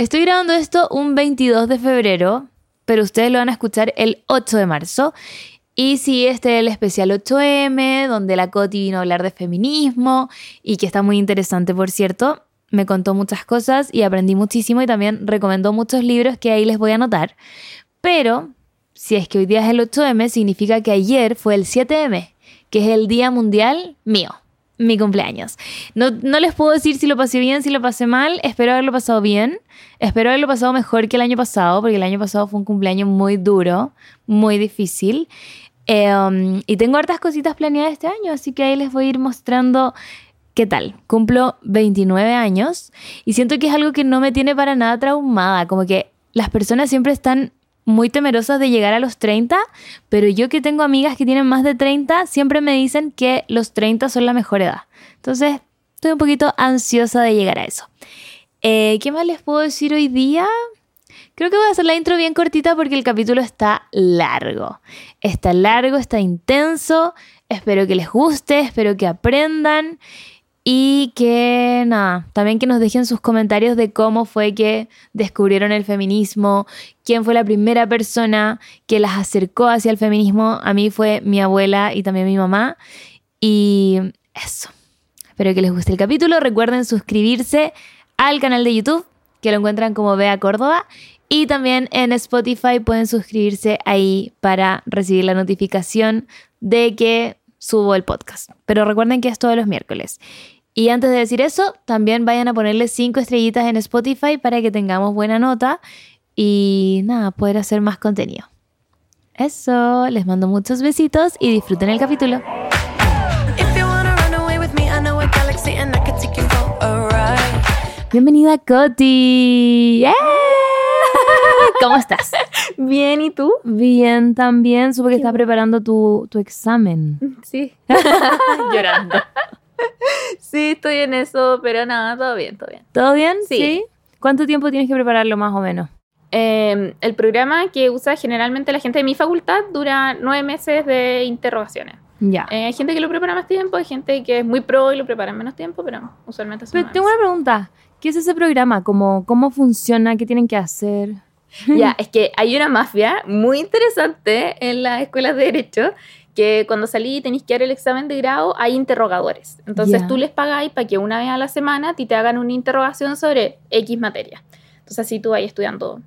Estoy grabando esto un 22 de febrero, pero ustedes lo van a escuchar el 8 de marzo. Y sí, este es el especial 8M, donde la Coti vino a hablar de feminismo y que está muy interesante, por cierto. Me contó muchas cosas y aprendí muchísimo y también recomendó muchos libros que ahí les voy a anotar. Pero si es que hoy día es el 8M, significa que ayer fue el 7M, que es el Día Mundial mío, mi cumpleaños. No, no les puedo decir si lo pasé bien, si lo pasé mal, espero haberlo pasado bien, espero haberlo pasado mejor que el año pasado, porque el año pasado fue un cumpleaños muy duro, muy difícil. Em, y tengo hartas cositas planeadas este año, así que ahí les voy a ir mostrando qué tal. Cumplo 29 años y siento que es algo que no me tiene para nada traumada, como que las personas siempre están muy temerosas de llegar a los 30, pero yo que tengo amigas que tienen más de 30, siempre me dicen que los 30 son la mejor edad. Entonces, estoy un poquito ansiosa de llegar a eso. Eh, ¿Qué más les puedo decir hoy día? Creo que voy a hacer la intro bien cortita porque el capítulo está largo. Está largo, está intenso. Espero que les guste, espero que aprendan. Y que nada, también que nos dejen sus comentarios de cómo fue que descubrieron el feminismo, quién fue la primera persona que las acercó hacia el feminismo. A mí fue mi abuela y también mi mamá. Y eso. Espero que les guste el capítulo. Recuerden suscribirse al canal de YouTube, que lo encuentran como Bea Córdoba. Y también en Spotify pueden suscribirse ahí para recibir la notificación de que subo el podcast. Pero recuerden que es todos los miércoles. Y antes de decir eso, también vayan a ponerle cinco estrellitas en Spotify para que tengamos buena nota y nada, poder hacer más contenido. Eso, les mando muchos besitos y disfruten el capítulo. Bienvenida, Coti. ¡Eh! ¿Cómo estás? Bien, ¿y tú? Bien, también. Supe que estás preparando tu, tu examen. Sí. Llorando. Sí, estoy en eso, pero nada, todo bien, todo bien. ¿Todo bien? Sí. ¿Cuánto tiempo tienes que prepararlo más o menos? Eh, el programa que usa generalmente la gente de mi facultad dura nueve meses de interrogaciones. Ya. Eh, hay gente que lo prepara más tiempo, hay gente que es muy pro y lo prepara en menos tiempo, pero usualmente son Pero tengo una pregunta. ¿Qué es ese programa? ¿Cómo, ¿Cómo funciona? ¿Qué tienen que hacer? Ya, es que hay una mafia muy interesante en las escuelas de Derecho que cuando salí y tenéis que dar el examen de grado hay interrogadores. Entonces tú les pagáis para que una vez a la semana a ti te hagan una interrogación sobre X materia. Entonces así tú vas estudiando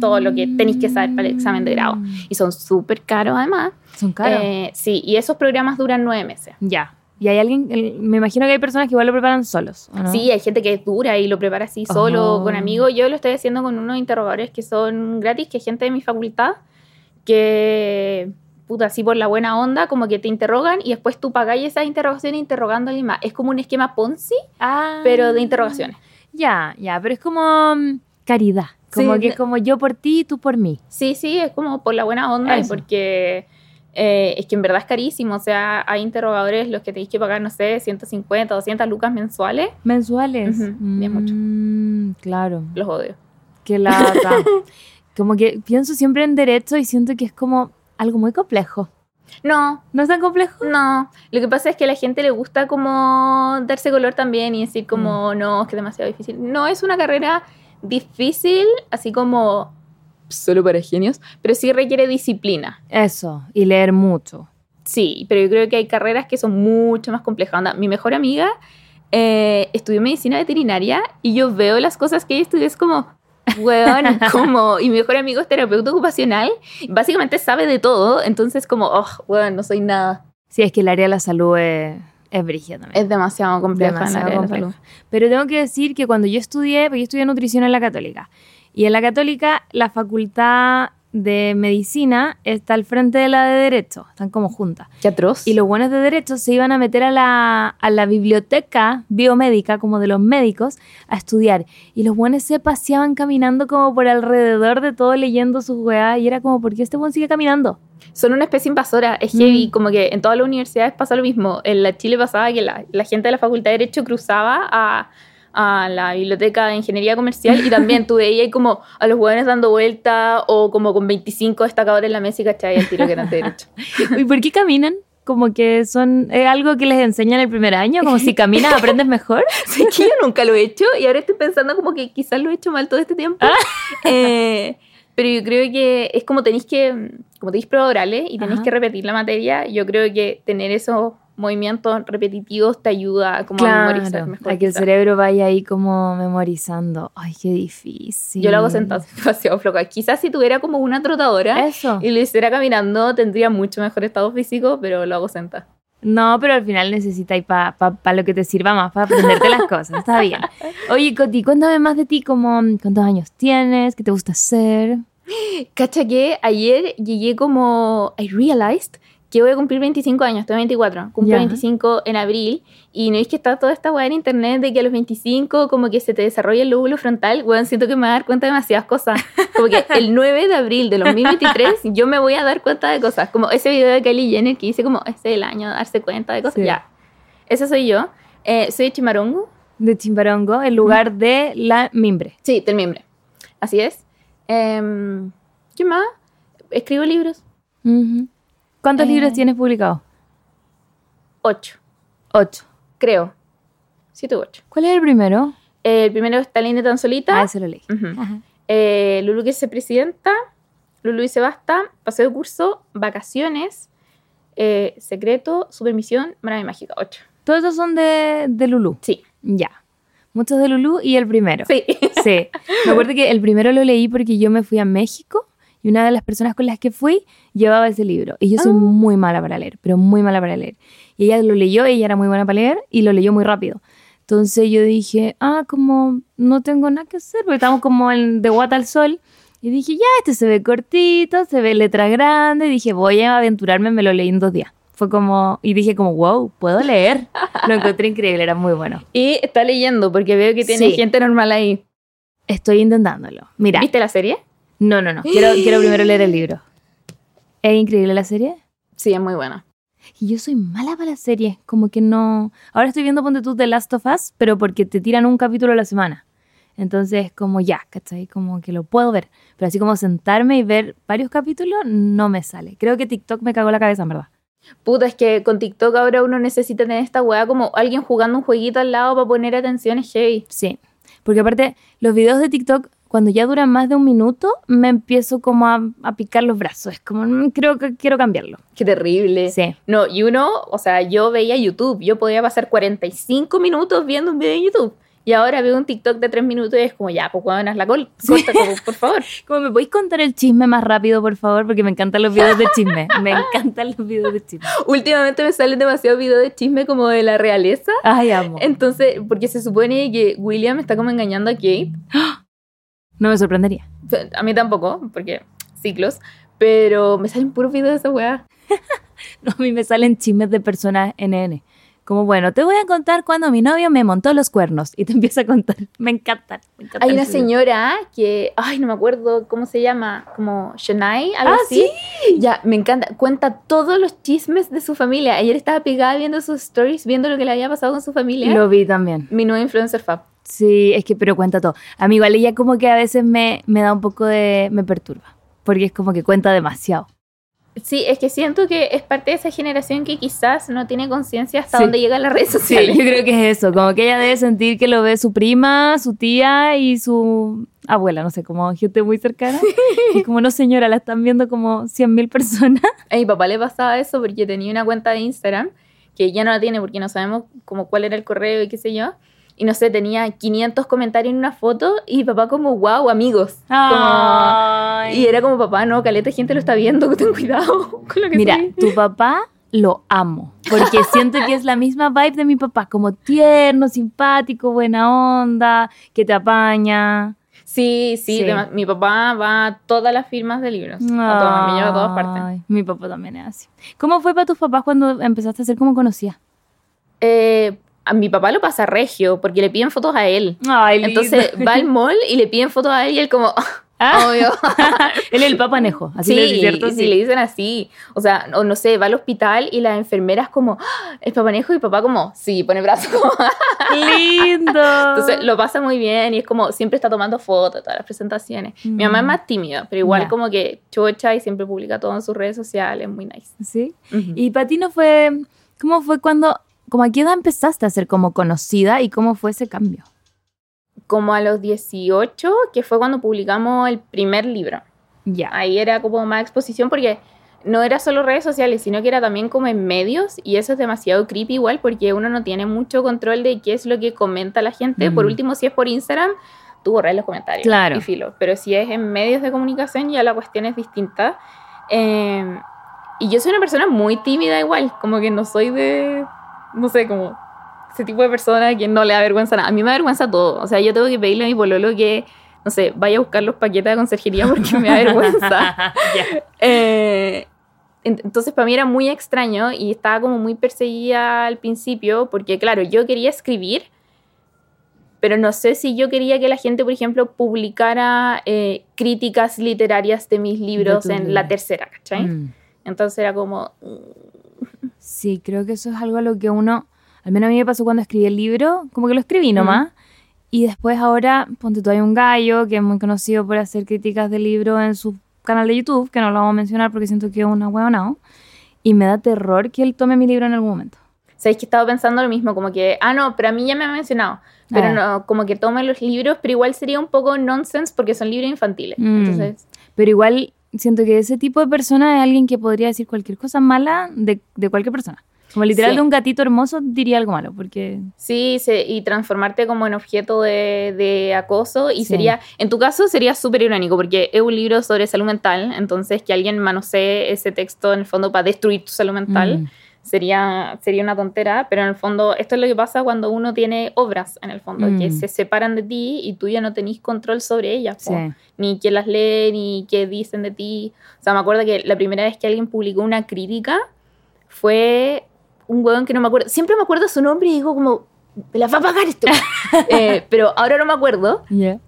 todo lo que tenéis que saber para el examen de grado. Y son súper caros además. Son caros. Eh, sí, y esos programas duran nueve meses. ya. Y hay alguien, me imagino que hay personas que igual lo preparan solos. ¿o no? Sí, hay gente que es dura y lo prepara así solo, Oh. con amigos. Yo lo estoy haciendo con unos interrogadores que son gratis, que es gente de mi facultad, que, puta, así por la buena onda, como que te interrogan y después tú pagáis esas interrogaciones interrogando a alguien más. Es como un esquema Ponzi, Ah. pero de interrogaciones. Ya, ya, pero es como mm, caridad. Como Sí, que como yo por ti y tú por mí. Sí, sí, es como por la buena onda y porque eh, es que en verdad es carísimo. O sea, hay interrogadores los que tenéis que pagar, no sé, 150, 200 lucas mensuales. Mensuales. Bien mucho. Mm, claro. Los odio. Qué lata. como que pienso siempre en derecho y siento que es como algo muy complejo. No, ¿No es tan complejo? No, lo que pasa es que a la gente le gusta como darse color también y decir como, no, es que es demasiado difícil. No es una carrera difícil, así como solo para genios, pero sí requiere disciplina. Eso, y leer mucho. Sí, pero yo creo que hay carreras que son mucho más complejas. Onda, mi mejor amiga eh, estudió medicina veterinaria y yo veo las cosas que ella estudió, es como, weón, como, y mi mejor amigo es terapeuta ocupacional, básicamente sabe de todo, entonces como, oh, weón, no soy nada. Sí, es que el área de la salud es, es brígida también. Es demasiado compleja Demasiado la área de la compleja. salud. Pero tengo que decir que cuando yo estudié, porque yo estudié nutrición en la católica, y en la católica la facultad de medicina está al frente de la de derecho, están como juntas. Qué atroz. Y los buenos de derecho se iban a meter a la, a la biblioteca biomédica, como de los médicos, a estudiar. Y los buenos se paseaban caminando como por alrededor de todo leyendo sus weas. Y era como, ¿por qué este buen sigue caminando? Son una especie invasora, es heavy, Mm. como que en todas las universidades pasa lo mismo. En la Chile pasaba que la, la gente de la Facultad de Derecho cruzaba a, a la biblioteca de Ingeniería Comercial y también tú veías como a los jóvenes dando vuelta o como con 25 destacadores en la mesa y cachai el tiro que eran de Derecho. ¿Y por qué caminan? como que son es algo que les enseñan el primer año, como si caminas aprendes mejor. Sí, que yo nunca lo he hecho y ahora estoy pensando como que quizás lo he hecho mal todo este tiempo. Eh, pero yo creo que es como tenéis que, como tenéis pruebas orales y tenéis Ajá. que repetir la materia, yo creo que tener esos movimientos repetitivos te ayuda como a memorizar Claro, mejor. a que el cerebro vaya ahí como memorizando. Ay, qué difícil. Yo lo hago sentado, demasiado floja. Quizás si tuviera como una trotadora Eso. y lo hiciera caminando, tendría mucho mejor estado físico, pero lo hago sentada. No, pero al final necesitáis para pa, pa lo que te sirva más, para aprenderte las cosas. Está bien. Oye, Coti, cuéntame más de ti, como cuántos años tienes, qué te gusta hacer. Cacha que ayer llegué como. I realized que voy a cumplir 25 años, tengo 24. Cumplo Ya. 25 en abril. Y no es que está toda esta weá en internet de que a los 25 como que se te desarrolla el lóbulo frontal. Weón, siento que me voy a dar cuenta de demasiadas cosas. Como que el 9 de abril de 2023 yo me voy a dar cuenta de cosas. Como ese video de Kylie Jenner que dice como este es el año de darse cuenta de cosas. Sí. Ya. Esa soy yo. Eh, soy de Chimarongo. De Chimbarongo, el lugar de la mimbre. Sí, del mimbre. Así es. Em, ¿Qué más? Escribo libros. Ujú. ¿Cuántos Eh. libros tienes publicados? Ocho. Ocho. creo. Siete u ocho. ¿Cuál es el primero? El primero es Talín tan solita. Ah, ese lo leí. Ajá. Eh, Lulu que se presidenta. Lulu dice basta. Paseo de curso. Vacaciones. eh, secreto. Supermisión. Maravilla mágica. Ocho. Todos esos son de, de Lulú. Sí. Ya. Muchos de Lulú y el primero. Sí. Sí. Me acuerdo que el primero lo leí porque yo me fui a México y una de las personas con las que fui llevaba ese libro. Y yo soy Ah. muy mala para leer, pero muy mala para leer. Y ella lo leyó, ella era muy buena para leer y lo leyó muy rápido. Entonces yo dije, ah, como no tengo nada que hacer, porque estamos como en, de guata al sol. Y dije, ya, este se ve cortito, se ve letra grande. Y dije, voy a aventurarme, me lo leí en dos días. Fue como, y dije como, wow, puedo leer. Lo encontré increíble, era muy bueno. Y está leyendo porque veo que tiene Sí. gente normal ahí. Estoy intentándolo. Mira, ¿Viste la serie? No, no, no. Quiero, quiero primero leer el libro. ¿Es increíble la serie? Sí, es muy buena. Y yo soy mala para las series, como que no... Ahora estoy viendo Ponte tú The Last of Us, pero porque te tiran un capítulo a la semana. Entonces, como ya, ¿cachai? Como que lo puedo ver. Pero así como sentarme y ver varios capítulos, no me sale. Creo que TikTok me cagó la cabeza, en verdad. Puta, es que con TikTok ahora uno necesita tener esta weá como alguien jugando un jueguito al lado para poner atención es heavy. Sí. Porque aparte, los videos de TikTok, cuando ya duran más de un minuto, me empiezo como a, a picar los brazos. Es como, mm, creo que quiero cambiarlo. Qué terrible. Sí. No, y uno, o sea, yo veía YouTube, yo podía pasar 45 minutos viendo un video en YouTube. Y ahora veo un TikTok de 3 minutos y es como, ya, pues cuando la col, corta, como, por favor. Como, ¿me podéis contar el chisme más rápido, por favor? Porque me encantan los videos de chisme. Me encantan los videos de chisme. Últimamente me salen demasiados videos de chisme como de la realeza. Ay, amo. Entonces, porque se supone que William está como engañando a Kate. No me sorprendería. A mí tampoco, porque ciclos. Pero me salen puros videos de esa weá. No, a mí me salen chismes de personas NN. Como, bueno, te voy a contar cuando mi novio me montó los cuernos. Y te empieza a contar. Me encantan Hay una señora que, ay, no me acuerdo cómo se llama, como Shonai, algo Ah, así. Ya, me encanta. Cuenta todos los chismes de su familia. Ayer estaba pegada viendo sus stories, viendo lo que le había pasado con su familia. Lo vi también. Mi nuevo influencer fab. Sí, es que, pero cuenta todo. A mí igual ella como que a veces me, me da un poco de... me perturba. Porque es como que cuenta demasiado. Sí, es que siento que es parte de esa generación que quizás no tiene conciencia hasta Sí. dónde llegan las redes Sí, sociales. yo creo que es eso. Como que ella debe sentir que lo ve su prima, su tía y su abuela, no sé, como gente muy cercana. Y como no, señora, la están viendo como 100.000 personas. A mi papá le pasaba eso porque tenía una cuenta de Instagram que ya no la tiene porque no sabemos como cuál era el correo y qué sé yo. Y no sé, tenía 500 comentarios en una foto y papá como, wow, amigos. Como- y era como, papá, no, caleta gente lo está viendo, ten cuidado con lo que Mira, subís". tu papá lo amo, porque siento que es la misma vibe de mi papá, como tierno, simpático, buena onda, que te apaña. Sí, sí, mi papá va a todas las firmas de libros. A todas, me lleva a todas partes. Mi papá también es así. ¿Cómo fue para tus papás cuando empezaste a ser como conocida? Eh, a mi papá lo pasa regio porque le piden fotos a él. Ay, lindo. Entonces va al mall y le piden fotos a él y él como, Ah. obvio. Él es el papanejo, así sí, le dicen, ¿cierto? sí, le dicen así. O sea, o no sé, va al hospital y la enfermera es como, "Ah, el papanejo y papá como, sí, pone brazo como... Lindo. Entonces lo pasa muy bien y es como, siempre está tomando fotos todas las presentaciones. Mi mamá es Mm. más tímida, pero igual como que chocha y siempre publica todo en sus redes sociales, muy nice. Sí. Y para ti no fue, ¿cómo fue cuando, como a qué edad empezaste a ser como conocida y cómo fue ese cambio? como a los 18, que fue cuando publicamos el primer libro. Ya. Ahí era como más exposición porque no era solo redes sociales, sino que era también como en medios y eso es demasiado creepy igual porque uno no tiene mucho control de qué es lo que comenta la gente. Por último, si es por Instagram, tú borras los comentarios. Claro. Y filo. Pero si es en medios de comunicación ya la cuestión es distinta. Eh, y yo soy una persona muy tímida igual, como que no soy de, no sé, como ese tipo de persona que no le da vergüenza nada. A mí me da vergüenza todo. O sea, yo tengo que pedirle a mi pololo que, no sé, vaya a buscar los paquetes de conserjería porque me da vergüenza. Eh, en- entonces para mí era muy extraño y estaba como muy perseguida al principio porque claro, yo quería escribir, pero no sé si yo quería que la gente, por ejemplo, publicara eh, críticas literarias de mis libros en la tercera, ¿cachai? Mm. Entonces era como... Sí, creo que eso es algo a lo que uno, al menos a mí me pasó cuando escribí el libro, como que lo escribí nomás. Y después ahora, ponte tú, hay un gallo que es muy conocido por hacer críticas de libros en su canal de YouTube, que no lo vamos a mencionar porque siento que es una huevonao. Y me da terror que él tome mi libro en algún momento. Sabéis que estaba pensando lo mismo, como que, ah, no, pero a mí ya me ha mencionado, pero Ah. no, como que tome los libros, pero igual sería un poco nonsense porque son libros infantiles. Mm. Entonces, Pero igual siento que ese tipo de persona es alguien que podría decir cualquier cosa mala de, de cualquier persona. Como literal Sí. de un gatito hermoso diría algo malo, porque... Sí, se- y transformarte como en objeto de, de acoso. Y Sí. sería, en tu caso, sería súper irónico, porque es un libro sobre salud mental. Entonces, que alguien manosee ese texto en el fondo para destruir tu salud mental Mm. Sería, sería una tontera. Pero en el fondo, esto es lo que pasa cuando uno tiene obras, en el fondo, que Mm. se separan de ti y tú ya no tenés control sobre ellas. po. Ni quién las lee, ni qué dicen de ti. O sea, me acuerdo que la primera vez que alguien publicó una crítica fue un huevón que no me acuerdo. Siempre me acuerdo su nombre y digo como, me la va a pagar esto. Eh, pero ahora no me acuerdo.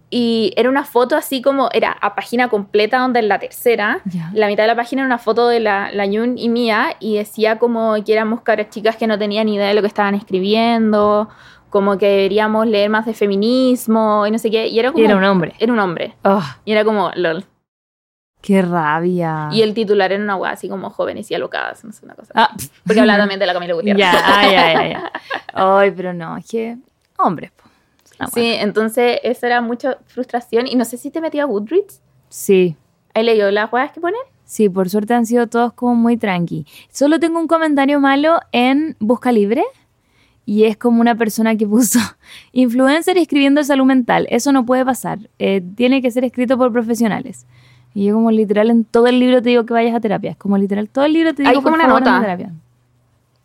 Y era una foto así como, era a página completa, donde en la tercera, la mitad de la página era una foto de la, la Yun y mía, y decía como que éramos caras chicas que no tenían ni idea de lo que estaban escribiendo, como que deberíamos leer más de feminismo y no sé qué. Y era como. Y era un hombre. Era un hombre. Ah, Y era como, lol. ¡Qué rabia! Y el titular era una weá así como jóvenes y alocadas, no sé, una cosa. Ah, Porque hablaba también de la Camila Gutiérrez. Ya, ay, ay, ay, ay. Pero no, es que hombres. Ah, Sí, entonces eso era mucha frustración. Y no sé si te metí a Goodreads. sí, ¿Has leído las weas que ponen? sí, por suerte han sido todos como muy tranqui. Solo tengo un comentario malo en Busca Libre y es como una persona que puso influencer escribiendo de salud mental. Eso no puede pasar. Eh, tiene que ser escrito por profesionales. Y yo como literal en todo el libro te digo que vayas a terapia. Es como literal todo el libro te digo Hay como una nota. terapia.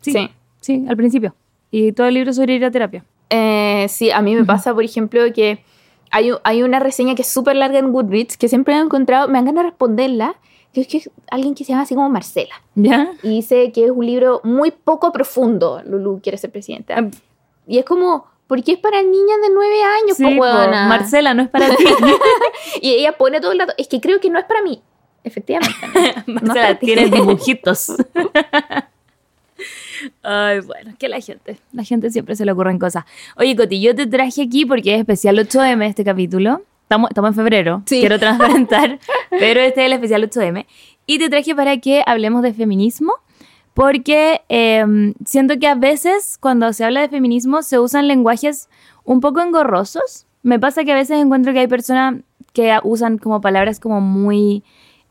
Sí, Sí. sí, al principio. Y todo el libro sobre ir a terapia. Eh, sí, a mí me pasa, por ejemplo, que hay, hay una reseña que es súper larga en Goodreads que siempre he encontrado, me han ganas de responderla, que es que es alguien que se llama así como Marcela. ¿Ya? Y dice que es un libro muy poco profundo, Lulu quiere ser presidenta. Ah. Y es como, ¿por qué es para niñas de nueve años, Sí, po? Marcela, no es para ti. Y ella pone todo el rato, es que creo que no es para mí. Efectivamente. no Marcela, para ti. tienes dibujitos. Ay, bueno, que la gente, la gente siempre se le ocurren cosas. Oye, Coti, yo te traje aquí porque es especial 8M este capítulo. Estamos, estamos en febrero, Sí. quiero transparentar, pero este es el especial 8M. Y te traje para que hablemos de feminismo, porque eh, siento que a veces cuando se habla de feminismo se usan lenguajes un poco engorrosos. Me pasa que a veces encuentro que hay personas que usan como palabras como muy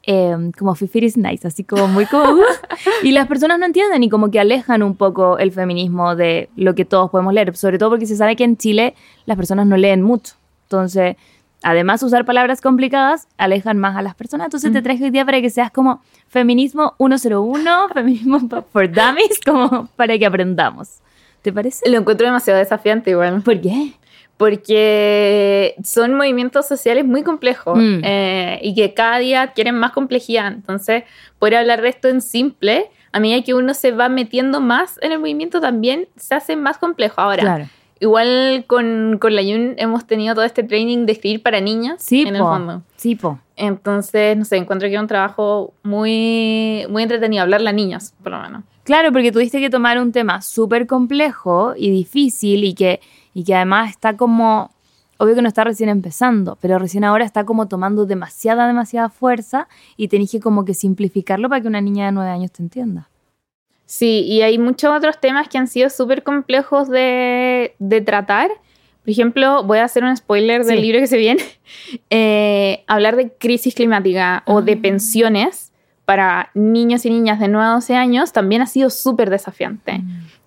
eh, como Fifi is nice, así como muy como... Y las personas no entienden y como que alejan un poco el feminismo de lo que todos podemos leer, sobre todo porque se sabe que en Chile las personas no leen mucho. Entonces, además usar palabras complicadas alejan más a las personas. Entonces te traje hoy día para que seas como feminismo 101, feminismo for dummies, como para que aprendamos. ¿Te parece? Lo encuentro demasiado desafiante igual. ¿Por qué? porque son movimientos sociales muy complejos Mm. eh, y que cada día adquieren más complejidad. Entonces, poder hablar de esto en simple, a medida que uno se va metiendo más en el movimiento, también se hace más complejo. Ahora, Claro. Igual con, con la Yun hemos tenido todo este training de escribir para niñas, Sí, en el fondo. Sí, po. Entonces, no sé, encuentro que es un trabajo muy, muy entretenido, hablarle a niños, por lo menos. Claro, porque tuviste que tomar un tema súper complejo y difícil y que, y que además está como, obvio que no está recién empezando, pero recién ahora está como tomando demasiada, demasiada fuerza y tenés que como que simplificarlo para que una niña de nueve años te entienda. Sí, y hay muchos otros temas que han sido súper complejos de, de tratar por ejemplo, voy a hacer un spoiler del Sí. libro que se viene. Eh, hablar de crisis climática o de Ah. pensiones para niños y niñas de 9 a 12 años también ha sido súper desafiante.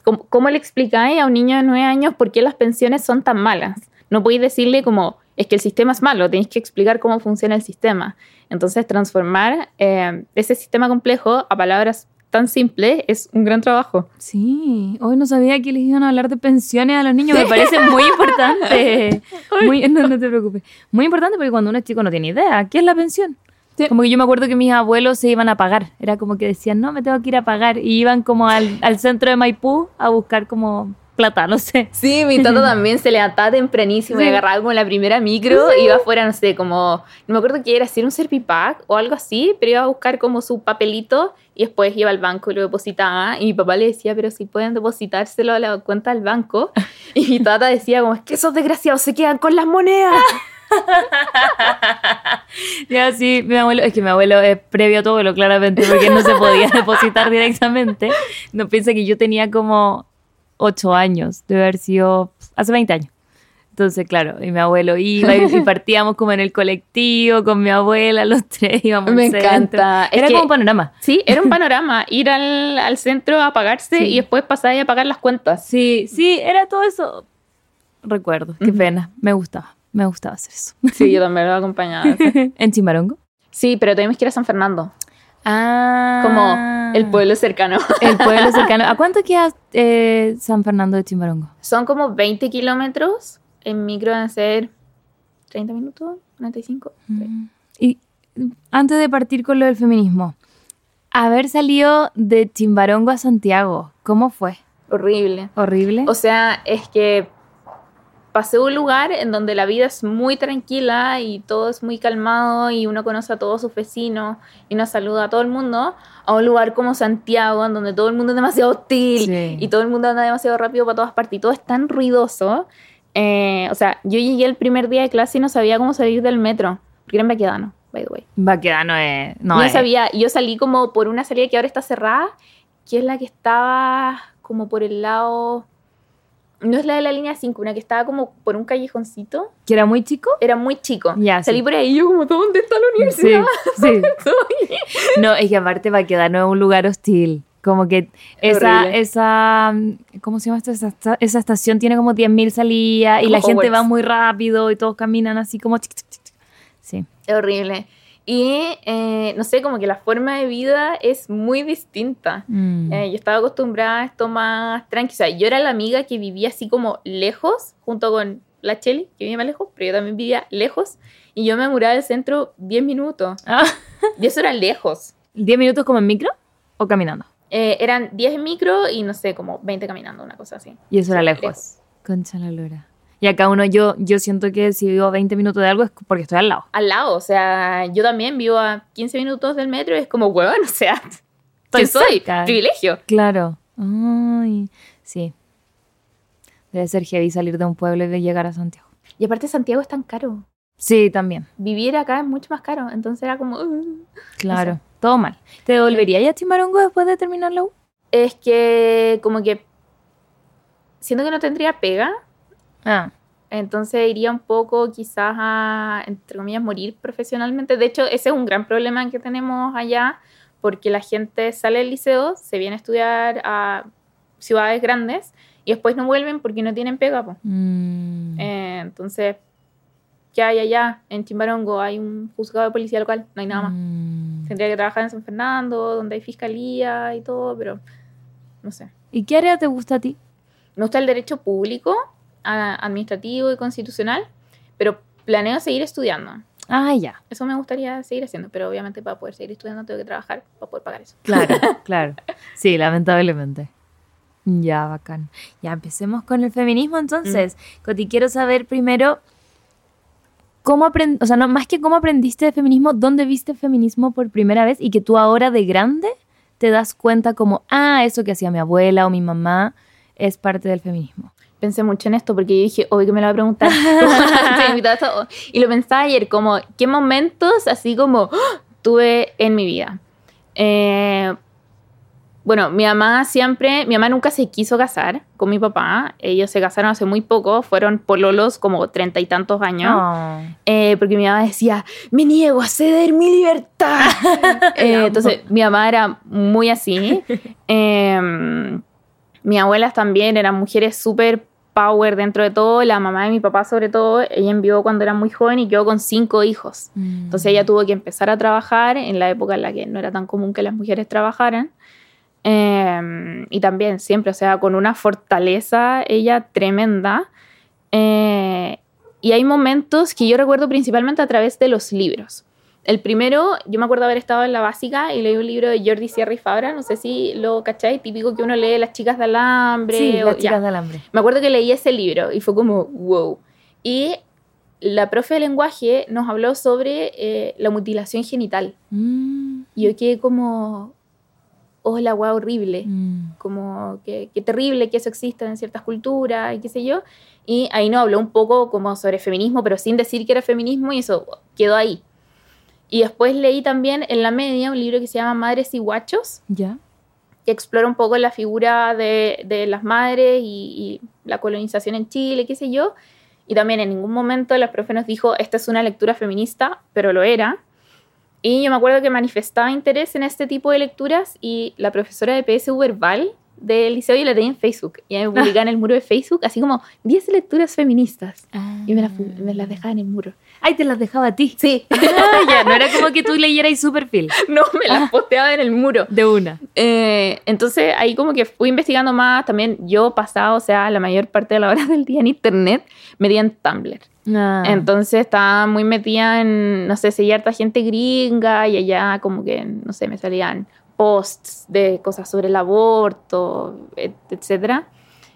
¿Cómo, cómo le explicáis a un niño de 9 años por qué las pensiones son tan malas? No podéis decirle como, es que el sistema es malo, tenéis que explicar cómo funciona el sistema. Entonces, transformar eh, ese sistema complejo a palabras tan simples es un gran trabajo. Sí, hoy no sabía que les iban a hablar de pensiones a los niños, me parece muy importante. Muy, no, no te preocupes. Muy importante porque cuando uno es chico no tiene idea, ¿qué es la pensión? Sí. Como que yo me acuerdo que mis abuelos se iban a pagar, era como que decían, no, me tengo que ir a pagar, y iban como al, al centro de Maipú a buscar como plata, no sé. Sí, mi tata también se levantaba tempranísimo y Sí. agarraba como la primera micro y iba afuera, no sé, como, no me acuerdo que era hacer un servipack o algo así, pero iba a buscar como su papelito y después iba al banco y lo depositaba y mi papá le decía, pero si pueden depositárselo a la cuenta del banco y mi tata decía como, es que esos desgraciados se quedan con las monedas. Ya, sí, mi abuelo, es que mi abuelo es previo a todo lo claramente, porque no se podía depositar directamente. No piensa que yo tenía como 8 años, debe haber sido hace 20 años. Entonces, claro, y mi abuelo iba y, y partíamos como en el colectivo con mi abuela, los tres íbamos Me al encanta. Era como un panorama. Sí, era un panorama, ir al, al centro a pagarse Sí. y después pasar a pagar las cuentas. Sí, sí, era todo eso. Recuerdo, qué pena, me gustaba, me gustaba hacer eso. Sí, yo también lo acompañaba. ¿En Chimbarongo? Sí, pero tuvimos que ir a San Fernando, Ah. como el pueblo cercano. El pueblo cercano. ¿A cuánto queda eh, San Fernando de Chimbarongo? Son como 20 kilómetros. En micro deben ser 30 minutos, 45. Mm. Y antes de partir con lo del feminismo, haber salido de Chimbarongo a Santiago, ¿cómo fue? Horrible. ¿Horrible? O sea, es que pasé a un lugar en donde la vida es muy tranquila y todo es muy calmado y uno conoce a todos sus vecinos y uno saluda a todo el mundo, a un lugar como Santiago, en donde todo el mundo es demasiado hostil Sí. y todo el mundo anda demasiado rápido para todas partes y todo es tan ruidoso. Eh, o sea, yo llegué el primer día de clase y no sabía cómo salir del metro, porque era en Baquedano, by the way. Baquedano es... No, No es- sabía, y yo salí como por una salida que ahora está cerrada, que es la que estaba como por el lado, no es la de la línea 5, una que estaba como por un callejoncito, ¿Que era muy chico? era muy chico. Ya, salí sí. por ahí y yo como, ¿dónde está la Sí, universidad? sí. No, es que aparte Baquedano es un lugar hostil. Como que esa, esa, ¿cómo se llama esto? Esa, esa estación tiene como 10.000 salidas y Como la gente Hogwarts. va muy rápido y todos caminan así como... Sí. Es horrible. Y eh, no sé, como que la forma de vida es muy distinta. Mm. Eh, yo estaba acostumbrada a esto más tranqui. O sea, yo era la amiga que vivía así como lejos, junto con la Cheli, que vivía más lejos, pero yo también vivía lejos. Y yo me muraba del centro 10 minutos. Ah, Y eso era lejos. ¿10 minutos como en micro o caminando? Eh, eran 10 en micro y no sé, como 20 caminando, una cosa así. Y eso era lejos. lejos. Concha la lora. Y acá uno, yo, yo siento que si vivo 20 minutos de algo es porque estoy al lado. Al lado, o sea, yo también vivo a 15 minutos del metro y es como, huevón, o sea, ¿qué Estoy soy? Privilegio. Claro. Ay, sí. Debe ser heavy salir de un pueblo y llegar a Santiago. Y aparte Santiago es tan caro. Sí, también. Vivir acá es mucho más caro, entonces era como... "Uh". Claro. Todo mal. ¿Te devolverías a Chimarongo después de terminar la U? Es que como que siento que no tendría pega, Ah. entonces iría un poco quizás a, entre comillas, morir profesionalmente. De hecho, ese es un gran problema que tenemos allá, porque la gente sale del liceo, se viene a estudiar a ciudades grandes y después no vuelven porque no tienen pega. Mm. Eh, entonces, ¿qué hay allá? En Chimbarongo hay un juzgado de policía local, no hay nada más. Mm. Tendría que trabajar en San Fernando, donde hay fiscalía y todo, pero no sé. ¿Y qué área te gusta a ti? Me gusta el derecho público, administrativo y constitucional, pero planeo seguir estudiando. Ah, ya. Eso me gustaría seguir haciendo, pero obviamente para poder seguir estudiando tengo que trabajar para poder pagar eso. Claro, claro. Sí, lamentablemente. Ya, bacán. Ya empecemos con el feminismo entonces. Coti, quiero saber primero ¿cómo aprend o sea, no, más que cómo aprendiste de feminismo, ¿dónde viste feminismo por primera vez y que tú ahora de grande te das cuenta como, ah, eso que hacía mi abuela o mi mamá es parte del feminismo? Pensé mucho en esto porque yo dije, hoy que me lo va a preguntar. y lo pensaba ayer, como, ¿qué momentos así como ¡ah! tuve en mi vida? Eh, bueno, mi mamá siempre, mi mamá nunca se quiso casar con mi papá. Ellos se casaron hace muy poco, fueron pololos como treinta y tantos años. Oh. Eh, porque mi mamá decía, me niego a ceder mi libertad. Eh, entonces, mi mamá era muy así. Eh, mis abuelas también eran mujeres súper power dentro de todo. La mamá de mi papá, sobre todo, ella envió cuando era muy joven y quedó con cinco hijos. Mm. Entonces ella tuvo que empezar a trabajar en la época en la que no era tan común que las mujeres trabajaran. Eh, y también siempre, o sea, con una fortaleza ella tremenda. Eh, y hay momentos que yo recuerdo principalmente a través de los libros. El primero, yo me acuerdo haber estado en la básica y leí un libro de Jordi Sierra y Fabra, no sé si lo cacháis, típico que uno lee Las chicas de alambre. Sí, o- las ya. chicas de alambre. Me acuerdo que leí ese libro y fue como, wow. Y la profe de lenguaje nos habló sobre eh, la mutilación genital. Mm. Y yo quedé como, oh, la guau horrible. Mm. Como que, qué terrible que eso exista en ciertas culturas y qué sé yo. Y ahí nos habló un poco como sobre feminismo, pero sin decir que era feminismo y eso quedó ahí. Y después leí también en la media un libro que se llama Madres y Guachos, ¿Ya? que explora un poco la figura de, de las madres y, y la colonización en Chile, qué sé yo. Y también en ningún momento la profe nos dijo, esta es una lectura feminista, pero lo era. Y yo me acuerdo que manifestaba interés en este tipo de lecturas y la profesora de PSU Verbal del liceo yo la tenía en Facebook. Y me publicaba en el muro de Facebook así como 10 lecturas feministas. Y me las, pu- me las dejaba en el muro. Ay, te las dejaba a ti. Sí, Ah, ya, no era como que tú leyeras su perfil. no, me las posteaba en el muro. De una. Eh, entonces ahí como que fui investigando más, también yo pasaba, o sea, la mayor parte de la hora del día en internet, metía en Tumblr. Ah. Entonces estaba muy metida en, no sé, seguía harta gente gringa y allá como que, no sé, me salían posts de cosas sobre el aborto, et- etcétera.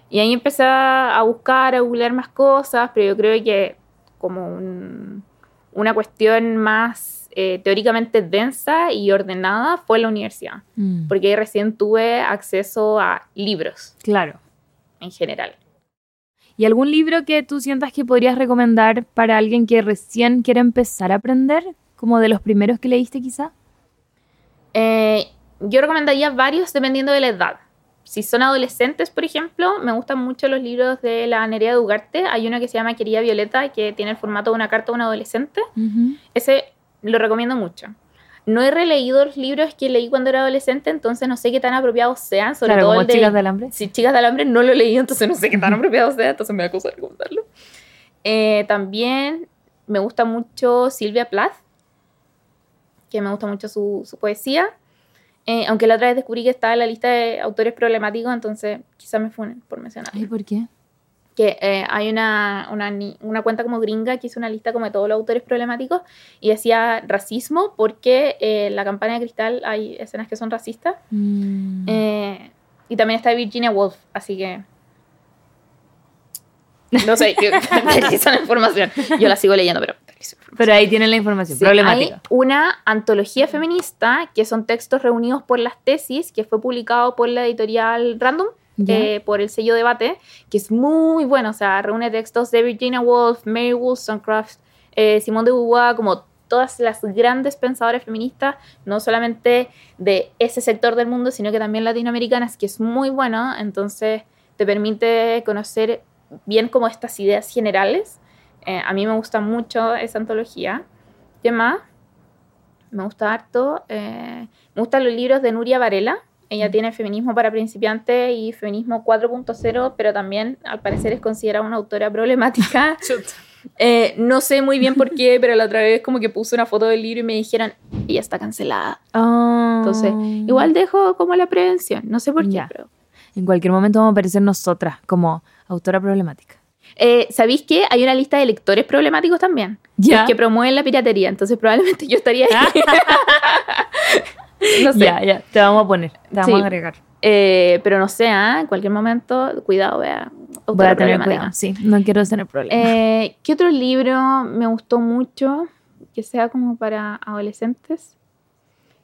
Y ahí empecé a buscar, a googlear más cosas, pero yo creo que como un- una cuestión más eh, teóricamente densa y ordenada fue la universidad, Mm. porque ahí recién tuve acceso a libros Claro. en general. ¿Y algún libro que tú sientas que podrías recomendar para alguien que recién quiere empezar a aprender? Como de los primeros que leíste quizá. Eh, yo recomendaría varios dependiendo de la edad. Si son adolescentes, por ejemplo, me gustan mucho los libros de la Nerea de Ugarte. Hay uno que se llama Querida Violeta, que tiene el formato de una carta a un adolescente. Ese lo recomiendo mucho. No he releído los libros que leí cuando era adolescente, entonces no sé qué tan apropiados sean, sobre claro, todo como el de... Chicas de Alambre. Si Chicas de Alambre no lo he leído, entonces no sé qué tan apropiado sea, entonces me da cosa recomendarlo. Eh, también me gusta mucho Silvia Plath, que me gusta mucho su, su poesía. Eh, aunque la otra vez descubrí que estaba en la lista de autores problemáticos, entonces quizá me funen por mencionar. Ay, ¿por qué? Que eh, hay una, una, una cuenta como gringa que hizo una lista como de todos los autores problemáticos y decía racismo porque eh, en la campana de cristal hay escenas que son racistas. Mm. Eh, y también está Virginia Woolf, así que. No sé, reviso la información. Yo la sigo leyendo, pero. Pero ahí tienen la información. Sí, problemática. Hay una antología feminista que son textos reunidos por las tesis, que fue publicado por la editorial Random. Eh, por el sello Debate, que es muy bueno. O sea, reúne textos de Virginia Woolf, Mary Wollstonecraft, eh, Simone de Beauvoir, como todas las grandes pensadoras feministas, no solamente de ese sector del mundo, sino que también latinoamericanas, que es muy bueno. Entonces, te permite conocer bien como estas ideas generales. Eh, a mí me gusta mucho esa antología. ¿Qué más? Me gusta harto. eh, me gustan los libros de Nuria Varela. Ella tiene Feminismo para principiantes y Feminismo 4.0, pero también al parecer es considerada una autora problemática. Eh, no sé muy bien por qué, pero la otra vez como que puse una foto del libro y me dijeron, ella está cancelada. Ah. Entonces, igual dejo como la prevención. No sé por qué, pero... En cualquier momento vamos a aparecer nosotras como autora problemática. Eh, ¿Sabéis que hay una lista de lectores problemáticos también? Ya. Que promueven la piratería, entonces probablemente yo estaría ahí. no sé. Ya, ya. Te vamos a poner. Te vamos Sí. a agregar. Eh, pero no sé, ¿ah? en cualquier momento, cuidado, vea. Voy a tener cuidado, sí, no quiero tener problemas. Eh, ¿Qué otro libro me gustó mucho que sea como para adolescentes?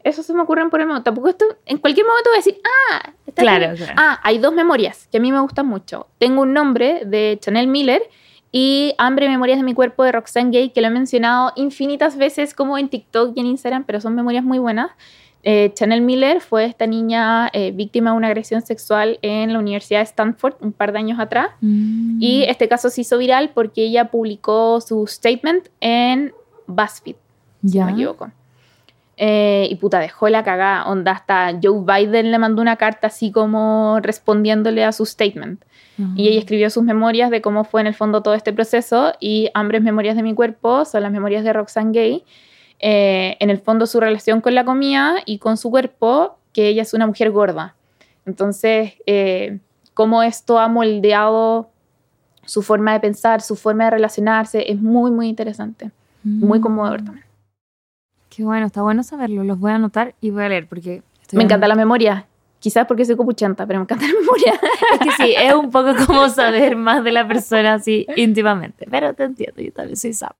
Eso se me ocurren por el momento. Tampoco esto, en cualquier momento voy a decir, ah, está Claro, aquí". claro. Ah, hay dos memorias que a mí me gustan mucho. Tengo un nombre de Chanel Miller y Hambre y Memorias de mi cuerpo de Roxane Gay, que lo he mencionado infinitas veces como en TikTok y en Instagram, pero son memorias muy buenas. Eh, Chanel Miller fue esta niña eh, víctima de una agresión sexual en la Universidad de Stanford un par de años atrás. Mm. Y este caso se hizo viral porque ella publicó su statement en BuzzFeed, si no me equivoco. Eh, y puta, dejó la cagada. Onda, hasta Joe Biden le mandó una carta así como respondiéndole a su statement. Y ella escribió sus memorias de cómo fue en el fondo todo este proceso. Y Hambres Memorias de mi cuerpo son las memorias de Roxane Gay. Eh, en el fondo su relación con la comida y con su cuerpo, que ella es una mujer gorda. Entonces, eh, cómo esto ha moldeado su forma de pensar, su forma de relacionarse, es muy, muy interesante. Muy Mm. conmovedor también. Qué bueno, está bueno saberlo. Los voy a anotar y voy a leer porque... estoy Me encanta en- la memoria. Quizás porque soy copuchanta, pero me encanta la memoria. Es que sí, es un poco como saber más de la persona así íntimamente. Pero te entiendo, yo también soy sap.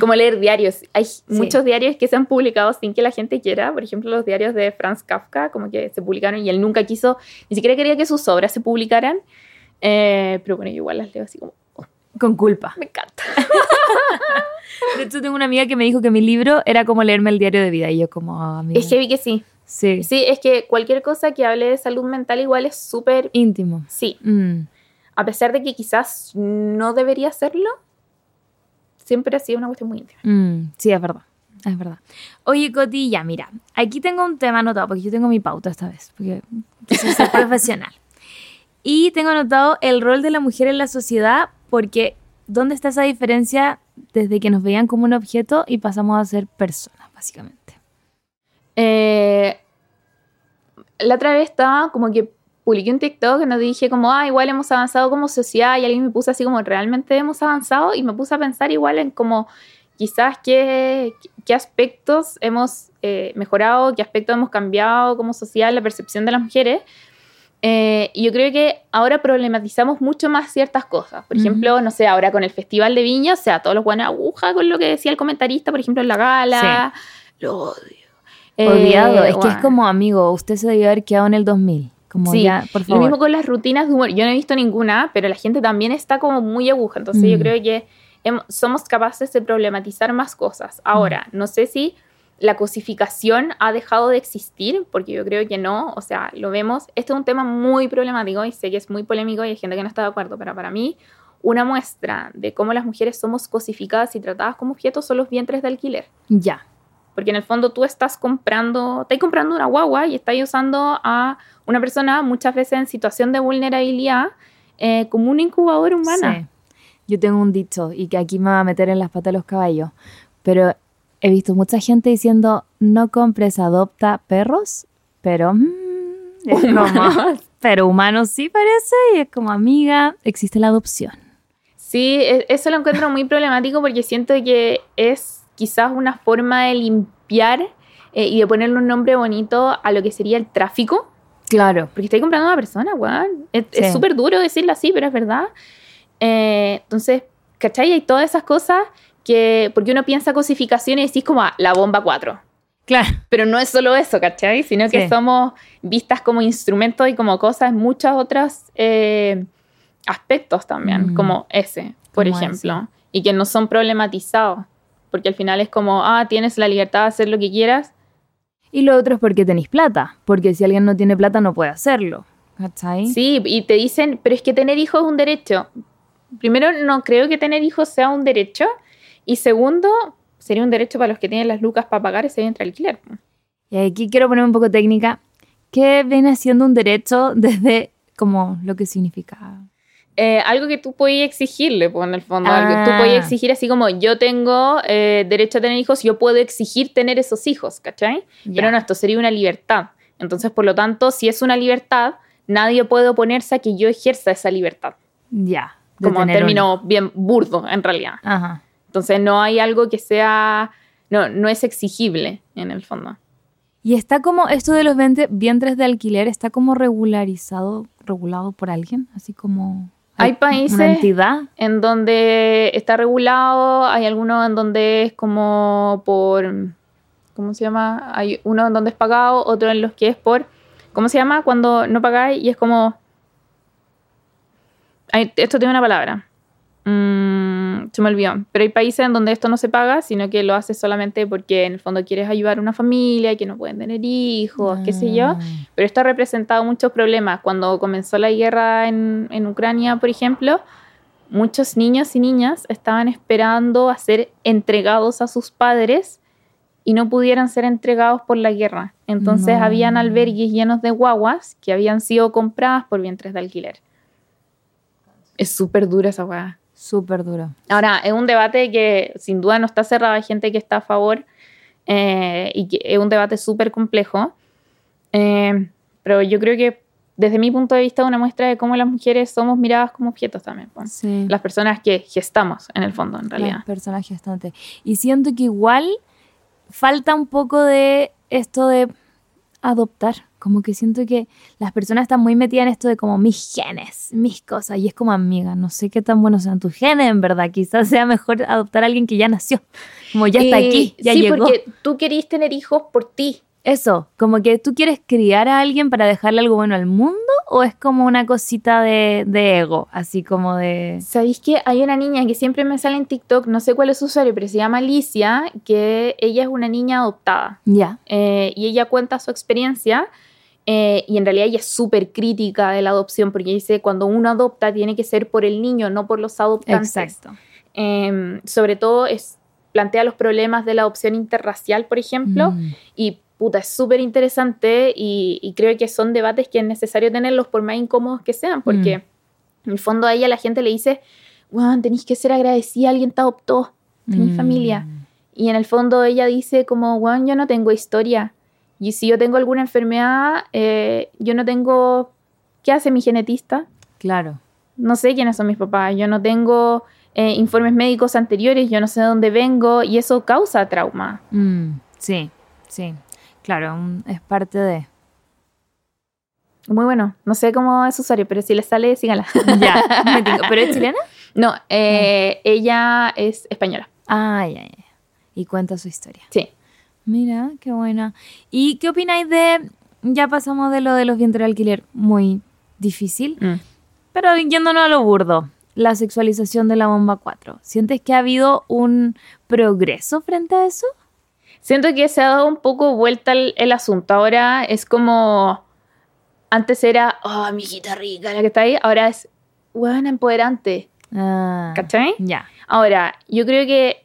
Como leer diarios. Hay muchos diarios que se han publicado sin que la gente quiera. Por ejemplo, los diarios de Franz Kafka, como que se publicaron y él nunca quiso, ni siquiera quería que sus obras se publicaran. Eh, pero bueno, yo igual las leo así como, oh, Con culpa. me encanta. De hecho, tengo una amiga que me dijo que mi libro era como leerme el diario de vida. Y yo como, ah, amiga. Es heavy que sí. Sí. Sí, es que cualquier cosa que hable de salud mental igual es súper... Íntimo. Sí, Mm. a pesar de que quizás no debería serlo, siempre ha sido una cuestión muy íntima. Mm, sí, es verdad. Es verdad. Oye, Coti, ya, mira. Aquí tengo un tema anotado, porque yo tengo mi pauta esta vez, porque ser profesional. Y tengo anotado el rol de la mujer en la sociedad, porque ¿dónde está esa diferencia desde que nos veían como un objeto y pasamos a ser personas, básicamente? Eh, la otra vez estaba como que publiqué un TikTok en donde dije como, ah, igual hemos avanzado como sociedad y alguien me puso así como, ¿realmente hemos avanzado? Y me puse a pensar igual en como quizás qué, qué aspectos hemos eh, mejorado, qué aspectos hemos cambiado como sociedad, la percepción de las mujeres. Eh, y yo creo que ahora problematizamos mucho más ciertas cosas. Por ejemplo, no sé, ahora con el Festival de Viña, o sea, todos los buenos aguja con lo que decía el comentarista, por ejemplo, en la gala. Lo odio. Olvidado. Eh, es que es como, amigo, usted se debió haber quedado en el 2000. Como Sí, ya, por Lo favor. mismo con las rutinas de humor. Yo no he visto ninguna, pero la gente también está como muy aguja. Entonces yo Mm. creo que somos capaces de problematizar más cosas. Ahora, no sé si la cosificación ha dejado de existir, porque yo creo que no. O sea, lo vemos. Este es un tema muy problemático y sé que es muy polémico y hay gente que no está de acuerdo, pero para mí una muestra de cómo las mujeres somos cosificadas y tratadas como objetos son los vientres de alquiler. Ya. Porque en el fondo tú estás comprando, estás comprando una guagua y estás usando a una persona muchas veces en situación de vulnerabilidad eh, como una incubadora humana. Sí. Yo tengo un dicho y que aquí me va a meter en las patas de los caballos, pero he visto mucha gente diciendo no compres, adopta perros, pero mm, es como, pero humanos sí parece y es como amiga, existe la adopción. Sí, e- eso lo encuentro muy problemático porque siento que es quizás una forma de limpiar eh, y de ponerle un nombre bonito a lo que sería el tráfico. Claro. Porque estoy comprando a una persona, weón. Es Sí. súper duro decirlo así, pero es verdad. Eh, entonces, ¿cachai? Hay todas esas cosas que, porque uno piensa cosificación y decís como ah, la bomba 4. Claro. Pero no es solo eso, ¿cachai? Sino que Sí. somos vistas como instrumentos y como cosas en muchos otros eh, aspectos también, Mm. como ese, por ejemplo. Y que no son problematizados. Porque al final es como, ah, tienes la libertad de hacer lo que quieras. Y lo otro es porque tenéis plata, porque si alguien no tiene plata no puede hacerlo. ¿Cachai? Sí, y te dicen, pero es que tener hijos es un derecho. Primero, no creo que tener hijos sea un derecho. Y segundo, sería un derecho para los que tienen las lucas para pagar ese vientre alquiler. Y aquí quiero poner un poco técnica. ¿Qué viene siendo un derecho desde como lo que significa? Eh, algo que tú podías exigirle, pues en el fondo. Ah. Algo. Tú podías exigir así como yo tengo eh, derecho a tener hijos, yo puedo exigir tener esos hijos, ¿cachai? Pero no, esto sería una libertad. Entonces, por lo tanto, si es una libertad, nadie puede oponerse a que yo ejerza esa libertad. Ya. de Como en un- términos bien burdo, en realidad. Ajá. Entonces, no hay algo que sea. No, no es exigible, en el fondo. Y está como, esto de los vientres de alquiler, está como regularizado, regulado por alguien, así como... Hay países entidad. en donde está regulado, hay algunos en donde es como por, ¿cómo se llama? Hay uno en donde es pagado, otro en los que es por, ¿cómo se llama? Cuando no pagáis y es como, esto tiene una palabra, Mm, se me olvidó, pero hay países en donde esto no se paga, sino que lo haces solamente porque en el fondo quieres ayudar a una familia que no pueden tener hijos, qué sé yo. Ah, Pero esto ha representado muchos problemas. Cuando comenzó la guerra en, en Ucrania, por ejemplo, muchos niños y niñas estaban esperando a ser entregados a sus padres y no pudieran ser entregados por la guerra. Entonces No. habían albergues llenos de guaguas que habían sido compradas por vientres de alquiler. Es súper dura esa guagua. Súper duro. Ahora, es un debate que sin duda no está cerrado, hay gente que está a favor eh, y que es un debate súper complejo. Eh, pero yo creo que desde mi punto de vista una muestra de cómo las mujeres somos miradas como objetos también. pues. Sí. Las personas que gestamos en el fondo, en realidad. Las personas gestantes. Y siento que igual falta un poco de esto de adoptar. Como que siento que las personas están muy metidas en esto de como mis genes, mis cosas. Y es como amiga, no sé qué tan buenos sean tus genes, en verdad. Quizás sea mejor adoptar a alguien que ya nació. Como ya está Eh, aquí, ya sí, llegó. porque tú querís tener hijos por ti. Eso, como que tú quieres criar a alguien para dejarle algo bueno al mundo o es como una cosita de, de ego, así como de... ¿Sabéis que hay una niña que siempre me sale en TikTok, no sé cuál es su usuario, pero se llama Alicia, que ella es una niña adoptada. Ya. Eh, y ella cuenta su experiencia eh, y en realidad ella es súper crítica de la adopción porque dice cuando uno adopta tiene que ser por el niño, no por los adoptantes. Exacto. Eh, sobre todo es, plantea los problemas de la adopción interracial, por ejemplo, Mm. y puta, es súper interesante y, y creo que son debates que es necesario tenerlos por más incómodos que sean, porque en el fondo a ella la gente le dice, wow, tenéis que ser agradecida, alguien te adoptó, tenéis Mm. familia. Y en el fondo ella dice como, bueno, yo no tengo historia. Y si yo tengo alguna enfermedad, eh, yo no tengo... ¿Qué hace mi genetista? Claro. No sé quiénes son mis papás. Yo no tengo eh, informes médicos anteriores, yo no sé de dónde vengo y eso causa trauma. Mm, sí, sí. Claro, es parte de... Muy bueno. No sé cómo es su usuario, pero si les sale, síganla. Ya, me tinco. ¿Pero es chilena? no, eh, ella es española. Ah, ya, ya. Y cuenta su historia. Sí. Mira, qué buena. ¿Y qué opináis de... Ya pasamos de lo de los vientres de alquiler, muy difícil, Mm. pero yéndonos a lo burdo, la sexualización de la bomba 4. ¿Sientes que ha habido un progreso frente a eso? Siento que se ha dado un poco vuelta el, el asunto. Ahora es como. Antes era, oh, mi hijita rica, la que está ahí. Ahora es, bueno, empoderante. Ah, ¿Cachai? Ya. Ahora, yo creo que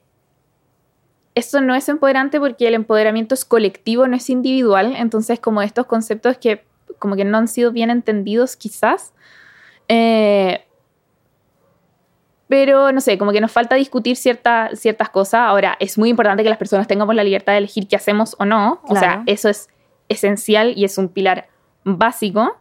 esto no es empoderante porque el empoderamiento es colectivo, no es individual. Entonces, como estos conceptos que como que no han sido bien entendidos quizás. Eh, pero no sé, como que nos falta discutir cierta- ciertas cosas. Ahora, es muy importante que las personas tengamos la libertad de elegir qué hacemos o no. O sea, Claro. eso es esencial y es un pilar básico.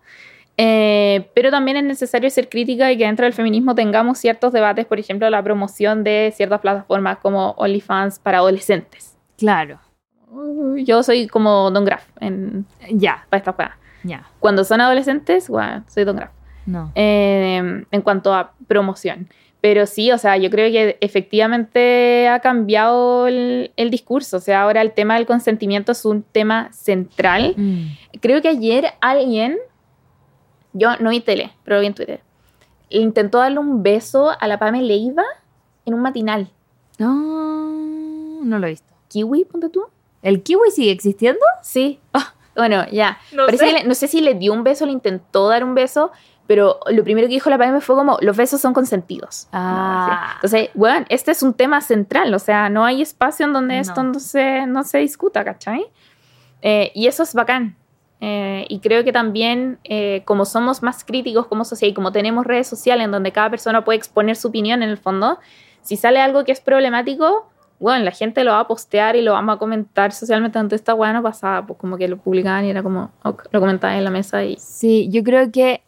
Eh, pero también es necesario ser crítica y que dentro del feminismo tengamos ciertos debates, por ejemplo, la promoción de ciertas plataformas como OnlyFans para adolescentes. Claro. Yo soy como Don Graf en, Ya, para esta juega. ya. Cuando son adolescentes, bueno, soy Don Graf. No. eh, en cuanto a promoción. Pero sí, o sea, yo creo que efectivamente ha cambiado el, el discurso. O sea, ahora el tema del consentimiento es un tema central. Mm. Creo que ayer alguien, yo no vi tele, pero vi en Twitter, intentó darle un beso a la Pame Leiva en un matinal. No, no lo he visto. ¿Kiwi, ponte tú? ¿El kiwi sigue existiendo? Sí. Bueno, ya. No sé. le- no sé si le dio un beso, le intentó dar un beso, pero lo primero que dijo la Pame fue como, los besos son consentidos. Ah. Entonces, bueno, este es un tema central, o sea, no hay espacio en donde No. esto no se, no se discuta, ¿cachai? Eh, y eso es bacán. Eh, y creo que también, eh, como somos más críticos como sociedad y como tenemos redes sociales en donde cada persona puede exponer su opinión en el fondo, si sale algo que es problemático, bueno, la gente lo va a postear y lo vamos a comentar socialmente. Antes esta weá no pasaba, pues como que lo publicaban y era como, ok, lo comentaban en la mesa y... Sí, yo creo que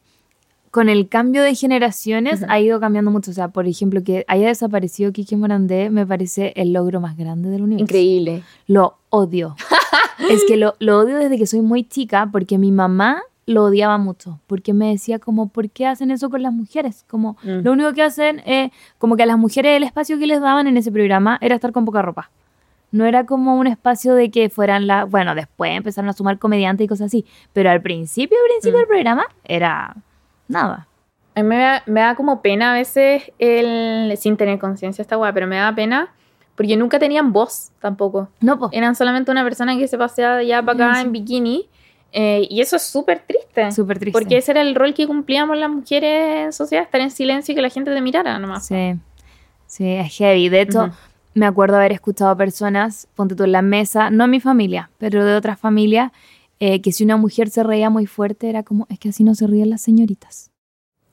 con el cambio de generaciones Ujú. ha ido cambiando mucho. O sea, por ejemplo, que haya desaparecido Kike Morandé me parece el logro más grande del universo. Increíble. Lo odio. Es que lo, lo odio desde que soy muy chica porque mi mamá lo odiaba mucho, porque me decía como, ¿por qué hacen eso con las mujeres? Como, Mm. lo único que hacen es, como que a las mujeres el espacio que les daban en ese programa era estar con poca ropa. No era como un espacio de que fueran la, bueno, después empezaron a sumar comediantes y cosas así, pero al principio, al principio Mm. del programa era nada. A mí me da, me da como pena a veces el, sin tener conciencia esta weá, pero me da pena porque nunca tenían voz tampoco. No, pues, Eran solamente una persona que se paseaba allá para acá Sí. en bikini. eh, y eso es súper triste. súper triste. Porque ese era el rol que cumplíamos las mujeres en sociedad, estar en silencio y que la gente te mirara nomás. Sí, sí, es heavy. De hecho, me acuerdo haber escuchado a personas, ponte tú en la mesa, no mi familia, pero de otras familias, eh, que si una mujer se reía muy fuerte era como, es que así no se ríen las señoritas.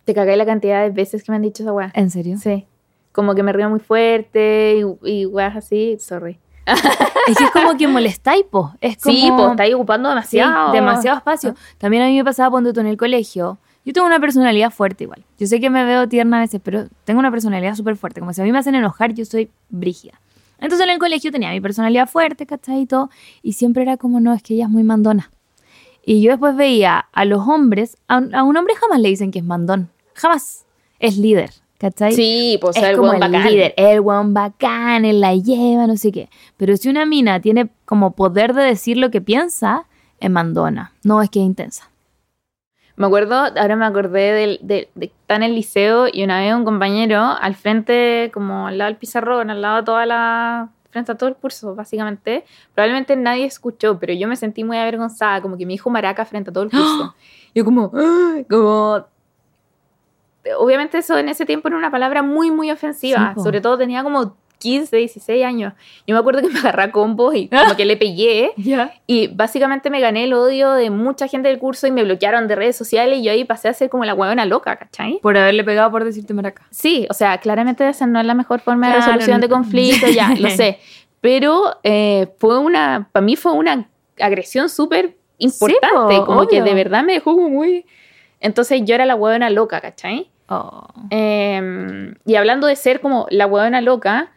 Te cagué la cantidad de veces que me han dicho esa weá. ¿En serio? Sí. Como que me río muy fuerte y, y weas así, sorry. Es que es como que molestáis, po. Es como... Sí, pues estáis ocupando Sí, demasiado. demasiado espacio. También a mí me pasaba ponte tú en el colegio. Yo tengo una personalidad fuerte igual. Yo sé que me veo tierna a veces, pero tengo una personalidad súper fuerte. Como si a mí me hacen enojar, yo soy brígida. Entonces en el colegio tenía mi personalidad fuerte, ¿cachai? Y todo. Y siempre era como, no, es que ella es muy mandona. Y yo después veía a los hombres, a un, a un hombre jamás le dicen que es mandón. Jamás. Es líder, ¿cachai? Sí, pues es el como el bacán. líder, el weón bacán, él la lleva, no sé qué. Pero si una mina tiene como poder de decir lo que piensa, es mandona. No, es que es intensa. Me acuerdo, ahora me acordé del- de, de, estar en el liceo y una vez un compañero al frente, como al lado del pizarrón, al lado de toda la. frente a todo el curso, básicamente. Probablemente nadie escuchó, pero yo me sentí muy avergonzada, como que me dijo maraca frente a todo el curso. Yo, como. ¡ah! como obviamente eso en ese tiempo era una palabra muy, muy ofensiva. Sí. Sobre todo tenía como 15, 16 años. Yo me acuerdo que me agarré a combos y como que le pegué. Y básicamente me gané el odio de mucha gente del curso y me bloquearon de redes sociales y yo ahí pasé a ser como la huevona loca, ¿cachai? Por haberle pegado por decirte maraca. Sí, o sea, claramente esa no es la mejor forma de resolución de conflicto, ya, lo sé. Pero eh, fue una, para mí fue una agresión súper importante, po, como que de verdad me dejó como muy... Entonces yo era la huevona loca, ¿cachai? Oh. Eh, y hablando de ser como la huevona loca,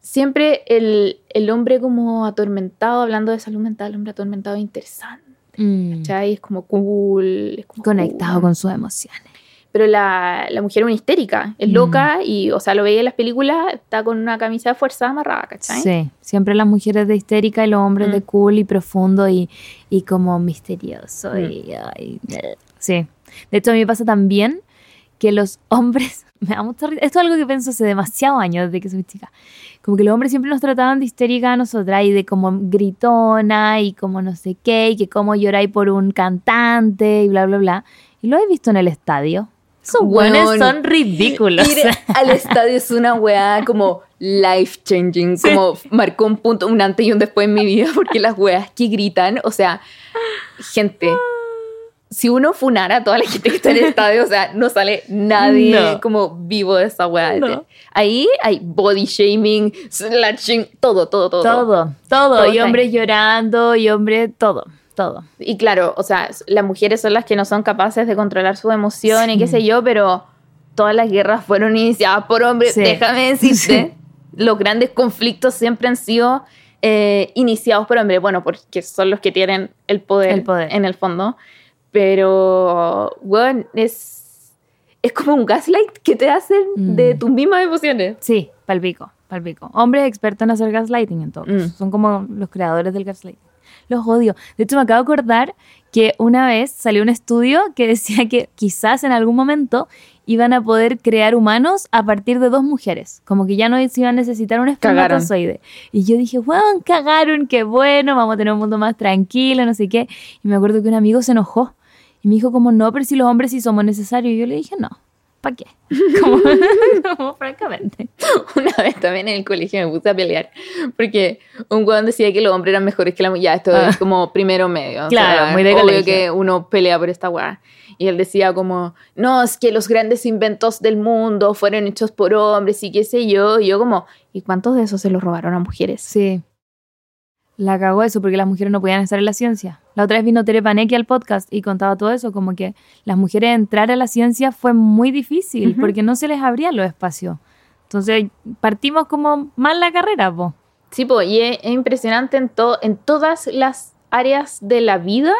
siempre el, el hombre como atormentado, hablando de salud mental, el hombre atormentado es interesante, Mm. ¿cachai? Es como cool, es como Conectado cool. con sus emociones. Pero la, la mujer es una histérica, es Mm. loca y, o sea, lo veía en las películas, está con una camisa de fuerza amarrada, ¿cachai? Sí, siempre las mujeres de histérica y los hombres Mm. de cool y profundo y, y como misterioso. Mm. y- ay, sí. De hecho, a mí me pasa también que los hombres, me da mucha risa, esto es algo que pienso hace demasiados años desde que soy chica, como que los hombres siempre nos trataban de histérica a nosotras y de como gritona y como no sé qué y que como lloráis por un cantante y bla, bla, bla. Y lo he visto en el estadio. Esos Weón. buenos son ridículos. Ir al estadio es una weá como life changing, como marcó un punto, un antes y un después en mi vida, porque las weas que gritan, o sea, gente, si uno funara a toda la gente que está en el estadio, o sea, no sale nadie No. como vivo de esa weá. No. Ahí hay body shaming, slashing, todo, todo, todo. Todo, todo. Todo y hombres llorando, y hombres, todo, todo. Y claro, o sea, las mujeres son las que no son capaces de controlar sus emociones, Sí. qué sé yo, pero todas las guerras fueron iniciadas por hombres. Sí. Déjame decirte, los grandes conflictos siempre han sido eh, iniciados por hombres. Bueno, porque son los que tienen el poder, El poder. en el fondo. Pero, bueno, es, es como un gaslight que te hacen Mm. de tus mismas emociones. Sí, palpico, palpico. Hombres expertos en hacer gaslighting en todo. Mm. Son como los creadores del gaslighting. Los odio. De hecho, me acabo de acordar que una vez salió un estudio que decía que quizás en algún momento iban a poder crear humanos a partir de dos mujeres. Como que ya no se iba a necesitar un Cagaron. espermatozoide. Y yo dije, wow, cagaron, qué bueno, vamos a tener un mundo más tranquilo, no sé qué. Y me acuerdo que un amigo se enojó. Y me dijo como, no, pero si los hombres sí somos necesarios. Y yo le dije, no, ¿para qué? Como, como francamente. Una vez también en el colegio me puse a pelear porque un weón decía que los hombres eran mejores que la mujer. Ya, esto Ah. es como primero medio. o Claro, sea, muy de colegio. que uno pelea por esta weá. Y él decía como, no, es que los grandes inventos del mundo fueron hechos por hombres y qué sé yo. Y yo como, ¿y cuántos de esos se los robaron a mujeres? Sí. La cagó eso porque las mujeres no podían estar en la ciencia. La otra vez vino Tere Panecki al podcast y contaba todo eso, como que las mujeres entrar a la ciencia fue muy difícil Ujú. porque no se les abrían los espacios. Entonces partimos como mal la carrera, po. Sí, po, y es, es impresionante en, to- en todas las áreas de la vida,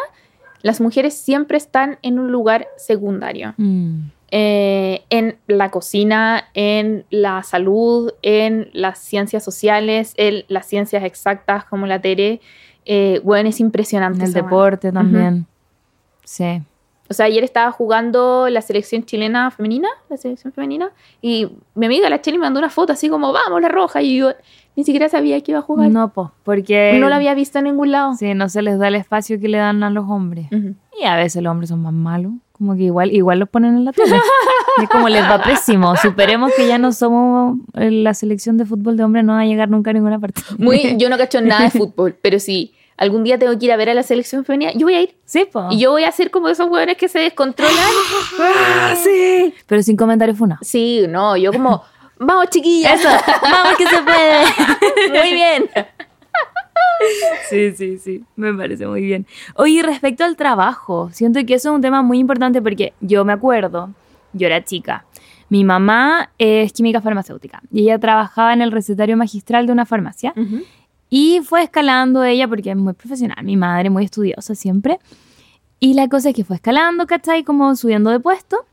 las mujeres siempre están en un lugar secundario. Mm. Eh, en la cocina, en la salud, en las ciencias sociales, en las ciencias exactas como la Tere. Eh, bueno, es impresionante. En el deporte también. Sí. O sea, ayer estaba jugando la selección chilena femenina, la selección femenina, y mi amiga la Cheli me mandó una foto así como, vamos, la roja, y yo ni siquiera sabía que iba a jugar. No, po, porque No la había visto en ningún lado. Sí, no se les da el espacio que le dan a los hombres. Ujú. Y a veces los hombres son más malos. Como que igual, igual los ponen en la tele. Es como les va pésimo. Superemos que ya no somos eh, la selección de fútbol de hombres, no va a llegar nunca a ninguna parte. Muy, yo no cacho nada de fútbol, pero si algún día tengo que ir a ver a la selección femenina, yo voy a ir. Sí, po. Y yo voy a ser como esos hueones que se descontrolan. Ah, sí. Pero sin comentarios funa. Sí, no, yo como, vamos chiquillas. Eso, vamos que se puede. Muy bien. Sí, sí, sí, me parece muy bien. Oye, respecto al trabajo, siento que eso es un tema muy importante porque yo me acuerdo, yo era chica, mi mamá es química farmacéutica y ella trabajaba en el recetario magistral de una farmacia y fue escalando ella porque es muy profesional, mi madre muy estudiosa siempre. Y la cosa es que fue escalando, ¿cachai? Como subiendo de puesto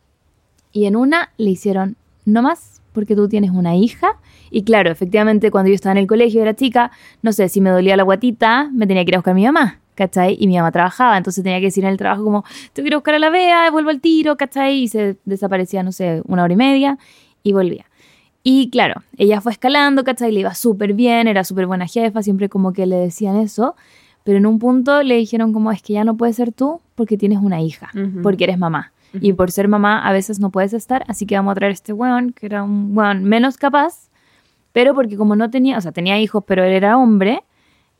y en una le hicieron, no más, porque tú tienes una hija. Y claro, efectivamente, cuando yo estaba en el colegio, era chica, no sé, si me dolía la guatita, me tenía que ir a buscar a mi mamá, ¿cachai? Y mi mamá trabajaba, entonces tenía que decir en el trabajo como, te quiero buscar a la Bea, vuelvo al tiro, ¿cachai? Y se desaparecía, no sé, una hora y media y volvía. Y claro, ella fue escalando, ¿cachai? Le iba súper bien, era súper buena jefa, siempre como que le decían eso. Pero en un punto le dijeron como, es que ya no puedes ser tú porque tienes una hija, Ujú. porque eres mamá. Y por ser mamá a veces no puedes estar, así que vamos a traer a este weón, que era un weón menos capaz, pero porque como no tenía, o sea, tenía hijos, pero él era hombre,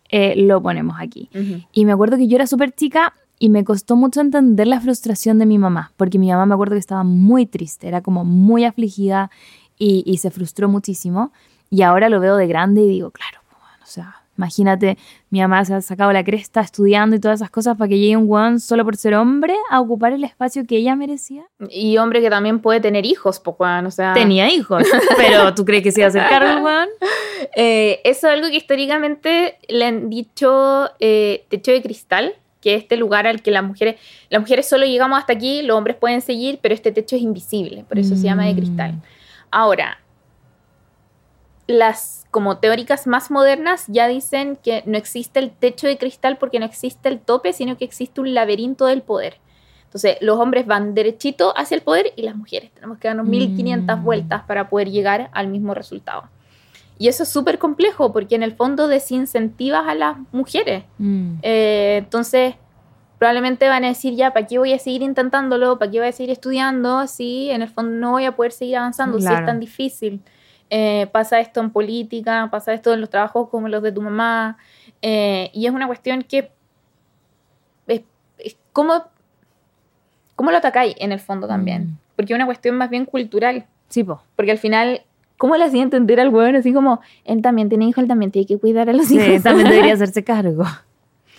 eh, lo ponemos aquí. Y me acuerdo que yo era súper chica y me costó mucho entender la frustración de mi mamá, porque mi mamá me acuerdo que estaba muy triste, era como muy afligida y, y se frustró muchísimo. Y ahora lo veo de grande y digo, claro, pues, o sea, imagínate, mi mamá se ha sacado la cresta estudiando y todas esas cosas para que llegue un weón solo por ser hombre a ocupar el espacio que ella merecía. Y hombre que también puede tener hijos, pues, o sea. Tenía hijos, pero ¿tú crees que se iba a hacer cargo weón? Eh, eso es algo que históricamente le han dicho eh, techo de cristal, que es este lugar al que las mujeres, las mujeres solo llegamos hasta aquí, los hombres pueden seguir, pero este techo es invisible, por eso se llama de cristal. Mm. Ahora, las como teóricas más modernas ya dicen que no existe el techo de cristal porque no existe el tope, sino que existe un laberinto del poder. Entonces, los hombres van derechito hacia el poder y las mujeres tenemos que darnos 1500 Mm. vueltas para poder llegar al mismo resultado. Y eso es súper complejo porque en el fondo desincentivas a las mujeres. Mm. Eh, entonces, probablemente van a decir, ya, ¿para qué voy a seguir intentándolo? ¿Para qué voy a seguir estudiando? Si en el fondo no voy a poder seguir avanzando, si Claro. es tan difícil. Eh, pasa esto en política, pasa esto en los trabajos como los de tu mamá. eh, y es una cuestión que es, es cómo, cómo lo atacáis en el fondo también. Mm. Porque es una cuestión más bien cultural. Sí, po. Porque al final, ¿cómo le hacía entender al hueón así como, él también tiene hijos, él también tiene que cuidar a los Sí, hijos? también debería hacerse cargo.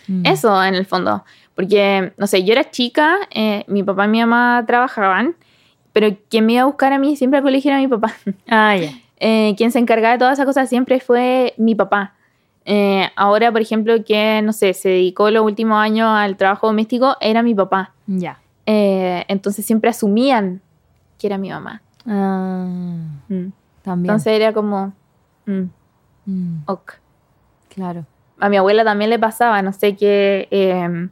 Mm. Eso en el fondo. Porque, no sé, yo era chica, eh, mi papá y mi mamá trabajaban, pero quien me iba a buscar a mí siempre al colegio era mi papá. Ah, ya. Eh, quien se encargaba de todas esas cosas siempre fue mi papá. Eh, ahora, por ejemplo, que, no sé, se dedicó los últimos años al trabajo doméstico, era mi papá. Ya. Eh, entonces siempre asumían que era mi mamá. Ah, Mm. también. Entonces era como, mm, Mm, ok. claro. a mi abuela también le pasaba, no sé, que eh,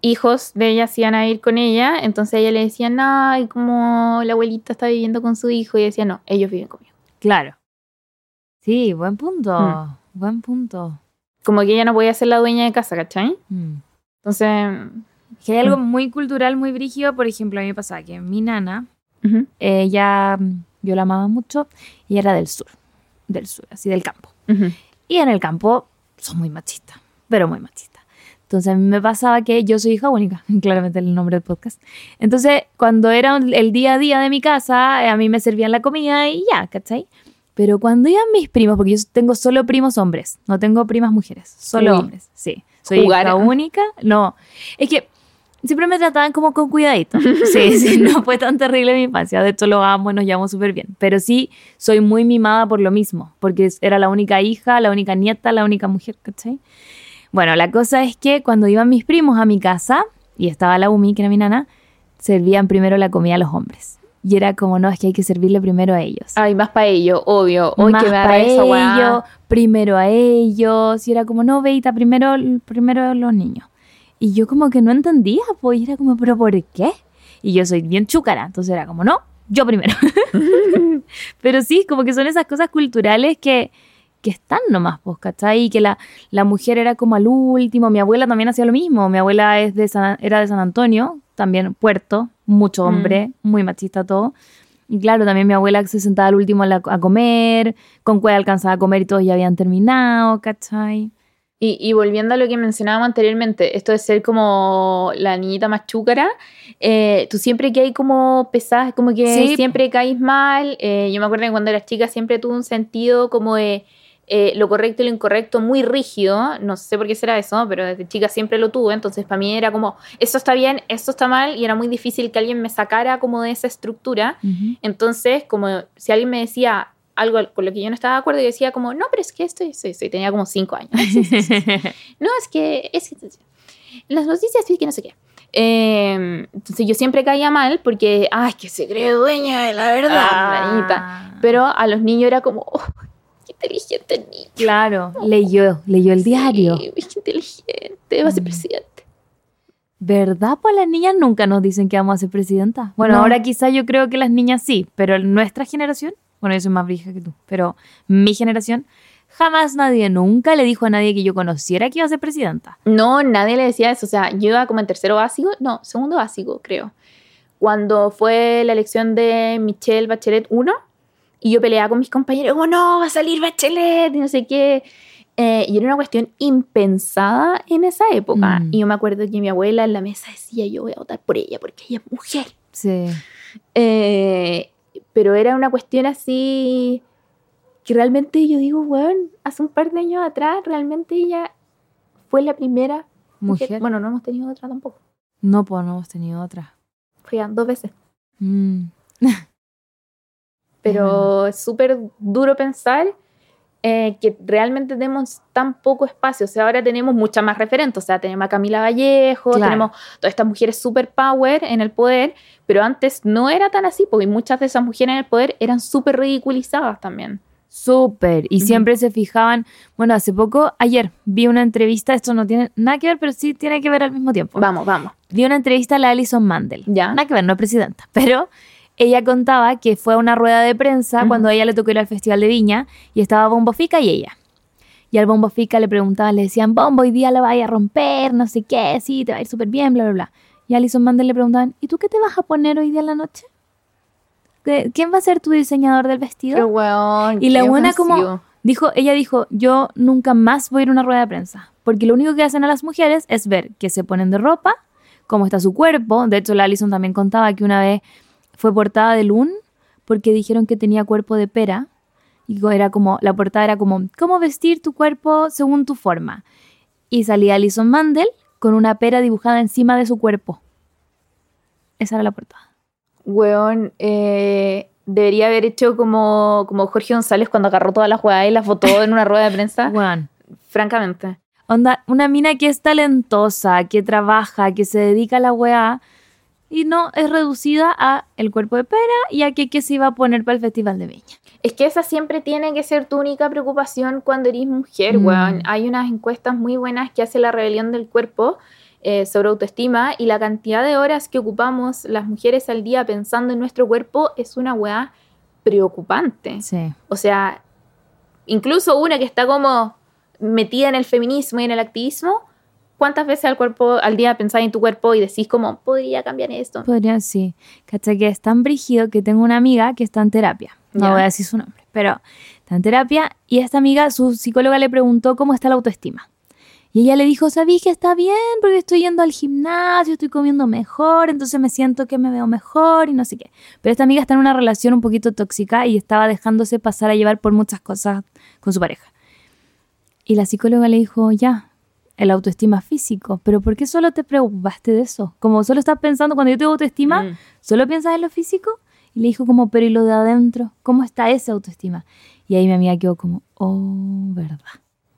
hijos de ella se iban a ir con ella, entonces ella le decía, no, y como la abuelita está viviendo con su hijo, y decía, no, ellos viven conmigo. Claro. Sí, buen punto. Mm. Buen punto. Como que ella no podía ser la dueña de casa, ¿cachai? Mm. Entonces, Que hay algo Mm. muy cultural, muy brígido. Por ejemplo, a mí me pasaba que mi nana, ella, yo la amaba mucho y era del sur. Del sur, así del campo. Y en el campo son muy machistas, pero muy machistas. Entonces a mí me pasaba que yo soy hija única, claramente el nombre del podcast. Entonces cuando era el día a día de mi casa, eh, a mí me servían la comida y ya, ¿cachai? Pero cuando iban mis primos, porque yo tengo solo primos hombres, no tengo primas mujeres, solo Uy. hombres, sí. Soy Jugar. hija única, no. Es que siempre me trataban como con cuidadito. Sí, sí, no fue tan terrible mi infancia. De hecho, lo amo nos llevamos súper bien. Pero sí, soy muy mimada por lo mismo, porque era la única hija, la única nieta, la única mujer, ¿cachai? Bueno, la cosa es que cuando iban mis primos a mi casa, y estaba la Umi, que era mi nana, servían primero la comida a los hombres. Y era como, no, es que hay que servirle primero a ellos. Ay, más para ellos, obvio. Hoy Más que me pa' da esa weá. ellos, primero a ellos. Y era como, no, Beita, primero, primero los niños. Y yo como que no entendía, pues, y era como, ¿pero por qué? Y yo soy bien chúcara, entonces era como, no, yo primero. Pero sí, como que son esas cosas culturales que, que están nomás, pues, ¿cachai? Y que la, la mujer era como al último. Mi abuela también hacía lo mismo. Mi abuela es de San- era de San Antonio, también puerto, mucho hombre, muy machista todo. Y claro, también mi abuela se sentaba al último a, la- a comer, con cuál alcanzaba a comer y todos ya habían terminado, ¿cachai? Y, y volviendo a lo que mencionábamos anteriormente, esto de ser como la niñita más chúcara, eh, tú siempre que hay como pesas, como que Sí. siempre caes mal. eh, yo me acuerdo que cuando eras chica siempre tuve un sentido como de eh, lo correcto y lo incorrecto muy rígido. No sé por qué será eso, pero desde chica siempre lo tuve. Entonces para mí era como, esto está bien, esto está mal, y era muy difícil que alguien me sacara como de esa estructura. Entonces, como si alguien me decía algo con lo que yo no estaba de acuerdo, yo decía como, no, pero es que esto, esto, esto", y tenía como cinco años. Sí, sí, sí, sí. No, es que, es que las noticias sí que no sé qué. Eh, entonces yo siempre caía mal porque, ay, que se cree dueña de la verdad. Ah. Pero a los niños era como, oh, inteligente niño. Claro, leyó, leyó el diario. Sí, inteligente, va a ser Mm. presidente. ¿Verdad? Pues las niñas nunca nos dicen que vamos a ser presidenta. Bueno, No. ahora quizá yo creo que las niñas sí, pero nuestra generación, bueno, yo soy más vieja que tú, pero mi generación, jamás nadie nunca le dijo a nadie que yo conociera que iba a ser presidenta. No, nadie le decía eso. O sea, yo iba como en tercero básico, no, segundo básico, creo. Cuando fue la elección de Michelle Bachelet 1, y yo peleaba con mis compañeros, como, no, va a salir Bachelet, y no sé qué. Eh, y era una cuestión impensada en esa época. Mm. Y yo me acuerdo que mi abuela en la mesa decía, yo voy a votar por ella porque ella es mujer. Sí. Eh, pero era una cuestión así que realmente yo digo, weón, hace un par de años atrás, realmente ella fue la primera Mujer. Bueno, no hemos tenido otra tampoco. No, pues no hemos tenido otra. Fue dos veces. Mm. Pero es súper duro pensar eh, que realmente tenemos tan poco espacio. O sea, ahora tenemos muchas más referentes. O sea, tenemos a Camila Vallejo, Claro. tenemos todas estas mujeres super power en el poder, pero antes no era tan así, porque muchas de esas mujeres en el poder eran súper ridiculizadas también. Súper. Y siempre se fijaban. Bueno, hace poco, ayer, vi una entrevista, esto no tiene nada que ver, pero sí tiene que ver al mismo tiempo. Vamos, vamos. Vi una entrevista a la Alison Mandel. Ya. Nada que ver, no es presidenta. Pero ella contaba que fue a una rueda de prensa cuando a ella le tocó ir al Festival de Viña y estaba Bombo Fica y ella. Y al Bombo Fica le preguntaban, le decían, Bombo, hoy día lo vaya a romper, no sé qué, sí, te va a ir súper bien, bla, bla, bla. Y a Alison Mandel le preguntaban, ¿y tú qué te vas a poner hoy día en la noche? ¿Qué- ¿Quién va a ser tu diseñador del vestido? Pero, weón, Y la qué buena como dijo, ella dijo, yo nunca más voy a ir a una rueda de prensa, porque lo único que hacen a las mujeres es ver que se ponen de ropa, cómo está su cuerpo. De hecho, la Alison también contaba que una vez fue portada de Loon porque dijeron que tenía cuerpo de pera y era como la portada era como cómo vestir tu cuerpo según tu forma. Y salía Alison Mandel con una pera dibujada encima de su cuerpo. Esa era la portada. Weón, eh, debería haber hecho como, como Jorge González cuando agarró todas las jugadas y las votó en una rueda de prensa. Juan. Francamente. Onda, una mina que es talentosa, que trabaja, que se dedica a la weá y no es reducida a el cuerpo de pera y a que, que se iba a poner para el Festival de Viña. Es que esa siempre tiene que ser tu única preocupación cuando eres mujer, Mm. weón. Hay unas encuestas muy buenas que hace la rebelión del cuerpo eh, sobre autoestima y la cantidad de horas que ocupamos las mujeres al día pensando en nuestro cuerpo es una weá preocupante. Sí. O sea, incluso una que está como metida en el feminismo y en el activismo, ¿cuántas veces al cuerpo al día pensáis en tu cuerpo y decís como podría cambiar esto? Podría, sí. ¿Cachai? Que es tan brígido que tengo una amiga que está en terapia. No Ya. voy a decir su nombre, pero está en terapia y esta amiga, su psicóloga le preguntó cómo está la autoestima. Y ella le dijo, sabí que está bien porque estoy yendo al gimnasio, estoy comiendo mejor, entonces me siento que me veo mejor y no sé qué. Pero esta amiga está en una relación un poquito tóxica y estaba dejándose pasar a llevar por muchas cosas con su pareja. Y la psicóloga le dijo, ya, el autoestima físico, pero ¿por qué solo te preocupaste de eso? Como solo estás pensando, cuando yo tengo autoestima, Mm. ¿Solo piensas en lo físico? Y le dijo como, pero ¿y lo de adentro? ¿Cómo está esa autoestima? Y ahí mi amiga quedó como, oh, verdad.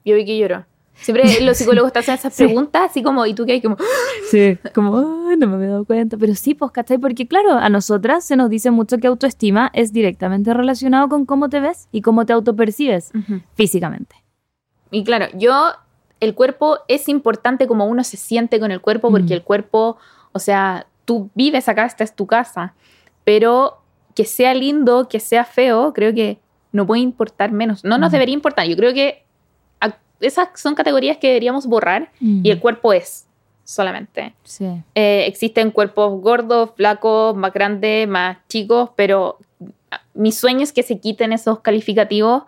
Yo vi que lloró. Siempre los psicólogos te hacen esas preguntas, así como, y tú que hay como, Sí, como, "Ay, no me había dado cuenta. Pero sí, pues, ¿cachai? Porque claro, a nosotras se nos dice mucho que autoestima es directamente relacionado con cómo te ves y cómo te autopercibes físicamente. Y claro, yo, el cuerpo es importante como uno se siente con el cuerpo, porque Mm. el cuerpo, o sea, tú vives acá, esta es tu casa, pero que sea lindo, que sea feo, creo que no puede importar menos. No nos Mm. debería importar. Yo creo que esas son categorías que deberíamos borrar y el cuerpo es solamente. Sí. Eh, existen cuerpos gordos, flacos, más grandes, más chicos, pero ah, mi sueño es que se quiten esos calificativos.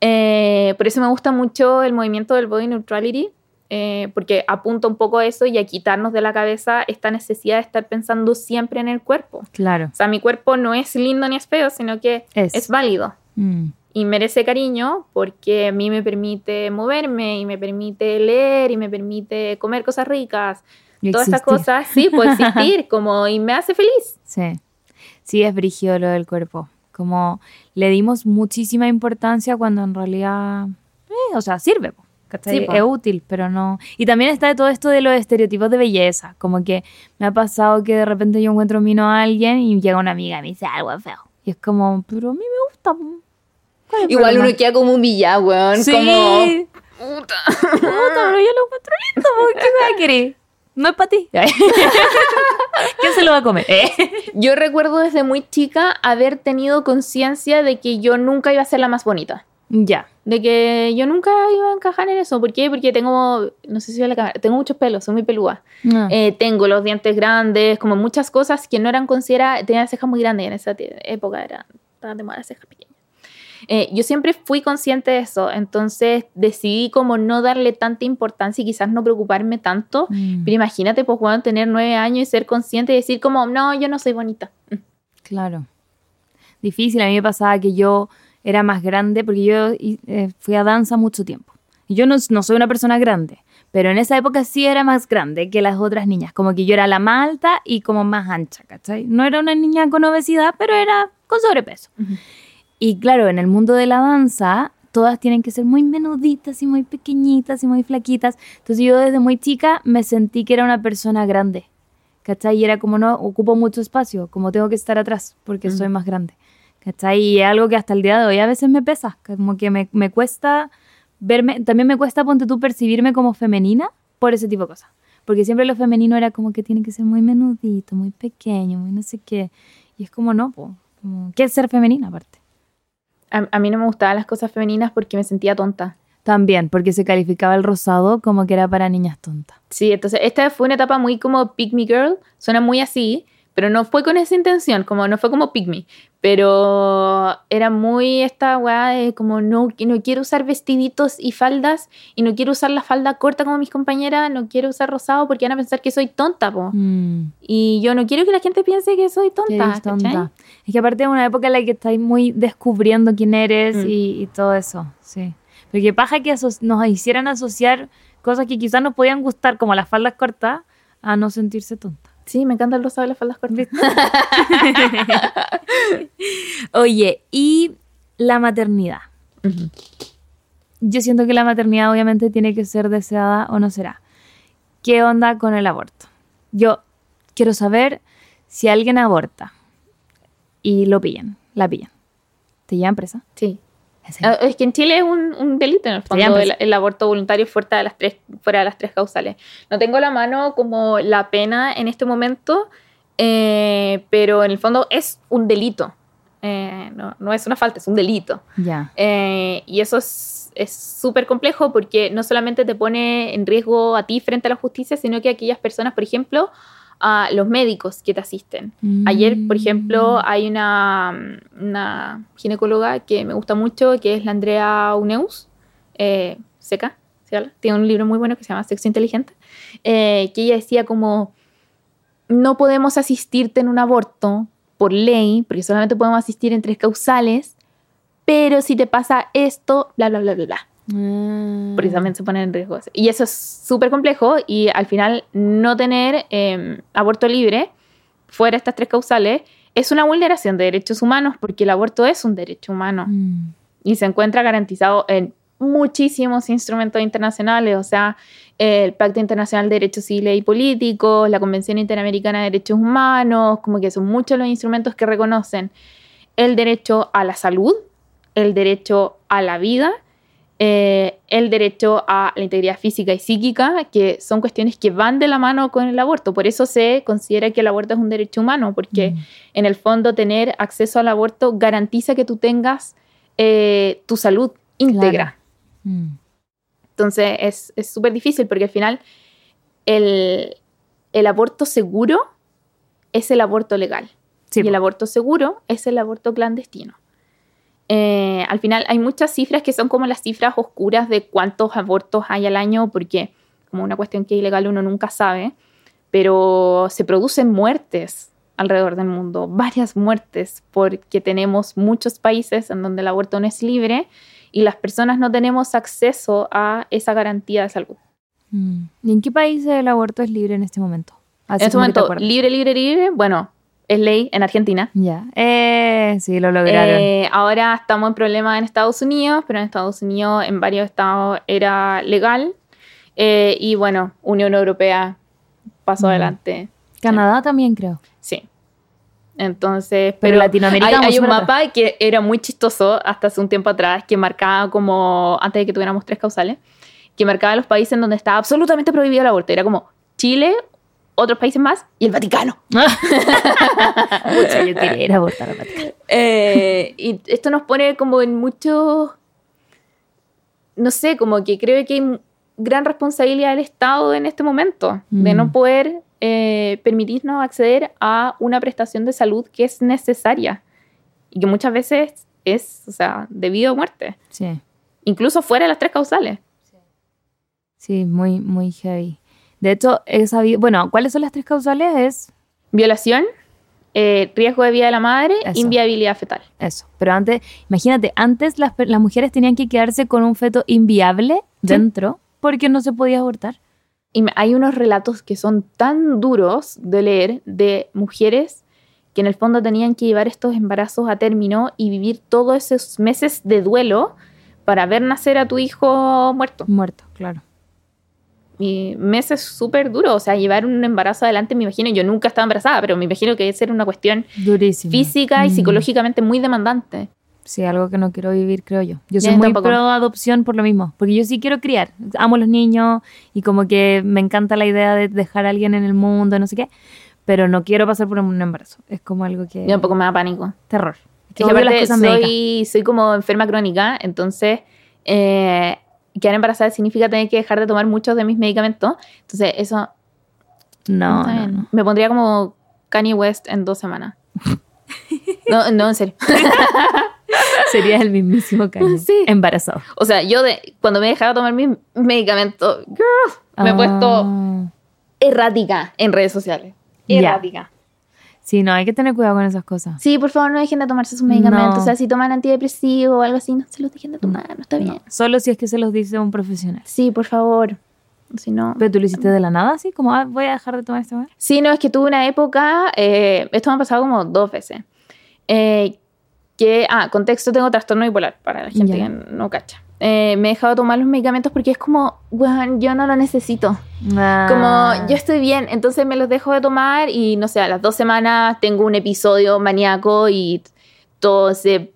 Eh, por eso me gusta mucho el movimiento del body neutrality, eh, porque apunta un poco a eso y a quitarnos de la cabeza esta necesidad de estar pensando siempre en el cuerpo. Claro. O sea, mi cuerpo no es lindo ni es feo, sino que Es. es válido Mm. y merece cariño porque a mí me permite moverme y me permite leer y me permite comer cosas ricas Y todas estas cosas, sí, puede existir, como, y me hace feliz. Sí. Sí, es brígido lo del cuerpo. Como le dimos muchísima importancia cuando en realidad, eh, o sea, sirve. Sí, es útil, pero no. Y también está todo esto de los estereotipos de belleza. Como que me ha pasado que de repente yo encuentro mino a alguien y llega una amiga y me dice algo feo. Y es como, pero a mí me gusta. po. ¿Cuál es el Igual problema? uno queda como humillado, weón. Sí. Como, puta. Puta, pero yo lo encuentro lindo. ¿Qué me va a querer? No es para ti. ¿Quién se lo va a comer? Eh. Yo recuerdo desde muy chica haber tenido conciencia de que yo nunca iba a ser la más bonita. Ya. De que yo nunca iba a encajar en eso. ¿Por qué? Porque tengo, no sé si ve la cámara, tengo muchos pelos, soy muy pelúa. Ah. Eh, tengo los dientes grandes, como muchas cosas que no eran consideradas, tenía las cejas muy grandes en esa época, era, estaban de moda las cejas pequeñas. Eh, yo siempre fui consciente de eso, entonces decidí como no darle tanta importancia y quizás no preocuparme tanto. Mm. Pero imagínate, pues, bueno, tener nueve años y ser consciente y decir como, no, yo no soy bonita. Claro. Difícil. A mí me pasaba que yo era más grande porque yo eh, fui a danza mucho tiempo. Y yo no, no soy una persona grande, pero en esa época sí era más grande que las otras niñas. Como que yo era la más alta y como más ancha, ¿cachai? No era una niña con obesidad, pero era con sobrepeso. Y claro, en el mundo de la danza, todas tienen que ser muy menuditas y muy pequeñitas y muy flaquitas. Entonces yo desde muy chica me sentí que era una persona grande. ¿Cachai? Y era como no ocupo mucho espacio, como tengo que estar atrás porque soy más grande. ¿Cachai? Y es algo que hasta el día de hoy a veces me pesa, como que me, me cuesta verme, también me cuesta, ponte tú, percibirme como femenina por ese tipo de cosas. Porque siempre lo femenino era como que tiene que ser muy menudito, muy pequeño, muy no sé qué. Y es como no, po, como, ¿qué es ser femenina aparte? A, a mí no me gustaban las cosas femeninas porque me sentía tonta. También, porque se calificaba el rosado como que era para niñas tontas. Sí, entonces esta fue una etapa muy como Pick Me Girl, suena muy así, pero no fue con esa intención, como no fue como Pick Me, pero era muy esta weá de como no, no quiero usar vestiditos y faldas y no quiero usar la falda corta como mis compañeras, no quiero usar rosado porque van a pensar que soy tonta, po. Mm, Y yo no quiero que la gente piense que soy tonta, tonta. Es que aparte es una época en la que estáis muy descubriendo quién eres Mm. y, y todo eso, sí. Porque paja que nos hicieran asociar cosas que quizás nos podían gustar, como las faldas cortas, a no sentirse tonta. Sí, me encanta el rosado de las faldas cortas. Oye, y la maternidad. Yo siento que la maternidad obviamente tiene que ser deseada o no será. ¿Qué onda con el aborto? Yo quiero saber si alguien aborta y lo pillan, la pillan. ¿Te llevan presa? Sí. Ah, Es que en Chile es un, un delito en el fondo el, aborto voluntario fuera de, las tres, fuera de las tres causales. No tengo la mano como la pena en este momento, eh, pero en el fondo es un delito. Eh, no, no es una falta, es un delito. Eh, y eso es es súper complejo porque no solamente te pone en riesgo a ti frente a la justicia, sino que a aquellas personas, por ejemplo, a los médicos que te asisten. Ayer, por ejemplo, hay una, una ginecóloga que me gusta mucho, que es la Andrea Uneus, eh, seca, ¿se habla? tiene un libro muy bueno que se llama Sexo Inteligente, eh, que ella decía como, no podemos asistirte en un aborto por ley, porque solamente podemos asistir en tres causales, pero si te pasa esto, bla, bla, bla, bla, bla Porque también se ponen en riesgo. Y eso es súper complejo y al final no tener eh, aborto libre fuera de estas tres causales es una vulneración de derechos humanos porque el aborto es un derecho humano Mm. y se encuentra garantizado en muchísimos instrumentos internacionales, o sea, el Pacto Internacional de Derechos Civiles y Políticos, la Convención Interamericana de Derechos Humanos, como que son muchos los instrumentos que reconocen el derecho a la salud, el derecho a la vida, eh, el derecho a la integridad física y psíquica, que son cuestiones que van de la mano con el aborto. Por eso se considera que el aborto es un derecho humano, porque Mm. en el fondo tener acceso al aborto garantiza que tú tengas eh, tu salud íntegra. Mm. Entonces es súper difícil porque al final el, el aborto seguro es el aborto legal Sí, y el aborto seguro es el aborto clandestino. Eh, al final hay muchas cifras que son como las cifras oscuras de cuántos abortos hay al año porque como una cuestión que es ilegal uno nunca sabe, pero se producen muertes alrededor del mundo, varias muertes porque tenemos muchos países en donde el aborto no es libre y las personas no tenemos acceso a esa garantía de salud. Mm. ¿Y en qué país el aborto es libre en este momento? Así en este momento, libre, libre, libre, bueno, es ley en Argentina. Ya. Eh, sí, lo lograron. Eh, ahora estamos en problemas en Estados Unidos, pero en Estados Unidos en varios estados era legal. Eh, y bueno, Unión Europea pasó Mm. adelante. Canadá también creo. Sí. Entonces, Pero pero, Latinoamérica hay, un atrás. mapa que era muy chistoso hasta hace un tiempo atrás, que marcaba como, antes de que tuviéramos tres causales, que marcaba los países en donde estaba absolutamente prohibido el aborto. Era como Chile, otros países más y el Vaticano. Pucha, yo quería ir a abortar a Vaticano. Eh, y esto nos pone como en mucho, no sé, como que creo que hay gran responsabilidad del Estado en este momento, de Mm. no poder eh, permitirnos acceder a una prestación de salud que es necesaria y que muchas veces es, o sea, debido a muerte, Sí, incluso fuera de las tres causales. sí, muy, muy heavy. De hecho, he sabido, bueno, ¿cuáles son las tres causales? Es Violación, eh, riesgo de vida de la madre, Eso. inviabilidad fetal. eso. Pero antes, imagínate, antes las, las mujeres tenían que quedarse con un feto inviable dentro porque no se podía abortar. Y hay unos relatos que son tan duros de leer de mujeres que en el fondo tenían que llevar estos embarazos a término y vivir todos esos meses de duelo para ver nacer a tu hijo muerto. Muerto, claro. Y meses súper duros, o sea, llevar un embarazo adelante, me imagino, yo nunca estaba embarazada, pero me imagino que debe ser una cuestión Durísimo. física y Mm. psicológicamente muy demandante. Sí, algo que no quiero vivir, creo yo. Yo Yo soy muy tampoco. pro adopción por lo mismo, porque yo sí quiero criar. Amo los niños y como que me encanta la idea de dejar a alguien en el mundo, no sé qué, pero no quiero pasar por un embarazo. Es como algo que... Yo tampoco me da pánico. Terror. Es que yo soy, soy como enferma crónica, entonces eh, quedar embarazada significa tener que dejar de tomar muchos de mis medicamentos. Entonces eso No, me pondría como Kanye West en dos semanas. No, no, en serio. Sería el mismísimo Kanye. Sí. Embarazado. O sea, yo de, cuando me he dejado tomar mis medicamentos, girl, me he puesto Ah. errática en redes sociales. Errática. Sí, no, hay que tener cuidado con esas cosas. Sí, por favor, no dejen de tomarse sus medicamentos. No. O sea, si toman antidepresivo o algo así, no se los dejen de tomar, no está bien. No, solo si es que se los dice un profesional. Sí, por favor. Si no. Pero tú lo hiciste de la nada, así como ah, voy a dejar de tomar esta vez. Sí, no, es que tuve una época, eh, esto me ha pasado como dos veces, eh, que, ah, contexto, tengo trastorno bipolar, para la gente Ya. que no cacha. Eh, me he dejado de tomar los medicamentos porque es como, weón, yo no lo necesito. Ah. Como, yo estoy bien, entonces me los dejo de tomar y, no sé, a las dos semanas tengo un episodio maníaco y todo se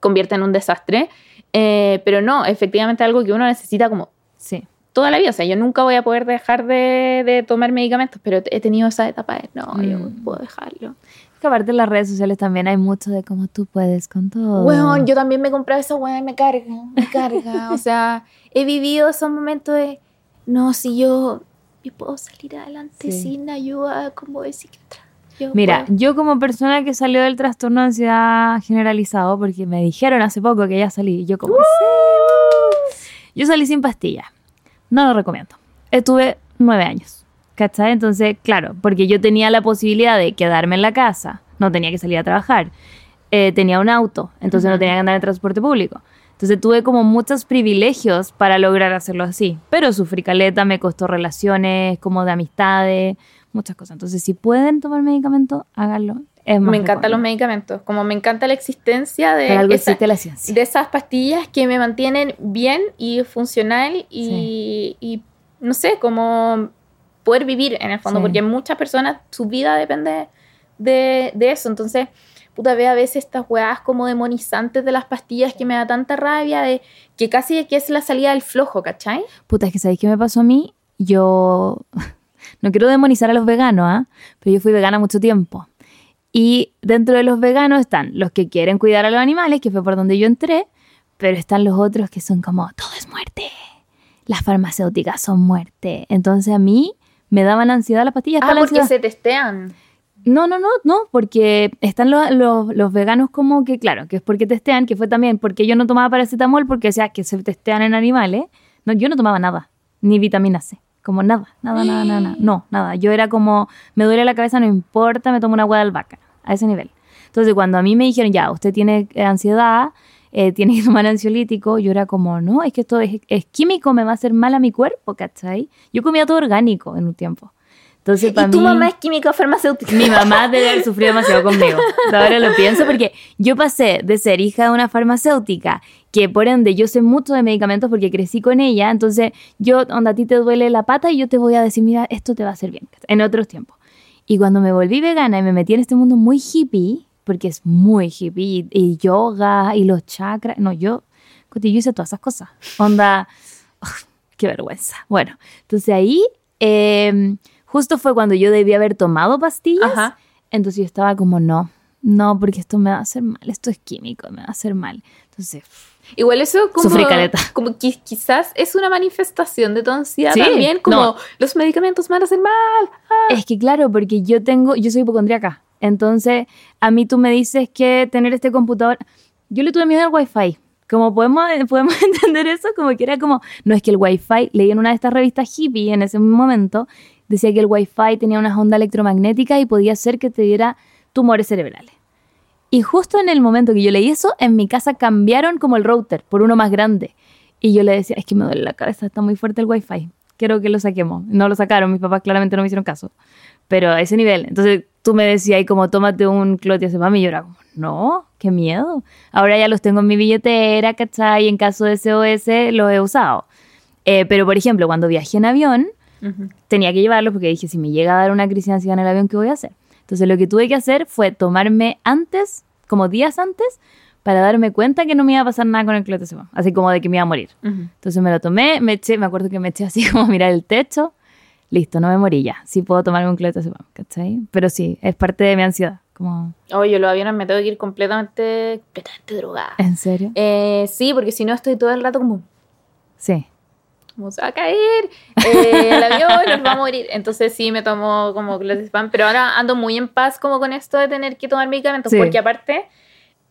convierte en un desastre. Eh, pero no, efectivamente algo que uno necesita como Sí. toda la vida. O sea, yo nunca voy a poder dejar de, de tomar medicamentos, pero he tenido esa etapa de no, yo Mm. puedo dejarlo. Que aparte en las redes sociales también hay mucho de cómo tú puedes con todo. Weón, yo también me compraba esa weá y me carga, me carga. o sea, he vivido esos momentos de no, si yo, yo puedo salir adelante Sí. sin ayuda como de psiquiatra. Yo Mira, puedo. yo como persona que salió del trastorno de ansiedad generalizado, porque me dijeron hace poco que ya salí, y yo como, "Sí". yo salí sin pastillas. No lo recomiendo. Estuve nueve años, ¿cachai? Entonces, claro, porque yo tenía la posibilidad de quedarme en la casa, no tenía que salir a trabajar, eh, tenía un auto, entonces no Ujú. tenía que andar en transporte público. Entonces tuve como muchos privilegios para lograr hacerlo así, pero sufrí caleta, me costó relaciones como de amistades, muchas cosas. Entonces, si pueden tomar medicamento, háganlo. es más Me encantan los medicamentos, como me encanta la existencia de, algo esa- la ciencia. de esas pastillas que me mantienen bien y funcional y, y, no sé, como poder vivir en el fondo, Sí. porque muchas personas, su vida depende de, de eso. Entonces, puta, ve a veces estas weas como demonizantes de las pastillas que me da tanta rabia, de que casi que es la salida del flojo, ¿cachai? Puta, es que ¿sabéis qué me pasó a mí? Yo no quiero demonizar a los veganos, ¿ah? Pero yo fui vegana mucho tiempo. Y dentro de los veganos están los que quieren cuidar a los animales, que fue por donde yo entré, pero están los otros que son como, todo es muerte. Las farmacéuticas son muerte. Entonces a mí me daban ansiedad las pastillas. Ah, la porque se testean. No, no, no, no, porque están los, los, los veganos como que, claro, que es porque testean, que fue también porque yo no tomaba paracetamol porque, o sea, que se testean en animales. No, yo no tomaba nada, ni vitamina C, como nada, nada, nada, nada, nada. No, nada. Yo era como, me duele la cabeza, no importa, me tomo una agua de albahaca, a ese nivel. Entonces, cuando a mí me dijeron, ya, usted tiene eh, ansiedad, eh, tiene que tomar ansiolítico, yo era como, no, es que esto es, es químico, me va a hacer mal a mi cuerpo, ¿cachai? Yo comía todo orgánico en un tiempo. Entonces, Y tu mí... mamá es químico farmacéutico. Mi mamá debe haber sufrido demasiado conmigo. Ahora lo pienso porque yo pasé de ser hija de una farmacéutica, que por ende yo sé mucho de medicamentos porque crecí con ella, entonces yo, onda, a ti te duele la pata y yo te voy a decir, mira, esto te va a hacer bien, en otros tiempos. Y cuando me volví vegana y me metí en este mundo muy hippie, porque es muy hippie, y, y yoga y los chakras, no, yo, yo hice todas esas cosas. Onda, ugh, qué vergüenza. Bueno, entonces ahí, eh, justo fue cuando yo debía haber tomado pastillas. Ajá. Entonces yo estaba como, no, no, porque esto me va a hacer mal, esto es químico, me va a hacer mal. Entonces, Igual eso como, como qui- quizás es una manifestación de tu ansiedad Sí, también, como no. los medicamentos me van a hacer mal. es que claro, porque yo tengo, yo soy hipocondríaca. Entonces, a mí tú me dices que tener este computador, yo le tuve miedo al wifi. Como podemos, podemos entender eso, como que era como, no es que el wifi, leí en una de estas revistas hippie en ese momento, decía que el wifi tenía unas ondas electromagnéticas y podía hacer que te diera tumores cerebrales. Y justo en el momento que yo leí eso, en mi casa cambiaron como el router por uno más grande. Y yo le decía, es que me duele la cabeza, está muy fuerte el wifi. Quiero que lo saquemos. No lo sacaron, mis papás claramente no me hicieron caso. Pero a ese nivel. Entonces tú me decías, ahí como, tómate un clotiazepam. Y yo era como, no, qué miedo. Ahora ya los tengo en mi billetera, ¿cachai? Y en caso de SOS los he usado. Eh, pero, por ejemplo, cuando viajé en avión, tenía que llevarlos porque dije, si me llega a dar una crisis de ansiedad en el avión, ¿qué voy a hacer? Entonces lo que tuve que hacer fue tomarme antes, como días antes, para darme cuenta que no me iba a pasar nada con el clotazepam, así como de que me iba a morir. Entonces me lo tomé, me eché, me acuerdo que me eché así como a mirar el techo, listo, no me morí ya, sí puedo tomarme un clotazepam, ¿cachai? Pero sí, es parte de mi ansiedad, como, Oye, los aviones me tengo que ir completamente, completamente drogada. ¿en serio? Eh, sí, porque si no estoy todo el rato como, Sí. Como se va a caer eh, el avión, nos va a morir. Entonces sí me tomo como clozapam, pero ahora ando muy en paz como con esto de tener que tomar medicamentos, Sí. porque aparte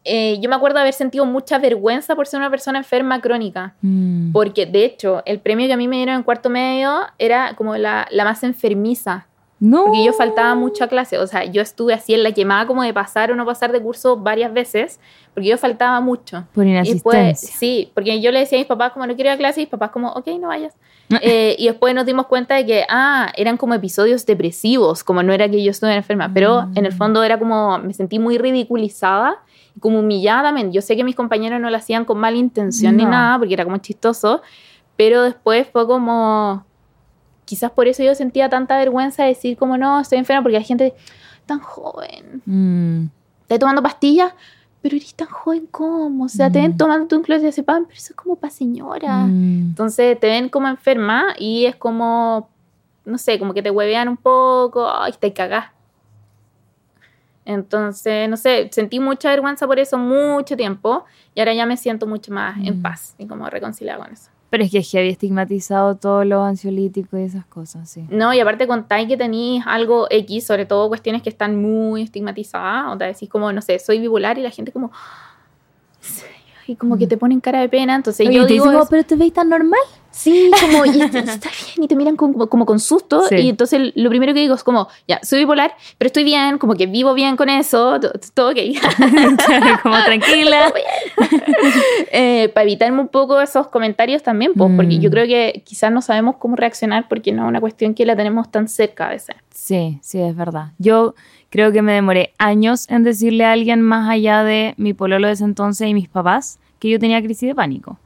eh, yo me acuerdo de haber sentido mucha vergüenza por ser una persona enferma crónica. Mm. Porque de hecho, el premio que a mí me dieron en cuarto medio era como la, la más enfermiza. No. Porque yo faltaba mucho a clase. O sea, yo estuve así en la quemada como de pasar o no pasar de curso varias veces. Porque yo faltaba mucho. Por Y después, inasistencia. sí, porque yo le decía a mis papás como no quiero ir a clase y mis papás como, ok, no vayas. Eh, y después nos dimos cuenta de que, ah, eran como episodios depresivos, como no era que yo estuviera enferma, pero en el fondo era como, me sentí muy ridiculizada y como humillada. Yo sé que mis compañeros no lo hacían con mala intención ni No. nada, porque era como chistoso, pero después fue como, quizás por eso yo sentía tanta vergüenza de decir como, no, estoy enferma, porque hay gente tan joven, Mm. estás tomando pastillas, pero eres tan joven como, o sea, te ven Mm. tomando un clozapam, pero eso es como para señora. Mm. Entonces te ven como enferma y es como, no sé, como que te huevean un poco, ay, te cagás. Entonces, no sé, sentí mucha vergüenza por eso mucho tiempo y ahora ya me siento mucho más en Mm. paz y como reconciliada con eso. Pero es que es había estigmatizado todos los ansiolíticos y esas cosas, sí. No, y aparte contáis que tenéis algo X, sobre todo cuestiones que están muy estigmatizadas, o te decís como, no sé, soy bipolar y la gente como... Y como que te ponen cara de pena, entonces Oye, yo te digo... dicen es- pero te veis tan normal. Sí, como, y está, está bien, y te miran con- como, como con susto, Sí. y entonces lo primero que digo es como, ya, soy bipolar, pero estoy bien, como que vivo bien con eso, to- todo ok. como tranquila. eh, para evitarme un poco esos comentarios también, pues, porque Mm. yo creo que quizás no sabemos cómo reaccionar porque no es una cuestión que la tenemos tan cerca a veces. Sí, sí, es verdad. Yo creo que me demoré años en decirle a alguien más allá de mi pololo de ese entonces y mis papás que yo tenía crisis de pánico.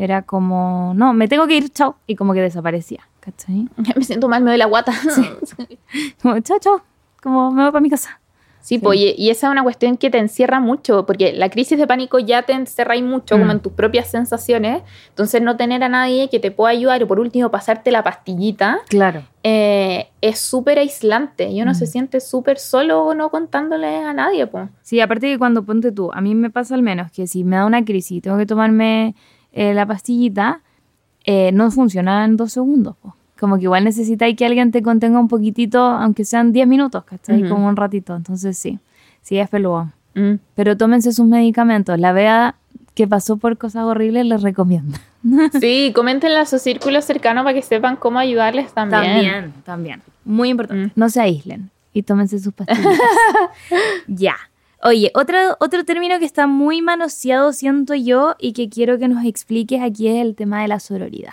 Era como, no, me tengo que ir, chao. Y como que desaparecía, ¿cachai? Me siento mal, me doy la guata. Como, chao, chao. Como, me voy para mi casa. Sí, Sí. pues, y, y esa es una cuestión que te encierra mucho, porque la crisis de pánico ya te encerra ahí mucho, Mm. como en tus propias sensaciones. Entonces, no tener a nadie que te pueda ayudar, o por último, pasarte la pastillita, Claro. eh, es súper aislante. Y uno Mm. se siente súper solo no contándole a nadie, pues. Sí, aparte que cuando ponte tú, a mí me pasa al menos que si me da una crisis y tengo que tomarme eh, la pastillita, eh, no funciona en dos segundos. po. Como que igual necesitáis que alguien te contenga un poquitito, aunque sean 10 minutos, ¿cachai? Ujú. Como un ratito. Entonces sí, sí es peludo. Mm. Pero tómense sus medicamentos. La vea que pasó por cosas horribles les recomiendo. Sí, coméntenle a su círculo cercano para que sepan cómo ayudarles también. también. Muy importante. Mm. No se aíslen y tómense sus pastillas. ya. Oye, otro, otro término que está muy manoseado, siento yo, y que quiero que nos expliques aquí es el tema de la sororidad.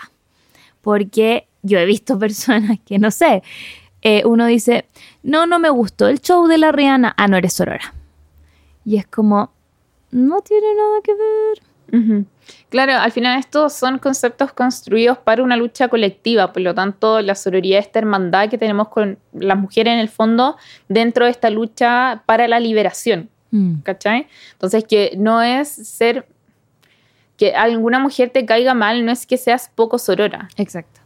Porque yo he visto personas que, no sé, eh, uno dice, no, no me gustó el show de la Rihanna, ah, no eres sorora. Y es como, no tiene nada que ver. Claro, al final estos son conceptos construidos para una lucha colectiva, por lo tanto la sororidad, esta hermandad que tenemos con las mujeres en el fondo dentro de esta lucha para la liberación, Mm, ¿cachai? Entonces que no es ser, que alguna mujer te caiga mal, no es que seas poco sorora, exacto.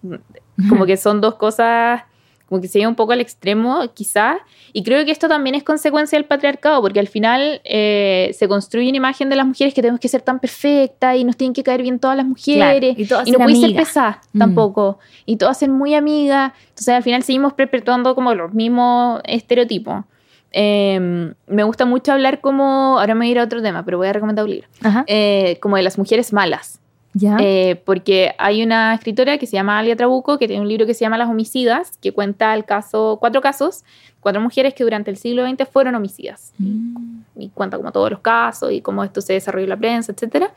como que son dos cosas como que se lleva un poco al extremo quizás. Y creo que esto también es consecuencia del patriarcado porque al final eh, se construye una imagen de las mujeres que tenemos que ser tan perfectas y nos tienen que caer bien todas las mujeres. y todas y no ser puedes ser pesada Mm. tampoco. Y todas ser muy amigas. Entonces al final seguimos perpetuando como los mismos estereotipos Eh, me gusta mucho hablar como ahora me voy a ir a otro tema pero voy a recomendar un libro. Eh, como de las mujeres malas ya. eh, porque hay una escritora que se llama Alia Trabuco que tiene un libro que se llama Las homicidas, que cuenta el caso, cuatro casos, cuatro mujeres que durante el siglo XX fueron homicidas. Mm. Y cuenta como todos los casos y cómo esto se desarrolló en la prensa, etc.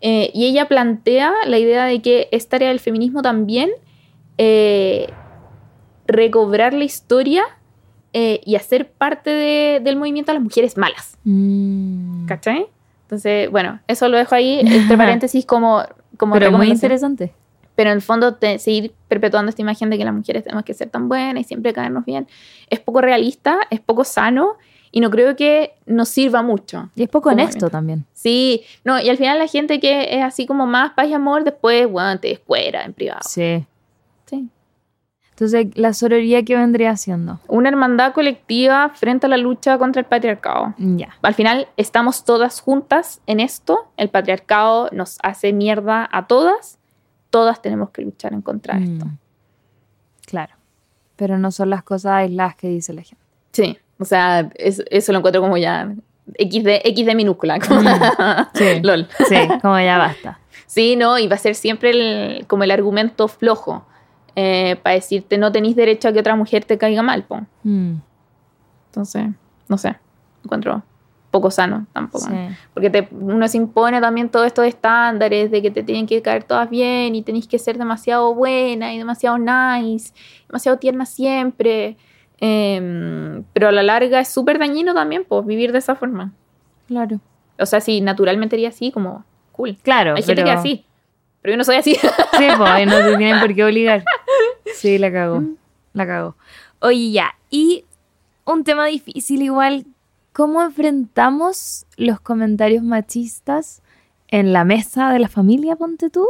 Eh, y ella plantea la idea de que es tarea del feminismo también recobrar la historia eh, y hacer parte de- del movimiento a las mujeres malas. Mm. ¿Cachai? Entonces, bueno, eso lo dejo ahí, entre paréntesis, como, como Pero muy interesante. Pero en el fondo, te- seguir perpetuando esta imagen de que las mujeres tenemos que ser tan buenas y siempre caernos bien, es poco realista, es poco sano y no creo que nos sirva mucho. Y es poco honesto también. Sí, no, y al final la gente que es así como más paz y amor, después, bueno, te descuera en privado. Sí. Entonces, la sororidad que vendría haciendo. Una hermandad colectiva frente a la lucha contra el patriarcado. Ya. Al final estamos todas juntas en esto, el patriarcado nos hace mierda a todas, todas tenemos que luchar en contra de esto. Mm. Claro. Pero no son las cosas aisladas que dice la gente. Sí, o sea, es- eso lo encuentro como ya XD, XD minúscula. como- Sí. LOL. Sí, como ya basta. Sí, no, y va a ser siempre el- como el argumento flojo eh, para decirte no tenéis derecho a que otra mujer te caiga mal, po. Mm. Entonces, no sé, encuentro poco sano tampoco. Sí. Porque te- uno se impone también todos estos estándares de que te tienen que caer todas bien y tenéis que ser demasiado buena y demasiado nice, demasiado tierna siempre. Em, pero a la larga es súper dañino también, pues, vivir de esa forma. Claro. O sea, si naturalmente sería así, como cool. Claro. Hay gente pero... que así, pero yo no soy así. Sí, pues, no te tienen por qué obligar. Sí, la cago. La cago. Oye, ya. Y un tema difícil igual. ¿Cómo enfrentamos los comentarios machistas en la mesa de la familia, ponte tú?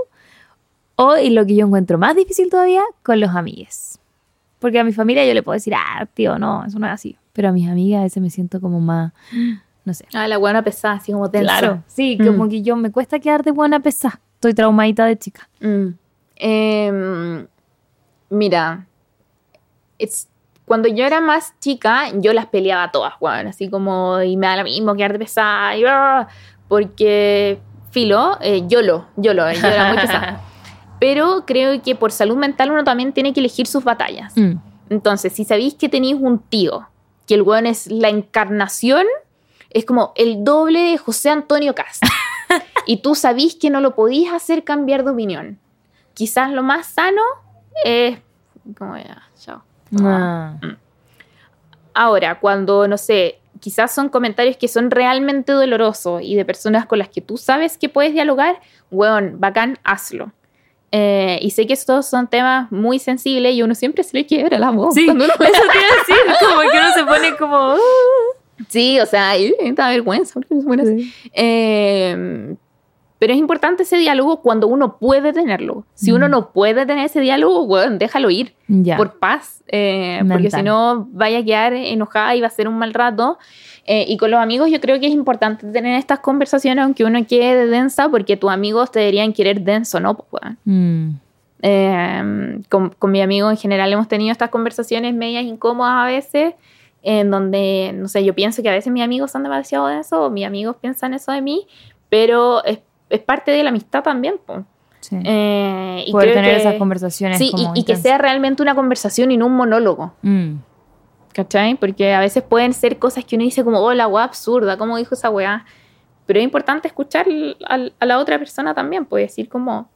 O, y lo que yo encuentro más difícil todavía, con los amigues. Porque a mi familia yo le puedo decir, ah, tío, no, eso no es así. Pero a mis amigas a veces me siento como más, no sé. ah, la buena pesada, así como tensa. Claro, sí, Mm. como que yo me cuesta quedar de buena pesada. Estoy traumadita de chica. Mm. Em, mira, es- cuando yo era más chica, yo las peleaba todas, weón, así como, y me da lo mismo quedar de pesada, y, porque, filo, eh, YOLO, YOLO, yo era muy pesada. pero creo que por salud mental uno también tiene que elegir sus batallas. Mm. Entonces, si sabéis que tenéis un tío, que el weón es la encarnación, es como el doble de José Antonio Cast. y tú sabís que no lo podís hacer cambiar de opinión. Quizás lo más sano es como ya, chao. Ah. Ahora, cuando, no sé, quizás son comentarios que son realmente dolorosos y de personas con las que tú sabes que puedes dialogar, weón, bacán, hazlo. Eh, y sé que estos son temas muy sensibles y uno siempre se le quiebra la voz. Sí, cuando uno- eso te iba a decir, como que uno se pone como... Sí, o sea, da vergüenza. porque se pone así. Eh, pero es importante ese diálogo cuando uno puede tenerlo. Si uno Mm. no puede tener ese diálogo, weón, déjalo ir. Ya. por paz, eh, porque si no vaya a quedar enojada y va a ser un mal rato. Eh, y con los amigos yo creo que es importante tener estas conversaciones aunque uno quede densa, porque tus amigos te deberían querer denso, ¿no? Pues. Mm. Eh, con, con mi amigo en general hemos tenido estas conversaciones medias incómodas a veces, en donde, no sé, yo pienso que a veces mis amigos son demasiado densos o mis amigos piensan eso de mí, pero es, parte de la amistad también. pues. Sí. Eh, y Poder tener que- esas conversaciones Sí, y- como y, que intensas. sea realmente una conversación y no un monólogo. Mm. ¿Cachai? Porque a veces pueden ser cosas que uno dice como, oh, la weá absurda, ¿cómo dijo esa weá? Pero es importante escuchar al- a la otra persona también, puede decir como,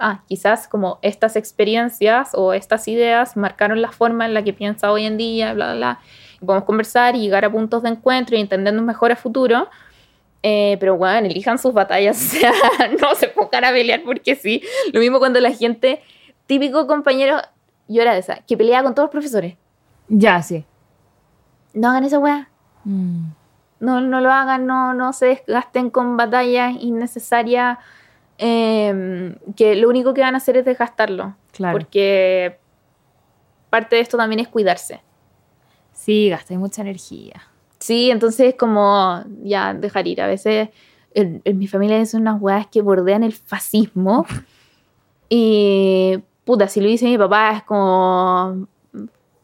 ah, quizás como estas experiencias o estas ideas marcaron la forma en la que piensa hoy en día, bla, bla, bla. Y podemos conversar y llegar a puntos de encuentro y entendernos mejor a futuro. Eh, pero bueno, elijan sus batallas, o sea, no se pongan a pelear porque sí. Lo mismo cuando la gente, típico compañero, yo era de esa, que pelea con todos los profesores. Ya, sí. No hagan esa weá. Mm. No, no lo hagan, no, no se desgasten con batallas innecesarias eh, que lo único que van a hacer es desgastarlo. Claro. Porque parte de esto también es cuidarse. Sí, gasté mucha energía. Sí, entonces como ya dejar ir. A veces en, en mi familia son unas weas que bordean el fascismo. y puta, si lo dice mi papá es como...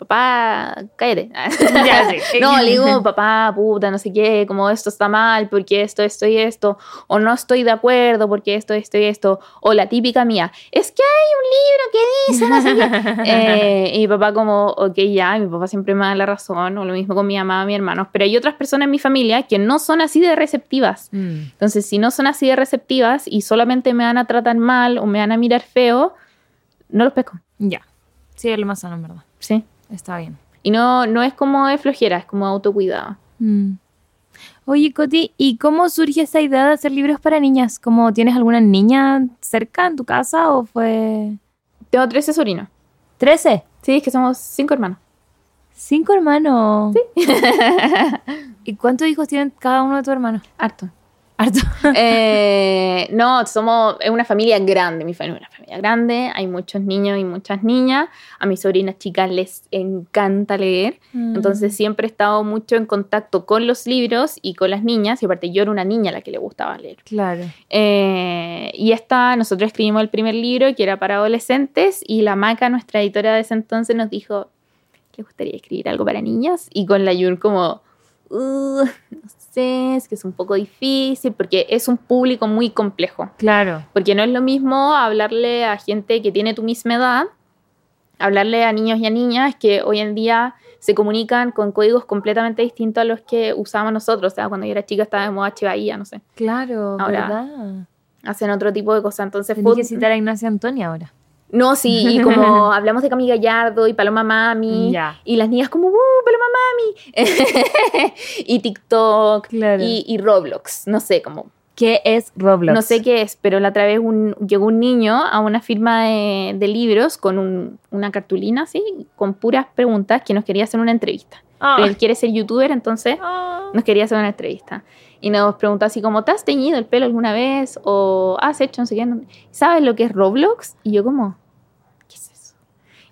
Papá, cállate. Ya, sí. no, le digo, papá, puta, no sé qué, como esto está mal, porque esto, esto y esto, o no estoy de acuerdo porque esto, esto y esto, o la típica mía, es que hay un libro que dice, no sé qué. Eh, y mi papá como, ok, ya, y mi papá siempre me da la razón, o lo mismo con mi mamá, mi hermano, pero hay otras personas en mi familia que no son así de receptivas. Mm. Entonces, si no son así de receptivas y solamente me van a tratar mal o me van a mirar feo, no los pesco, Ya. Sí, es lo más sano, en verdad. ¿sí? Está bien. Y no, no es como de flojera, es como autocuidado. Mm. Oye, Coti, ¿y cómo surge esa idea de hacer libros para niñas? ¿Cómo tienes alguna niña cerca en tu casa o fue...? Tengo 13 sobrinos. ¿Trece? Sí, es que somos cinco hermanos. ¿Cinco hermanos? Sí. ¿Y cuántos hijos tienen cada uno de tus hermanos? Harto. Harto. Eh, no, somos es una familia grande, mi familia es una familia grande, hay muchos niños y muchas niñas, a mis sobrinas chicas les encanta leer, Mm. entonces siempre he estado mucho en contacto con los libros y con las niñas, y aparte yo era una niña a la que le gustaba leer. Claro. Eh, y esta, nosotros escribimos el primer libro que era para adolescentes y la Maca, nuestra editora de ese entonces, nos dijo, ¿le gustaría escribir algo para niñas? Y con la Yun como, "Uh, no sé, es que es un poco difícil porque es un público muy complejo. Claro. Porque no es lo mismo hablarle a gente que tiene tu misma edad, hablarle a niños y a niñas que hoy en día se comunican con códigos completamente distintos a los que usábamos nosotros. O sea, cuando yo era chica estaba de moda Bahía, no sé. Claro, Ahora, ¿verdad? Hacen otro tipo de cosas. Entonces Tenés fue- que citar a Ignacia Antonia ahora. No, sí, y como hablamos de Cami Gallardo y Paloma Mami, y las niñas como, ¡uh, Paloma Mami! y TikTok, Claro. y, y Roblox, no sé, como, ¿Qué es Roblox? no sé qué es, pero la otra vez un- llegó un niño a una firma de, de libros con un- una cartulina así, con puras preguntas que nos quería hacer una entrevista. Pero él quiere ser youtuber, entonces Ah. nos quería hacer una entrevista. Y nos preguntó así como, ¿te has teñido el pelo alguna vez? ¿O has hecho no sé qué? ¿Sabes lo que es Roblox? Y yo como, ¿qué es eso?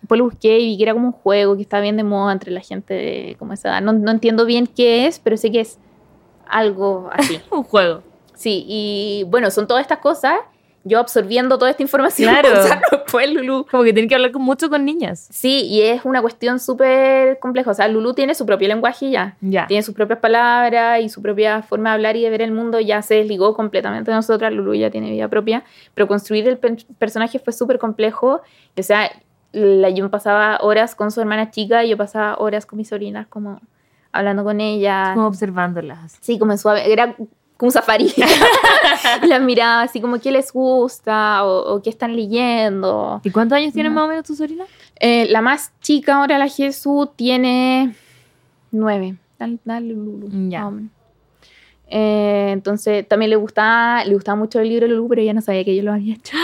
Después lo busqué y vi que era como un juego que está bien de moda entre la gente de como esa edad. No, no entiendo bien qué es, pero sé que es algo así. Un juego. Sí, y bueno, son todas estas cosas yo absorbiendo toda esta información. Claro. después, Lulu. Como que tiene que hablar con- mucho con niñas. Sí, y es una cuestión súper compleja. O sea, Lulu tiene su propio lenguaje ya. Ya. Tiene sus propias palabras y su propia forma de hablar y de ver el mundo. Ya se desligó completamente de nosotras. Lulu ya tiene vida propia. Pero construir el pe- personaje fue súper complejo. O sea, la, yo pasaba horas con su hermana chica y yo pasaba horas con mis sobrinas como hablando con ella. Como observándolas. Sí, como en suave. Era como un safari. Y las miraba así como qué les gusta o, o qué están leyendo. ¿Y cuántos años tienen Ya. más o menos tu sobrina? Eh, la más chica ahora, la Jesús, tiene nueve. Dale, dale, Lulu. Ya. Eh, entonces también le gustaba, le gustaba mucho el libro de Lulu, pero ella no sabía que yo lo había hecho.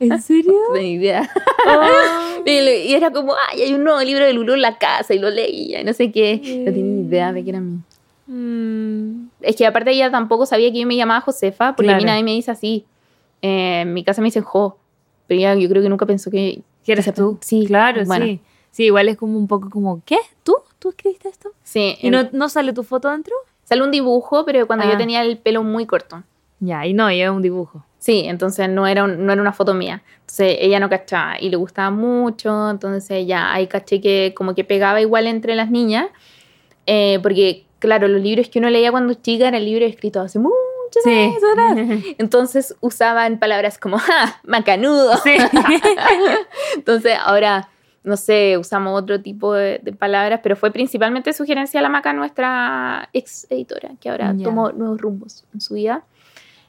¿En serio? No tenía idea. Oh. Y era como, ay, hay un nuevo libro de Lulu en la casa y lo leía y no sé qué. No tenía ni idea de que era mío. Mm. Es que aparte ella tampoco sabía que yo me llamaba Josefa, porque a mí Claro. nadie me dice así. Eh, en mi casa me dicen Jo, pero ella yo creo que nunca pensó que... ¿Qué eres tú? Sí, claro, bueno. sí. Sí, igual es como un poco como, ¿qué? ¿Tú? ¿Tú escribiste esto? Sí, ¿Y en- no, no sale tu foto dentro? sale un dibujo, pero cuando Ah. yo tenía el pelo muy corto. Ya, y no, y es un dibujo. Sí, entonces no era, un- no era una foto mía. Entonces ella no cachaba y le gustaba mucho. Entonces ya ahí caché que como que pegaba igual entre las niñas. eh, porque, claro, los libros que uno leía cuando chica eran libros escritos hace muchos Sí. Entonces usaban palabras como ¡ja! macanudo. Sí. Entonces ahora, no sé, usamos otro tipo de, de palabras, pero fue principalmente sugerencia de la Maca, nuestra ex editora, que ahora tomó nuevos rumbos en su vida.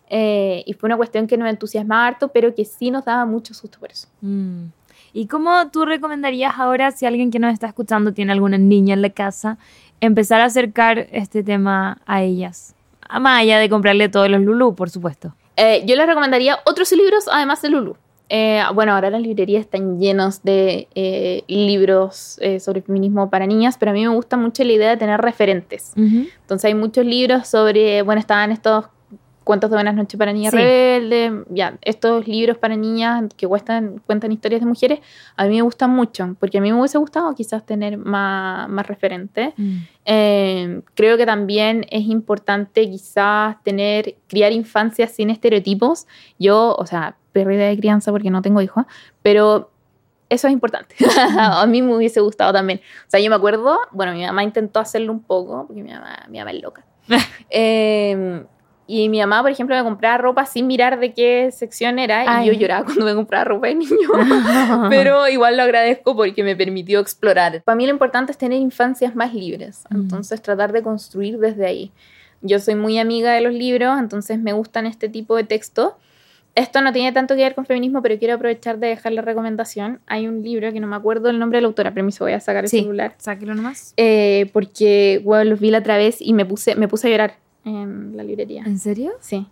Eh, y fue una cuestión que nos entusiasmaba harto, pero que sí nos daba mucho susto por eso. Mm. ¿Y cómo tú recomendarías ahora, si alguien que nos está escuchando tiene alguna niña en la casa, empezar a acercar este tema a ellas? A Más allá de comprarle todos los Lulú, por supuesto. Eh, yo les recomendaría otros libros además de Lulu. Eh, bueno, ahora las librerías están llenos de eh, libros eh, sobre feminismo para niñas, pero a mí me gusta mucho la idea de tener referentes. Entonces hay muchos libros sobre, bueno, estaban estos cuentos de buenas noches para niñas Sí. rebeldes, ya, estos libros para niñas que cuestan, cuentan historias de mujeres, a mí me gustan mucho, porque a mí me hubiese gustado quizás tener más, más referentes. Mm. Eh, creo que también es importante quizás tener, criar infancias sin estereotipos. Yo, o sea, pérdida de crianza porque no tengo hijos, pero eso es importante. a mí me hubiese gustado también. O sea, yo me acuerdo, bueno, mi mamá intentó hacerlo un poco, porque mi mamá, mi mamá es loca. Eh, y mi mamá, por ejemplo, me compraba ropa sin mirar de qué sección era, y Ay. yo lloraba cuando me compraba ropa de niño. Pero igual lo agradezco porque me permitió explorar. Para mí lo importante es tener infancias más libres, Mm. entonces tratar de construir desde ahí. Yo soy muy amiga de los libros, entonces me gustan este tipo de textos. Esto no tiene tanto que ver con feminismo, pero quiero aprovechar de dejar la recomendación. Hay un libro que no me acuerdo el nombre de la autora, pero me voy a sacar el Sí. celular. Sáquelo nomás. Eh, porque bueno, los vi la otra vez y me puse, me puse a llorar en la librería. ¿En serio? Sí.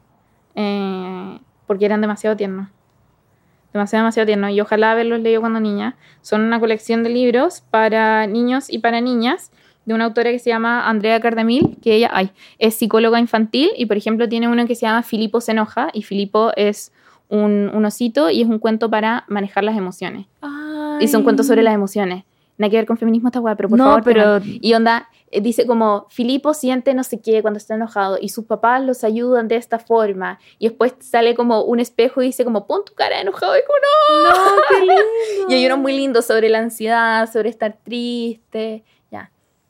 Eh, porque eran demasiado tiernos. Demasiado, demasiado tiernos. Y ojalá haberlos leído cuando niña. Son una colección de libros para niños y para niñas de una autora que se llama Andrea Cardamil, que ella ay, es psicóloga infantil y, por ejemplo, tiene uno que se llama Filipo se enoja y Filipo es un, un osito y es un cuento para manejar las emociones. Y son cuentos sobre las emociones. Nada que ver con feminismo esta weá, pero por no, favor. pero tengan- y onda, dice como, Filipo siente no sé qué cuando está enojado y sus papás los ayudan de esta forma. Y después sale como un espejo y dice como, pon tu cara de enojado. Y como, no. no, qué lindo. Y hay uno muy lindo sobre la ansiedad, sobre estar triste.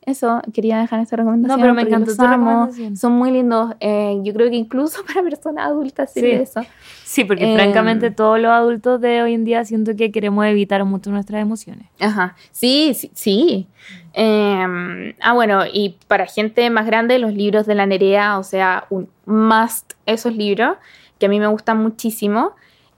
Eso, quería dejar esa recomendación. No, pero me encantó tu recomendación. Son muy lindos. Eh, yo creo que incluso para personas adultas sirve Sí. eso. Sí, porque Em, francamente todos los adultos de hoy en día siento que queremos evitar mucho nuestras emociones. Ajá, sí, sí, sí. Eh, ah, bueno, y para gente más grande, los libros de la Nerea, o sea, un must esos libros, que a mí me gustan muchísimo.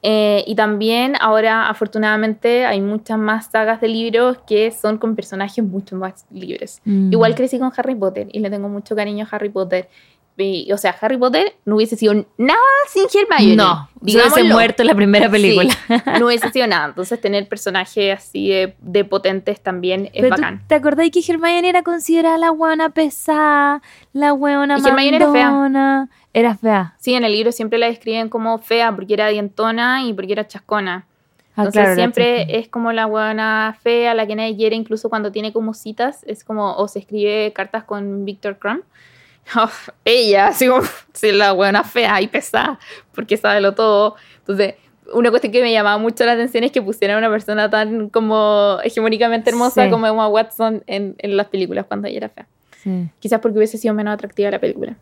Eh, y también ahora, afortunadamente, hay muchas más sagas de libros que son con personajes mucho más libres. Mm. Igual crecí con Harry Potter y le tengo mucho cariño a Harry Potter. Y, o sea, Harry Potter no hubiese sido nada sin Hermione. No, digámoslo. muerto en la primera película. Sí, no hubiese sido nada. Entonces, tener personajes así de, de potentes también es Pero tú- bacán. ¿Te acordás que Hermione era considerada la hueona pesada, la hueona Y Hermione era fea. Era fea. Sí, en el libro siempre la describen como fea porque era dientona y porque era chascona. Ah, Entonces claro, era siempre es como la buena fea, la que nadie quiere, incluso cuando tiene como citas, es como, o se escribe cartas con Victor Crumb, Oh, ella, así como, la buena fea y pesada, porque sabe lo todo. Entonces, una cuestión que me llamaba mucho la atención es que pusieran a una persona tan como hegemónicamente hermosa Sí. como Emma Watson en, en las películas cuando ella era fea. Sí. Quizás porque hubiese sido menos atractiva la película.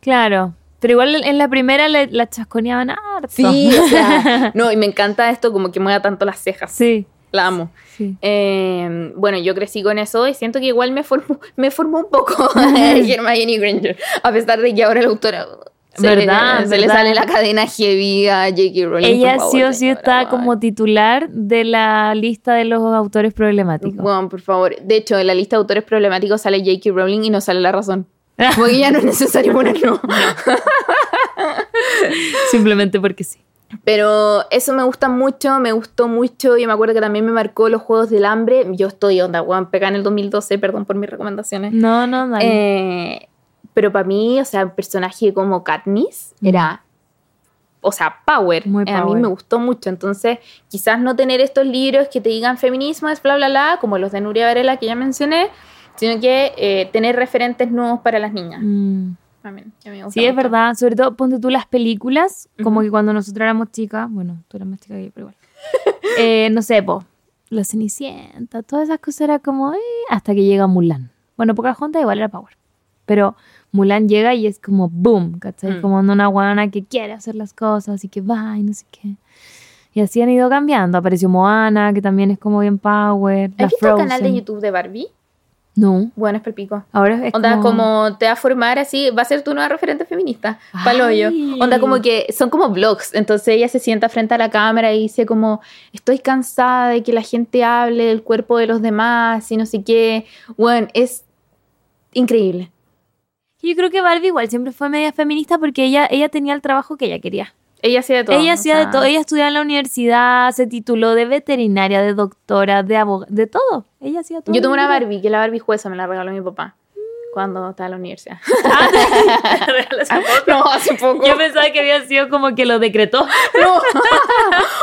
Claro. Pero igual en la primera le- la chasconeaban harto. Sí, o sea, no, y me encanta esto como que mueva tanto las cejas. Sí. La amo. Sí. Eh, bueno, yo crecí con eso y siento que igual me formó, me formó un poco Hermione Granger, a pesar de que ahora la autora se, ¿Verdad? le, se le ¿verdad? sale la cadena heavy a J.K. Rowling. Ella favor, sí o sí está como titular de la lista de los autores problemáticos. Bueno, por favor. De hecho, en la lista de autores problemáticos sale J.K. Rowling y no sale la razón. Porque ya no es necesario ponerlo. Simplemente porque sí. Pero eso me gusta mucho, me gustó mucho y me acuerdo que también me marcó los Juegos del Hambre. Yo estoy onda, weón, pegada en el 2012, perdón por mis recomendaciones. No, no, dale. Eh, pero para mí, o sea, un personaje como Katniss era, o sea, power. Muy Eh, A mí power. me gustó mucho. Entonces, quizás no tener estos libros que te digan feminismo es bla, bla, bla, como los de Nuria Varela que ya mencioné, sino que eh, tener referentes nuevos para las niñas. Mm. También, que me gusta Sí, es mucho. verdad. Sobre todo, ponte tú las películas, como Ujú. que cuando nosotros éramos chicas, bueno, tú eras más chica que yo, pero igual. Eh, no sé, po, La Cenicienta, todas esas cosas era como, eh, hasta que llega Mulan. Bueno, Pocahontas igual era Power. Pero Mulan llega y es como boom, ¿cachai? Mm. Como una guana que quiere hacer las cosas y que va y no sé qué. Y así han ido cambiando. Apareció Moana, que también es como bien Power. ¿Has visto el canal de. YouTube de Barbie? No. Bueno, es perpico. Ahora es Onda, como... como... te va a formar así, va a ser tu nueva referente feminista, Ay. paloyo. Onda, como que son como vlogs, entonces ella se sienta frente a la cámara y dice como, estoy cansada de que la gente hable del cuerpo de los demás y no sé qué. Bueno, es increíble. Yo creo que Barbie igual siempre fue media feminista porque ella, ella tenía el trabajo que ella quería. Ella hacía de todo. ella hacía sea, de todo. Ella estudiaba en la universidad, se tituló de veterinaria, de doctora, de abogada, de todo. Ella hacía todo. Yo lo una Barbie, que la Barbie jueza me la regaló mi papá cuando estaba en la universidad. quería. no, hace poco. Yo pensaba que había sido como que lo decretó.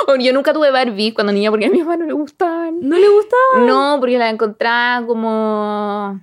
No. Yo nunca tuve Barbie cuando niña porque a mi mamá no le gustaban. ¿No le gustaba? No, porque la encontraba como,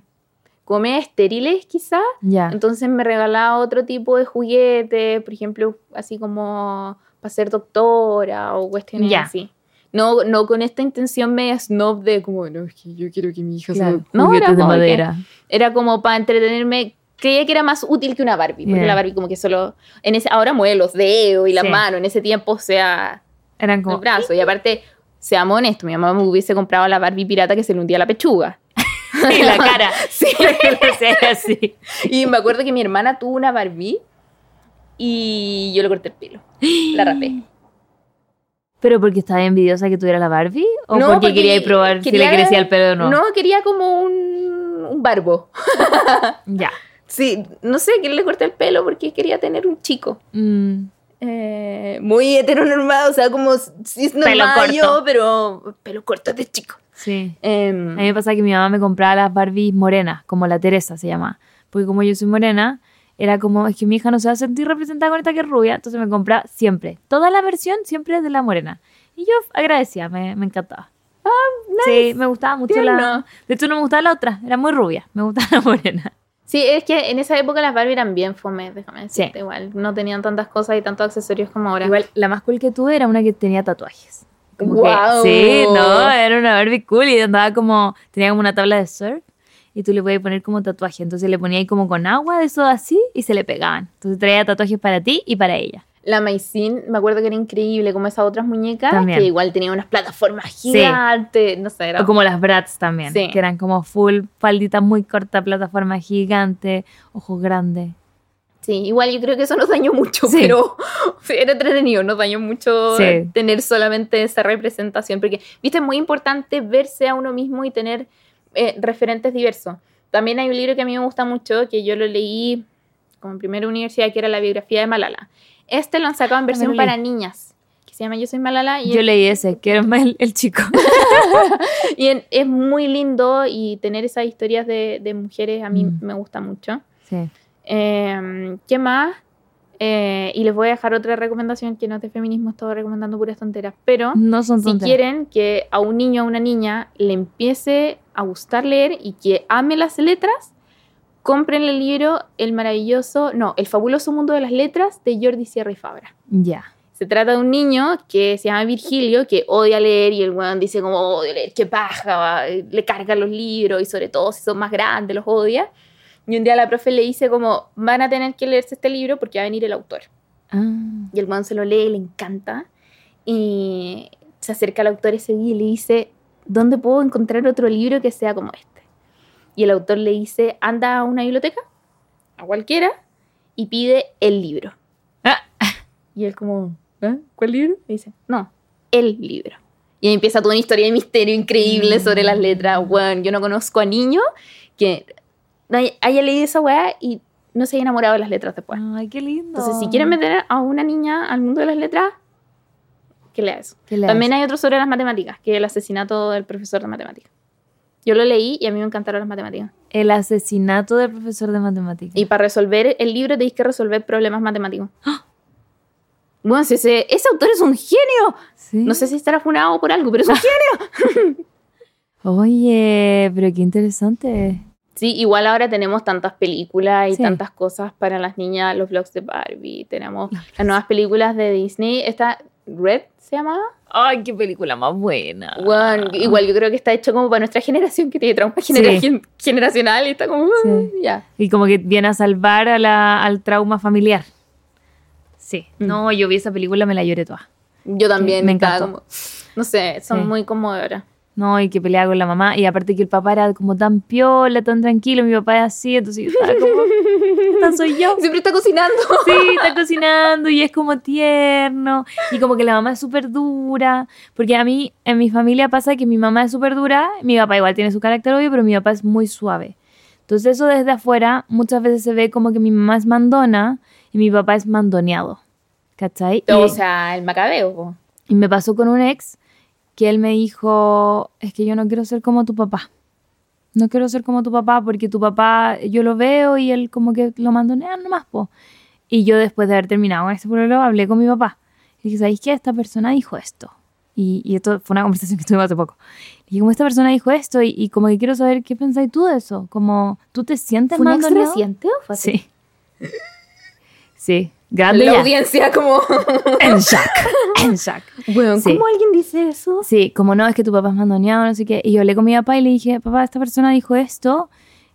como media estériles quizás. Ya. Entonces me regalaba otro tipo de juguetes, por ejemplo, así como para ser doctora o cuestiones Ya. así. No, no con esta intención media snob de como, no, es que yo quiero que mi hija Claro, sea... No, era de madera. era como para entretenerme. Creía que era más útil que una Barbie, porque Yeah. la Barbie como que solo... En ese, ahora mueve los dedos y las Sí. manos, en ese tiempo, o sea, Eran los como. brazos. Y aparte, seamos honestos, mi mamá me hubiese comprado la Barbie pirata que se le hundía la pechuga. Y la cara. Sí. Así. Y me acuerdo que mi hermana tuvo una Barbie y yo le corté el pelo. La rapé. ¿Pero porque estaba envidiosa que tuviera la Barbie? ¿O No, porque, porque quería ir probar si le crecía el pelo o no? No, quería como un, un barbo. Ya. Sí, no sé, que le corté el pelo porque quería tener un chico. Mm. Eh, muy heteronormado, o sea, como si es Pelo normal corto. yo, pero pelo corto de chico. Sí. Em, A mí me pasa que mi mamá me compraba las Barbies morenas, como la Teresa se llama. Porque como yo soy morena, era como, es que mi hija no se va a sentir representada con esta que es rubia, entonces me compraba siempre. Toda la versión siempre es de la morena. Y yo agradecía, me, me encantaba. Sí, me gustaba mucho la... Tierno. De hecho, no me gustaba la otra, era muy rubia, me gustaba la morena. Sí, es que en esa época las Barbie eran bien fome, déjame decirte, igual. No tenían tantas cosas y tantos accesorios como ahora. Igual, la más cool que tuve era una que tenía tatuajes. Como que- ¡Guau! sí, no, era una Barbie cool y andaba como, tenía como una tabla de surf y tú le podías poner como tatuaje. Entonces le ponía ahí como con agua de eso así y se le pegaban. Entonces traía tatuajes para ti y para ella. La Maicin, me acuerdo que era increíble, como esas otras muñecas, También. que igual tenían unas plataformas gigantes, no sé, era... O como las Bratz también, Sí. que eran como full, faldita muy corta, plataforma gigante, ojos grandes. Sí, igual yo creo que eso nos dañó mucho, Sí. pero era entretenido, nos dañó mucho Sí. tener solamente esa representación, porque, viste, es muy importante verse a uno mismo y tener eh, referentes diversos. También hay un libro que a mí me gusta mucho, que yo lo leí como en primera universidad, que era la biografía de Malala. Este lo han sacado en versión Ah, leí. para niñas, que se llama Yo soy Malala, y Yo leí ese, que era el, el chico. Y en- es muy lindo y tener esas historias de, de mujeres a mí Mm. me gusta mucho. Sí. Eh, ¿Qué más? Eh, y les voy a dejar otra recomendación que no es de feminismo, estoy recomendando puras tonteras. Pero No son si tonteras. quieren que a un niño o a una niña le empiece a gustar leer y que ame las letras, compren el libro El maravilloso, no, El fabuloso mundo de las letras de Jordi Sierra y Fabra. Ya. Se trata de un niño que se llama Virgilio, que odia leer y el weón dice como odio leer, qué paja, va", le cargan los libros y sobre todo si son más grandes los odia. Y un día la profe le dice como van a tener que leerse este libro porque va a venir el autor. Ah. Y el weón se lo lee, le encanta. Y se acerca al autor ese día y le dice, ¿dónde puedo encontrar otro libro que sea como este? Y el autor le dice, anda a una biblioteca, a cualquiera, y pide el libro. Ah. Y él como, ¿eh? ¿cuál libro? Y dice, no, el libro. Y ahí empieza toda una historia de misterio increíble sobre las letras. Weón, yo no conozco a niño que no haya- leído esa weá y no se haya enamorado de las letras después. Ay, qué lindo. Entonces, si quieren meter a una niña al mundo de las letras, que lea eso. Que leas. También hay otro sobre las matemáticas, que es el asesinato del profesor de matemáticas. Yo lo leí y a mí me encantaron las matemáticas. El asesinato del profesor de matemáticas. Y para resolver el libro tenéis que resolver problemas matemáticos. Bueno, si ese, ese autor es un genio. Sí. No sé si estará funado por algo, pero es un genio. Oye, pero qué interesante. Sí, igual ahora tenemos tantas películas y Sí. tantas cosas para las niñas, los blogs de Barbie, tenemos las nuevas películas de Disney. Esta Red se llamaba. Ay, qué película más buena. Bueno, igual yo creo que está hecho como para nuestra generación que tiene trauma genera- gen- generacional y está como Sí. "Ah, ya. Y como que viene a salvar a la- al trauma familiar. Sí. Mm. No, yo vi esa película, me la lloré toda. Yo también me como- no sé, son muy conmovedoras. No, y que peleaba con la mamá. Y aparte que el papá era como tan piola, tan tranquilo. Mi papá es así, entonces yo estaba como... Esta soy yo. Siempre está cocinando. Sí, está cocinando y es como tierno. Y como que la mamá es súper dura. Porque a mí, en mi familia pasa que mi mamá es súper dura. Mi papá igual tiene su carácter obvio, pero mi papá es muy suave. Entonces eso desde afuera muchas veces se ve como que mi mamá es mandona y mi papá es mandoneado. ¿Cachai? O Y- sea, el macabeo. y me pasó con un ex que él me dijo, es que yo no quiero ser como tu papá. No quiero ser como tu papá porque tu papá, yo lo veo y él como que lo mandonea nomás, po. Y yo después de haber terminado con ese problema hablé con mi papá. Y dije, ¿sabéis qué? Esta persona dijo esto. Y, y esto fue una conversación que tuvimos hace poco. Y dije, como esta persona dijo esto y, y como que quiero saber qué pensáis tú de eso. Como, ¿tú te sientes ¿Fue mandoneado? reciente o fue así? Sí. Sí. Grande La ya. audiencia como... En shock. En shock. Bueno, Sí. ¿cómo alguien dice eso? Sí, como no, es que tu papá es mandoneado, no sé qué. Y yo hablé con mi papá y le dije, papá, esta persona dijo esto,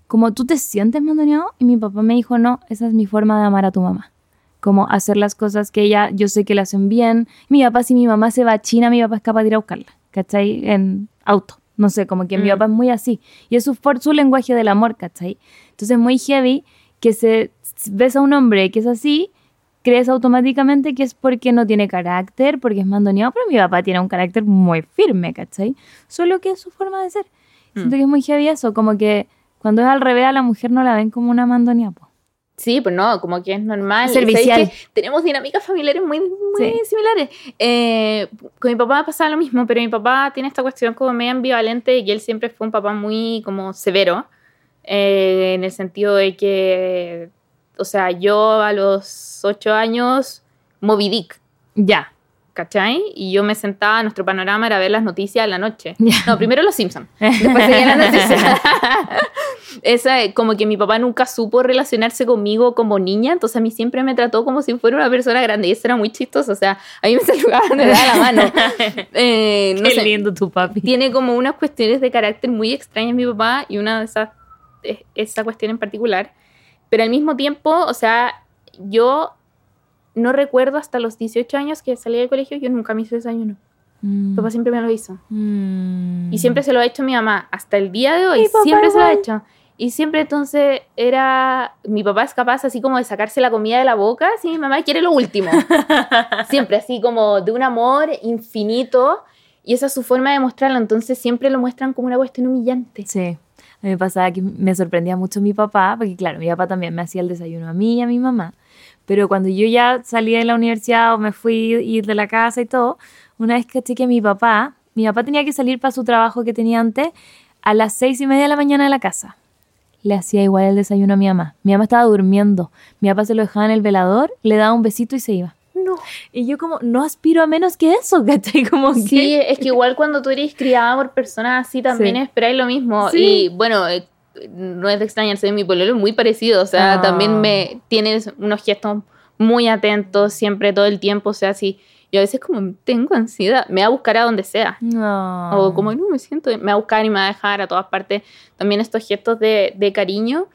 como tú te sientes mandoneado. Y mi papá me dijo, no, esa es mi forma de amar a tu mamá. Como hacer las cosas que ella, yo sé que le hacen bien. Mi papá, si mi mamá se va a China, mi papá es capaz de ir a buscarla, ¿cachai? En auto. No sé, como que mi Mm. papá es muy así. Y es su, for- su lenguaje del amor, ¿cachai? Entonces es muy heavy que se ves a un hombre que es así, crees automáticamente que es porque no tiene carácter, porque es mandoneado, pero mi papá tiene un carácter muy firme, ¿cachai? Solo que es su forma de ser. Siento Mm. que es muy heavy eso, como que cuando es al revés a la mujer no la ven como una mandoneada. Sí, pues no, como que es normal. Servicial. ¿Sabéis que Tenemos dinámicas familiares muy, muy Sí. similares. Eh, con mi papá pasaba lo mismo, pero mi papá tiene esta cuestión como medio ambivalente y él siempre fue un papá muy como severo, eh, en el sentido de que, o sea, yo a los ocho años, Moby Dick, Ya. ¿cachai? Y yo me sentaba, nuestro panorama era ver las noticias en la noche. No, primero los Simpsons. Después seguían las noticias. Esa, eh, como que mi papá nunca supo relacionarse conmigo como niña, entonces a mí siempre me trató como si fuera una persona grande y eso era muy chistoso, o sea, a mí me saludaban, me daba la mano. Eh, no Qué sé, lindo tu papi. tiene como unas cuestiones de carácter muy extrañas mi papá y una de esas es esa cuestión en particular, pero al mismo tiempo, o sea, yo no recuerdo hasta los 18 años que salí del colegio, yo nunca me hice desayuno. Mm. Mi papá siempre me lo hizo. Mm. Y siempre se lo ha hecho mi mamá. Hasta el día de hoy, siempre se lo ha hecho. Y siempre entonces era. Mi papá es capaz así como de sacarse la comida de la boca, si mi mamá quiere lo último. siempre así como de un amor infinito. Y esa es su forma de mostrarlo. Entonces siempre lo muestran como una cuestión humillante. Sí. Me pasaba que me sorprendía mucho mi papá, porque claro, mi papá también me hacía el desayuno a mí y a mi mamá. Pero cuando yo ya salí de la universidad o me fui ir de la casa y todo, una vez caché que mi papá, mi papá tenía que salir para su trabajo que tenía antes a las seis y media de la mañana de la casa. Le hacía igual el desayuno a mi mamá. Mi mamá estaba durmiendo. Mi papá se lo dejaba en el velador, le daba un besito y se iba. No. Y yo como, no aspiro a menos que eso, ¿cachai? Como Sí, que... es que igual cuando tú eres criada por personas así también Sí. esperáis lo mismo. Sí. Y bueno, eh, no es de extrañarse, mi pololo es muy parecido, o sea, Ah. también me tienes unos gestos muy atentos siempre, todo el tiempo, o sea, si yo a veces como tengo ansiedad, me va a buscar a donde sea. No. O como no me siento, me va a buscar y me va a dejar a todas partes. También estos gestos de, de cariño,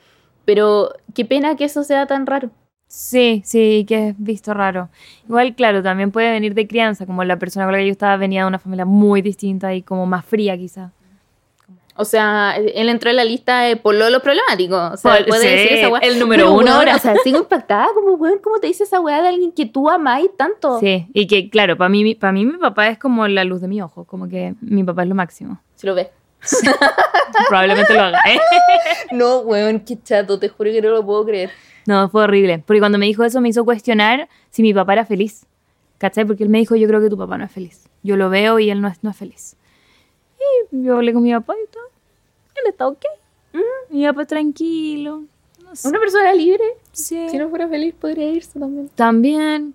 pero qué pena que eso sea tan raro. Sí, sí, que es visto raro. Igual, claro, también puede venir de crianza, como la persona con la que yo estaba venía de una familia muy distinta y como más fría quizá. O sea, él entró en la lista de pololo problemático. O sea, Pol- puede sí, decir esa weá. el número Pero, uno weón, ahora. O sea, sigo impactada como, weón, ¿cómo te dice esa weá de alguien que tú amáis tanto? Sí, y que claro, para mí, para mí mi papá es como la luz de mi ojo, como que mi papá es lo máximo. Si lo Probablemente lo haga, ¿eh? No, weón, qué chato, te juro que no lo puedo creer. No, fue horrible. Porque cuando me dijo eso me hizo cuestionar si mi papá era feliz. ¿Cachai? Porque él me dijo, yo creo que tu papá no es feliz. Yo lo veo y él no es, no es feliz. Y yo hablé con mi papá y todo. Él está ok. Mi papá tranquilo. No sé. Una persona libre, Sí. si no fuera feliz, podría irse también. También.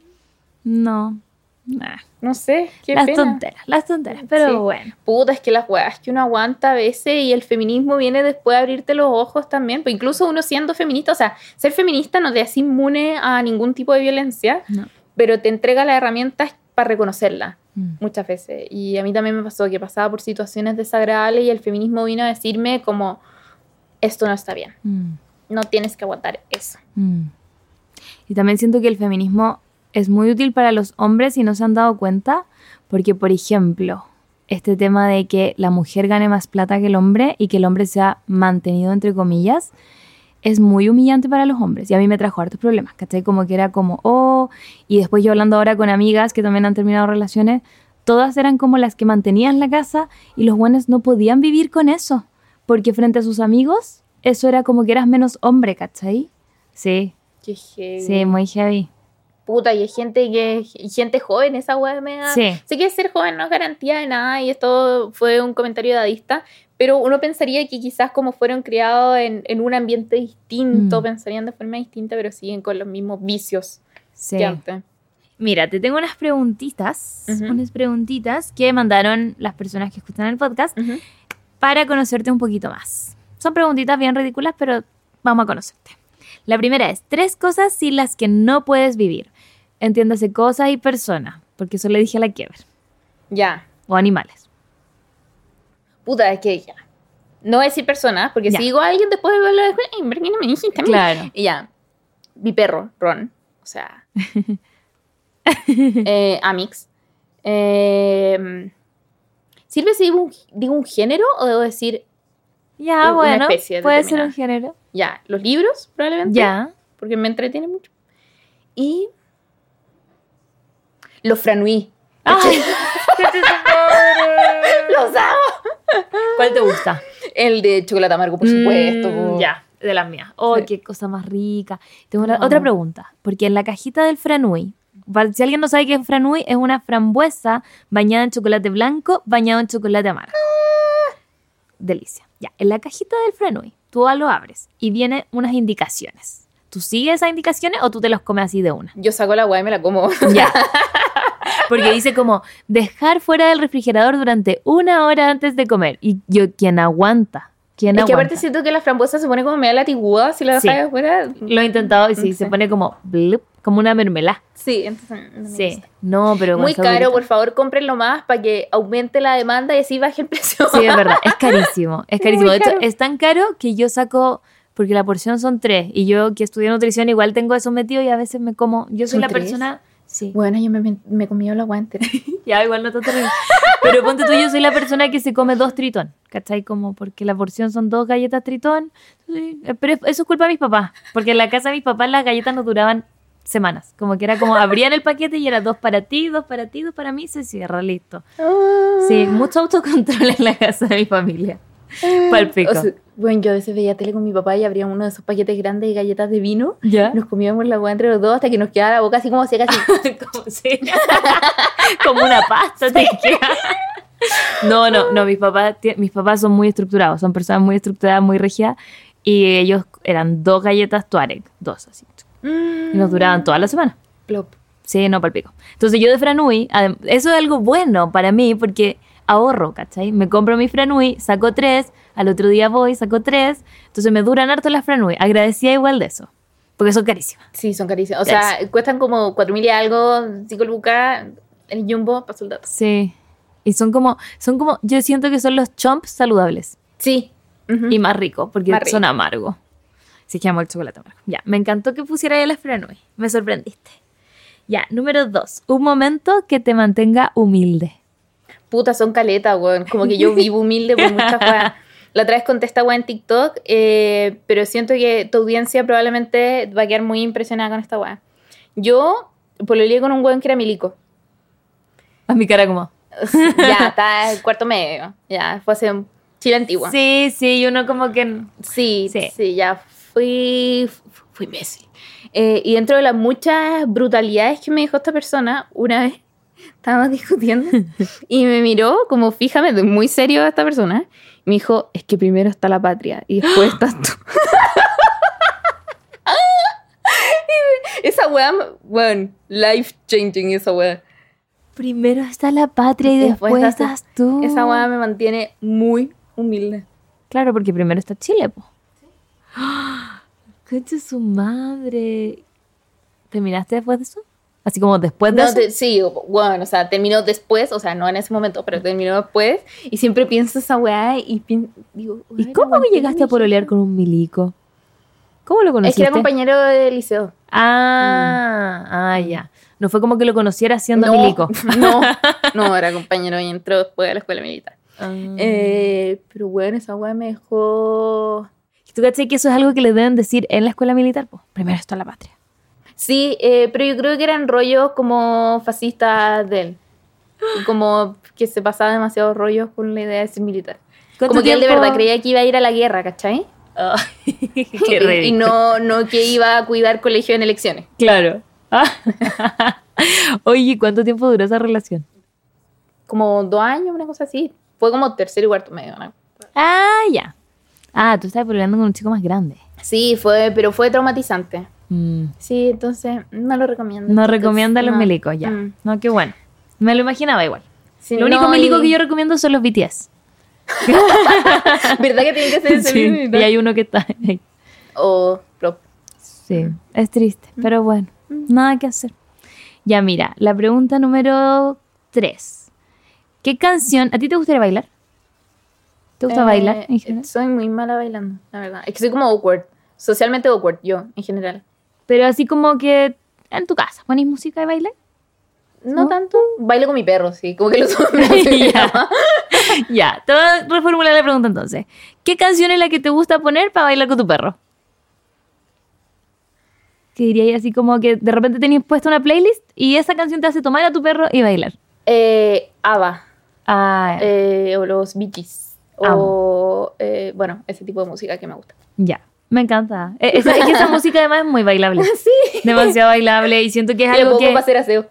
No. Nah. No sé, qué Las pena. tonteras, las tonteras. Pero Sí. bueno. Puta, es que las weas que uno aguanta a veces y el feminismo viene después de abrirte los ojos también. Pues incluso uno siendo feminista, o sea, ser feminista no te hace inmune a ningún tipo de violencia, No. pero te entrega las herramientas para reconocerla Mm. muchas veces. Y a mí también me pasó que pasaba por situaciones desagradables y el feminismo vino a decirme como, esto no está bien, Mm. no tienes que aguantar eso. Mm. Y también siento que el feminismo es muy útil para los hombres si no se han dado cuenta, porque por ejemplo, este tema de que la mujer gane más plata que el hombre y que el hombre sea mantenido entre comillas, es muy humillante para los hombres y a mí me trajo hartos problemas, ¿cachai? Como que era como, oh, y después yo hablando ahora con amigas que también han terminado relaciones, todas eran como las que mantenían la casa y los buenos no podían vivir con eso, porque frente a sus amigos, eso era como que eras menos hombre, ¿cachai? Sí, Qué heavy. sí, muy heavy. Puta, y hay gente que gente joven, esa weá me da. Sí. Sé que ser joven no es garantía de nada y esto fue un comentario dadista, pero uno pensaría que quizás como fueron criados en, en un ambiente distinto, Mm. pensarían de forma distinta, pero siguen con los mismos vicios Sí. que antes. Mira, te tengo unas preguntitas, Ujú. unas preguntitas que mandaron las personas que escuchan el podcast Ujú. para conocerte un poquito más. Son preguntitas bien ridículas, pero vamos a conocerte. La primera es, tres cosas sin las que no puedes vivir. Entiéndase cosas y personas, porque eso le dije a la Kiever. Ya. O animales. Puta, es que ya. No voy a decir personas, porque Ya. si digo a alguien después de verlo, después, "Ay, ¿por qué no me dijiste a mí?". Claro. Y ya. Mi perro, Ron. O sea. eh, Amix. Eh, ¿Sirve si digo un, digo un género o debo decir Ya, Una bueno, especie puede ser un género. ya los libros, probablemente? Ya. Porque me entretiene mucho. Y. Los franui. ¡Los amo! ¿Cuál te gusta? El de chocolate amargo, por supuesto. Mm, ya, de las mías. Oh, Sí. qué cosa más rica. Tengo Amo. otra pregunta, porque en la cajita del franui, si alguien no sabe qué es franui, es una frambuesa bañada en chocolate blanco, bañado en chocolate amargo. Delicia. Ya, en la cajita del franui, tú lo abres y viene unas indicaciones. ¿Tú sigues esas indicaciones o tú te los comes así de una? Yo saco la guay y me la como. Ya. Porque dice como dejar fuera del refrigerador durante una hora antes de comer. Y yo, ¿quién aguanta? ¿Quién Es que aguanta? aparte siento que la frambuesa se pone como media latiguda si la Sí. dejas afuera. Lo he intentado y sí, Sí. se pone como blup, como una mermelada. Sí, entonces. no me Sí. No, pero Muy caro, por favor, cómprenlo más para que aumente la demanda y así baje el precio. Sí, es verdad, es carísimo. Es carísimo. muy De hecho, caro. es tan caro que yo saco, porque la porción son tres, y yo que estudio nutrición igual tengo eso metido y a veces me como, yo soy ¿Son la tres? persona, sí, Bueno, yo me, me comí la guay entera. ya igual no está terrible. Pero ponte tú, yo soy la persona que se come dos tritón, ¿cachai? Como porque la porción son dos galletas tritón, pero eso es culpa de mis papás, porque en la casa de mis papás las galletas no duraban semanas, como que era como abrían el paquete y era dos para ti, dos para ti, dos para mí, se cierra, listo. Sí, mucho autocontrol en la casa de mi familia. Palpico. O sea, bueno, yo a veces veía tele con mi papá y abría uno de esos paquetes grandes de galletas de vino. ¿Ya? Nos comíamos la guay entre los dos hasta que nos quedaba la boca así como seca. Así. como, como una pasta te queda. No, no, no, mis papás, mis papás son muy estructurados, son personas muy estructuradas, muy rígidas, y ellos eran dos galletas Tuareg, dos así, y nos duraban toda la semana. Plop. Sí, no palpico. Entonces yo de Franui, eso es algo bueno para mí porque ahorro, ¿cachai? Me compro mi franui, saco tres, al otro día voy, saco tres, entonces me duran harto las franui. Agradecía igual de eso, porque son carísimas. Sí, son carísimas. O sea, cuestan como 4.000 y algo, 5 lucas, el jumbo, paso el dato. Sí. Y son como, son como, yo siento que son los chomps saludables. Sí. Y más ricos, porque Más rico. son amargos. Sí, que amo el chocolate amargo. Ya, me encantó que pusiera ahí las franui. Me sorprendiste. Ya, número dos. Un momento que te mantenga humilde. Puta, son caletas, weón. Como que yo vivo humilde por muchas weas. La otra vez conté esta wea en TikTok, eh, pero siento que tu audiencia probablemente va a quedar muy impresionada con esta wea. Yo pololeé con un weón que era milico. A mi cara como... ya, está en cuarto medio. Ya, fue hace Chile antigua. Sí, sí, y uno como que... Sí, Sí. sí, ya fui, fui imbécil. Eh, y dentro de las muchas brutalidades que me dijo esta persona, una vez estábamos discutiendo y me miró como fíjame, muy serio a esta persona. Y me dijo, es que primero está la patria y después estás tú. Esa weá, bueno, life changing esa weá. Primero está la patria y después, Después estás tú. Esa weá me mantiene muy humilde. Claro, porque primero está Chile, po. Concha su madre. ¿Terminaste después de eso? Así como después de No, eso. te- sí, bueno, o sea, terminó después, o sea, no en ese momento, pero terminó después. Y siempre pienso esa weá y pin- digo, ¿Y "Ay, cómo aguanté llegaste a pololear hija". con un milico? ¿Cómo lo Es conociste? que era compañero de liceo. Ah, ah, ya. No fue como que lo conociera siendo no, milico. No, no, era compañero y entró después de la escuela militar. Ah. Eh, pero bueno, esa weá me dejó. ¿Tú cachai que eso es algo que le deben decir en la escuela militar? po? Primero está la patria. Sí, eh, pero yo creo que eran rollos como fascistas de él. Y como que se pasaba demasiados rollos con la idea de ser militar. ¿Cuánto Como que él de verdad creía que iba a ir a la guerra, ¿cachai? Ay, qué y, no, no que iba a cuidar colegio en elecciones. Claro. Ah. Oye, ¿cuánto tiempo duró esa relación? Como dos años, una cosa así. Fue como tercero y cuarto medio, ¿no? Ah, ya. Ah, tú estabas peleando con un chico más grande. Sí, fue, pero fue traumatizante. Mm. Sí, entonces no lo recomiendo. No Entonces, recomienda a los no. milicos, ya. Mm. No, qué bueno. Me lo imaginaba igual. Sí, lo único no, milico y- que yo recomiendo son los BTS. ¿Verdad que tiene que ser ese Sí, mismo? y hay uno que está ahí. O prop. Sí, es triste, pero bueno, nada que hacer. Ya mira, la pregunta número 3. ¿Qué canción, a ti te gustaría bailar? ¿Te gusta Eh, bailar en general? Soy muy mala bailando, la verdad. Es que soy como awkward. Socialmente awkward, yo, en general. Pero así como que en tu casa, ¿pones música y bailar? No ¿No? tanto. Bailo con mi perro, sí. Como que los ya. ya, te voy a reformular la pregunta entonces. ¿Qué canción es la que te gusta poner para bailar con tu perro? Que diría así como que de repente tenías puesta una playlist y esa canción te hace tomar a tu perro y bailar. Eh, Ava. Ah, eh, o los Bee Gees, O, eh, bueno, ese tipo de música que me gusta. ya. Me encanta. Esa- es que esa música además es muy bailable. Sí. Demasiado bailable y siento que es algo que hacer aseo.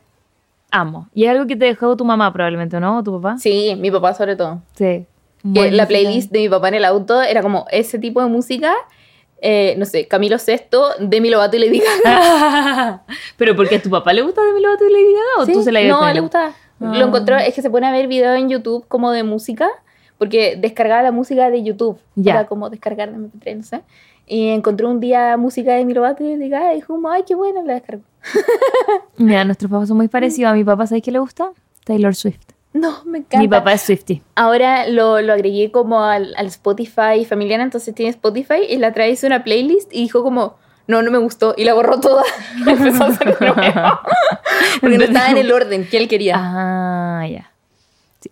amo. Y es algo que te dejó tu mamá probablemente, ¿no? ¿O tu papá? Sí, mi papá sobre todo. Sí. Que la playlist de mi papá en el auto era como ese tipo de música. eh, no sé, Camilo Sesto, Demi Lovato y Lady Gaga. Pero porque a tu papá le gusta Demi Lovato y Lady Gaga o Sí, tú se la No, le él? gustaba. Ah. Lo encontró, es que se pone a ver videos en YouTube como de música, porque descargaba la música de YouTube. Ya. Era como descargar de MP3, no sé. Y encontró un día música de Demi Lovato y Lady Gaga y dijo, como, ay, qué buena, la descargó. Mira, nuestros papás son muy parecidos. A mi papá, ¿sabes qué le gusta? Taylor Swift. No, me encanta. Mi papá es Swifty. Ahora lo, lo agregué como al, al Spotify familiar, entonces tiene Spotify y la trae hizo una playlist y dijo como, no, no me gustó y la borró toda. Y empezó a hacer nuevo. Porque no estaba en el orden que él quería. Ah, ya. Sí,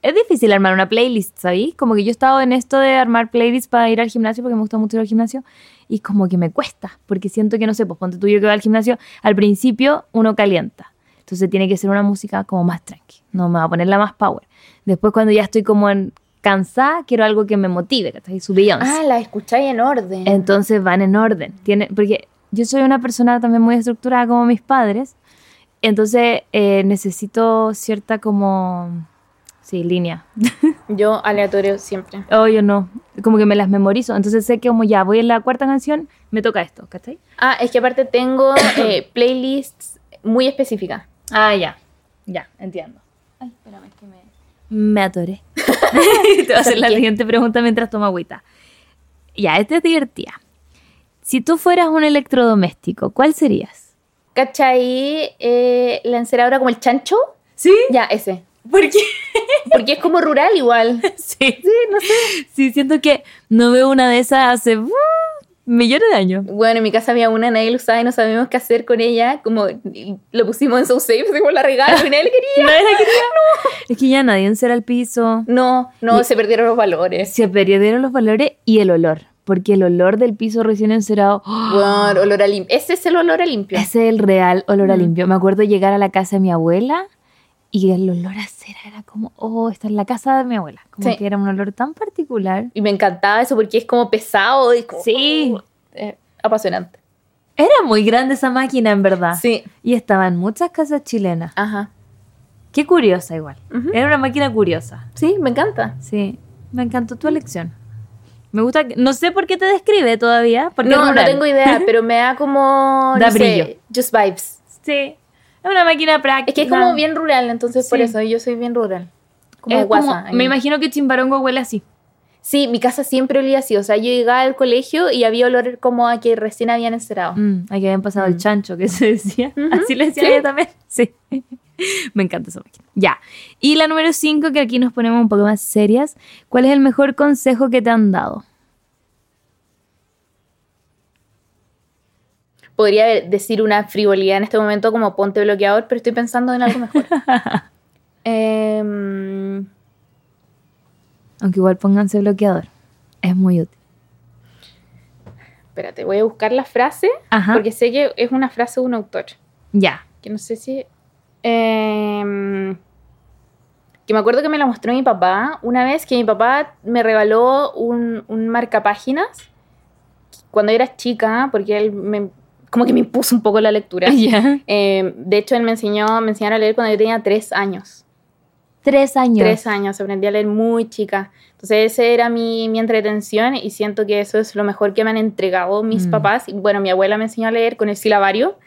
es difícil armar una playlist, ¿sabéis? Como que yo he estado en esto de armar playlists para ir al gimnasio porque me gusta mucho ir al gimnasio y como que me cuesta, porque siento que no sé, pues ponte tú yo que voy al gimnasio, al principio uno calienta, entonces tiene que ser una música como más tranqui, no me va a poner la más power. Después cuando ya estoy como en, cansada, quiero algo que me motive, ¿cachai? Su Beyoncé. Ah, la escucháis en orden. Entonces van en orden. Tiene, porque yo soy una persona también muy estructurada como mis padres. Entonces eh, necesito cierta como... Sí, línea. Yo aleatorio siempre. Oh, yo no. Como que me las memorizo. Entonces sé que como ya voy en la cuarta canción, me toca esto, ¿cachai? Ah, es que aparte tengo eh, playlists muy específicas. Ah, ya. Ya, entiendo. Ay, espérame, es que me... Me atoré. Te voy a hacer la siguiente pregunta mientras tomo agüita. Ya, esta es divertida. Si tú fueras un electrodoméstico, ¿cuál serías? ¿Cachai? Eh, la enceradora como el chancho. ¿Sí? Ya, ese. ¿Por qué? Porque es como rural igual. Sí. Sí, no sé. Sí, siento que no veo una de esas hace uh, millones de años. Bueno, en mi casa había una, nadie la usaba y no sabíamos qué hacer con ella. Como lo pusimos en So Safe, como la regalo y nadie le quería. Nadie la quería. Es que ya nadie encera el piso. No, no, Y- se perdieron los valores. Se perdieron los valores y el olor. Porque el olor del piso recién encerado. Bueno, olor a limpio. Ese es el olor a limpio. ese es el real olor a Mm. limpio. Me acuerdo llegar a la casa de mi abuela y el olor a cera era como, oh, está en la casa de mi abuela. Como Sí. que era un olor tan particular. Y me encantaba eso porque es como pesado y como, Sí. eh, apasionante. Era muy grande esa máquina, en verdad. Sí. Y estaba en muchas casas chilenas. Ajá. Qué curiosa igual. Era una máquina curiosa. Sí, me encanta. Sí, me encantó tu elección. Me gusta, que- no sé por qué te describe todavía. Porque No, no tengo idea, pero me da como. Da no sé, brillo. just vibes. Sí, es una máquina práctica. Es que es como bien rural, entonces por eso yo soy bien rural. Como Es como- guasa. me imagino que Chimbarongo huele así. Sí, mi casa siempre olía así. O sea, yo llegaba al colegio y había olor como a que recién habían encerado. Mm, aquí habían pasado el Mm. chancho que se decía. Así le decía sí. ella también. Sí. me encanta esa máquina. Ya. Y la número 5, que aquí nos ponemos un poco más serias. ¿Cuál es el mejor consejo que te han dado? Podría decir una frivolidad en este momento como ponte bloqueador, pero estoy pensando en algo mejor. Em, Aunque igual pónganse bloqueador. Es muy útil. espérate, voy a buscar la frase Ajá. porque sé que es una frase de un autor. Ya. que no sé si... em, que me acuerdo que me la mostró mi papá una vez que mi papá me regaló un, un marcapáginas cuando era chica, porque él me, como que me impuso un poco la lectura. Em, de hecho, él me enseñó, me enseñaron a leer cuando yo tenía tres años. Tres años. Tres años, aprendí a leer muy chica. Entonces, esa era mi, mi entretención y siento que eso es lo mejor que me han entregado mis Mm. papás. Y, bueno, mi abuela me enseñó a leer con el silabario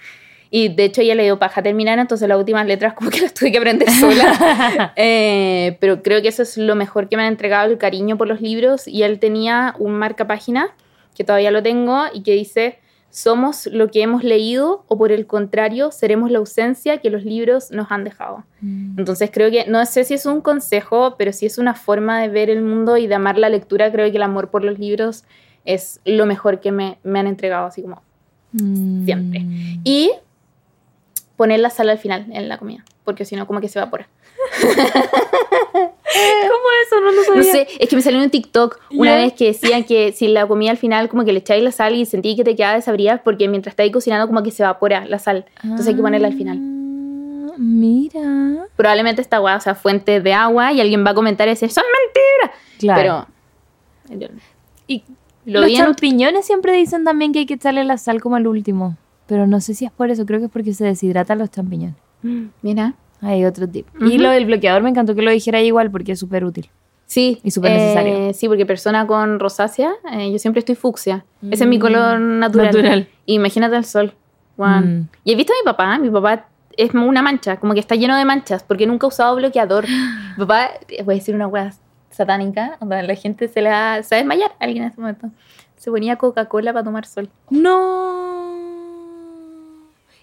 y de hecho ella le dio paja terminar, entonces las últimas letras como que las tuve que aprender sola. Eh, pero creo que eso es lo mejor que me han entregado, el cariño por los libros. Y él tenía un marca página, que todavía lo tengo, y que dice, somos lo que hemos leído o por el contrario, seremos la ausencia que los libros nos han dejado. Mm. Entonces creo que, no sé si es un consejo, pero sí es una forma de ver el mundo y de amar la lectura. Creo que el amor por los libros es lo mejor que me, me han entregado, así como. Mm. Siempre. Y poner la sal al final en la comida, porque si no, como que se evapora. ¿Cómo eso? No lo sabía. No sé, es que me salió en un TikTok una vez que decían que si la comida al final como que le echáis la sal y sentí que te quedaba desabrida porque mientras estáis cocinando como que se evapora la sal. Entonces hay que ponerla al final. Ah, Mira. Probablemente esta agua, o sea, fuente de agua y alguien va a comentar y decir, son mentiras. Claro. Pero yo y lo los champiñones siempre dicen también que hay que echarle la sal como al último. Pero no sé si es por eso, creo que es porque se deshidratan los champiñones. Mira. Hay otro tip. Y lo del bloqueador me encantó que lo dijera igual porque es súper útil. Sí. Y súper necesario. eh, sí, porque persona con rosácea, eh, yo siempre estoy fucsia. Ese es mi Mm, color natural. natural. Imagínate el sol. Juan. Mm. Y he visto a mi papá, mi papá es una mancha, como que está lleno de manchas, porque nunca ha usado bloqueador. Mi papá, eh, voy a decir una hueá satánica, donde la gente se la a desmayar, alguien en ese momento. Se ponía Coca-Cola para tomar sol. No.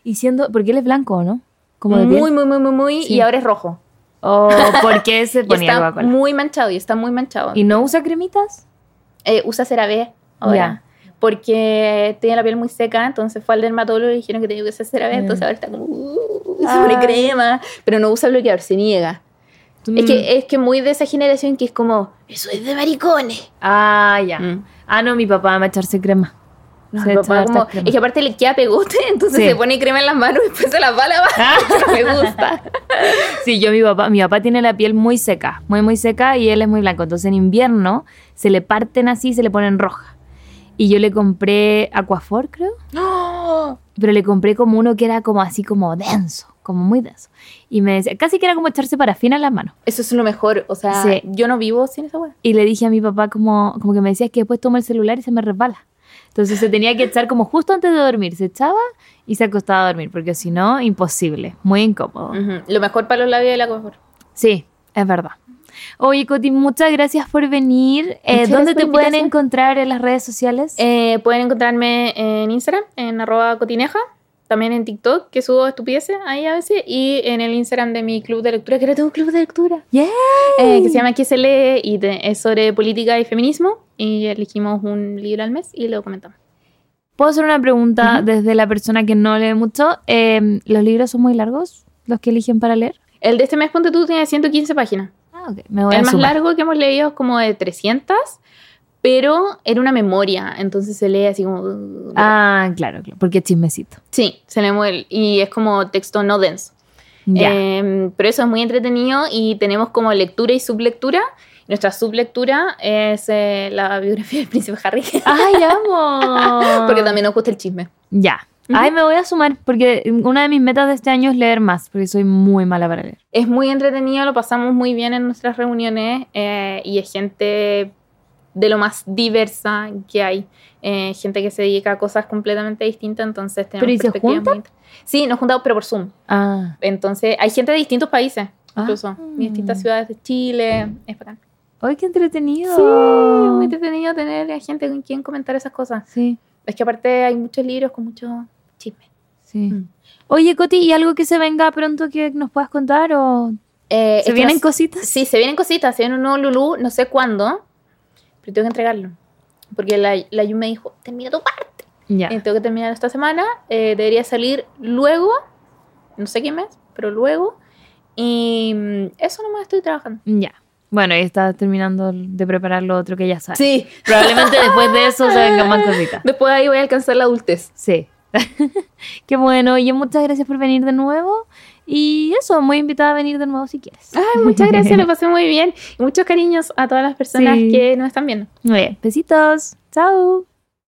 Y siendo, porque él es blanco, ¿o ¿no? Como de piel. muy, muy, muy, muy, muy, Sí. y ahora es rojo. ¿O por qué se Y ponía está Coca-Cola? muy manchado, y está muy manchado. ¿Y no usa cremitas? Eh, usa CeraVe ahora. Porque tiene la piel muy seca, entonces fue al dermatólogo y dijeron que tenía que usar CeraVe, Mm. entonces ahora está como, uh, pone crema, pero no usa bloqueador, se niega. Es Mm. que es que muy de esa generación que es como, eso es de maricones. Ah, ya. Mm. Ah, no, mi papá va a echarse crema. No, Se papá como- es que aparte le queda pegote, entonces Sí. se pone crema en las manos y después se las va a lavar. no me gusta. Sí, yo mi papá, mi papá tiene la piel muy seca, muy muy seca y él es muy blanco. Entonces en invierno se le parten así y se le ponen roja. Y yo le compré Aquafor, creo. Pero le compré como uno que era como así como denso, como muy denso. Y me decía, casi que era como echarse parafina en las manos. Eso es lo mejor, o sea, Sí. yo no vivo sin esa weá. Y le dije a mi papá como, como que me decía que después tomo el celular y se me resbala. Entonces se tenía que echar como justo antes de dormir. Se echaba y se acostaba a dormir, porque si no, imposible. Muy incómodo. Lo mejor para los labios de la confort. Sí, es verdad. Oye, Coti, muchas gracias por venir. Eh, ¿Dónde te pueden encontrar en las redes sociales? Eh, pueden encontrarme en Instagram, en arroba cotineja. También en TikTok, que subo estupideces ahí a veces. Y en el Instagram de mi club de lectura, que ahora tengo un club de lectura. ¡Yay! eh, que se llama ¿Qué se lee? Y te- es sobre política y feminismo. Y elegimos un libro al mes y lo comentamos. ¿Puedo hacer una pregunta Ujú. desde la persona que no lee mucho? Eh, ¿Los libros son muy largos? ¿Los que eligen para leer? El de este mes, ponte tú, tiene 115 páginas. Ah, ok. Me voy el a más sumar. largo que hemos leído es como de 300, pero era una memoria, entonces se lee así como... Ah, claro, claro, porque es chismecito. Sí, se lee muy... Y es como texto no denso. Ya. Eh, pero eso es muy entretenido y tenemos como lectura y sublectura. Nuestra sublectura es eh, la biografía del príncipe Harry, ¡Ay, amo! porque también nos gusta el chisme. Ya. Ujú. Ay, me voy a sumar porque una de mis metas de este año es leer más, porque soy muy mala para leer. Es muy entretenido, lo pasamos muy bien en nuestras reuniones eh, y es gente de lo más diversa que hay. Eh, gente que se dedica a cosas completamente distintas, entonces tenemos ¿Pero y se juntan? Sí, nos juntamos, pero por Zoom. Ah. Entonces, hay gente de distintos países, incluso, Ah. de distintas ciudades de Chile. Es bacán. ¡Ay, qué entretenido! Sí, muy entretenido tener a gente con quien comentar esas cosas. Sí, Es que aparte hay muchos libros con mucho chisme. sí. Mm. Oye, Coti, ¿y algo que se venga pronto que nos puedas contar? ¿O Eh, se vienen no- cositas? Sí, se vienen cositas, se viene un nuevo Lulú, no sé cuándo, pero tengo que entregarlo. Porque la, la Yu me dijo, termina tu parte. Ya. Eh, tengo que terminar esta semana, eh, debería salir luego, no sé qué mes, pero luego. Y mm, eso nomás estoy trabajando. Ya. Bueno, y estás terminando de preparar lo otro que ya sabes. Sí, Probablemente después de eso se vengan más cositas. después de ahí voy a alcanzar la adultez. Sí. Qué bueno. Oye, muchas gracias por venir de nuevo. Y eso, muy invitada a venir de nuevo si quieres. Ay, muchas gracias, lo pasé muy bien. Y muchos cariños a todas las personas Sí. que nos están viendo. Muy bien. Besitos. Chao.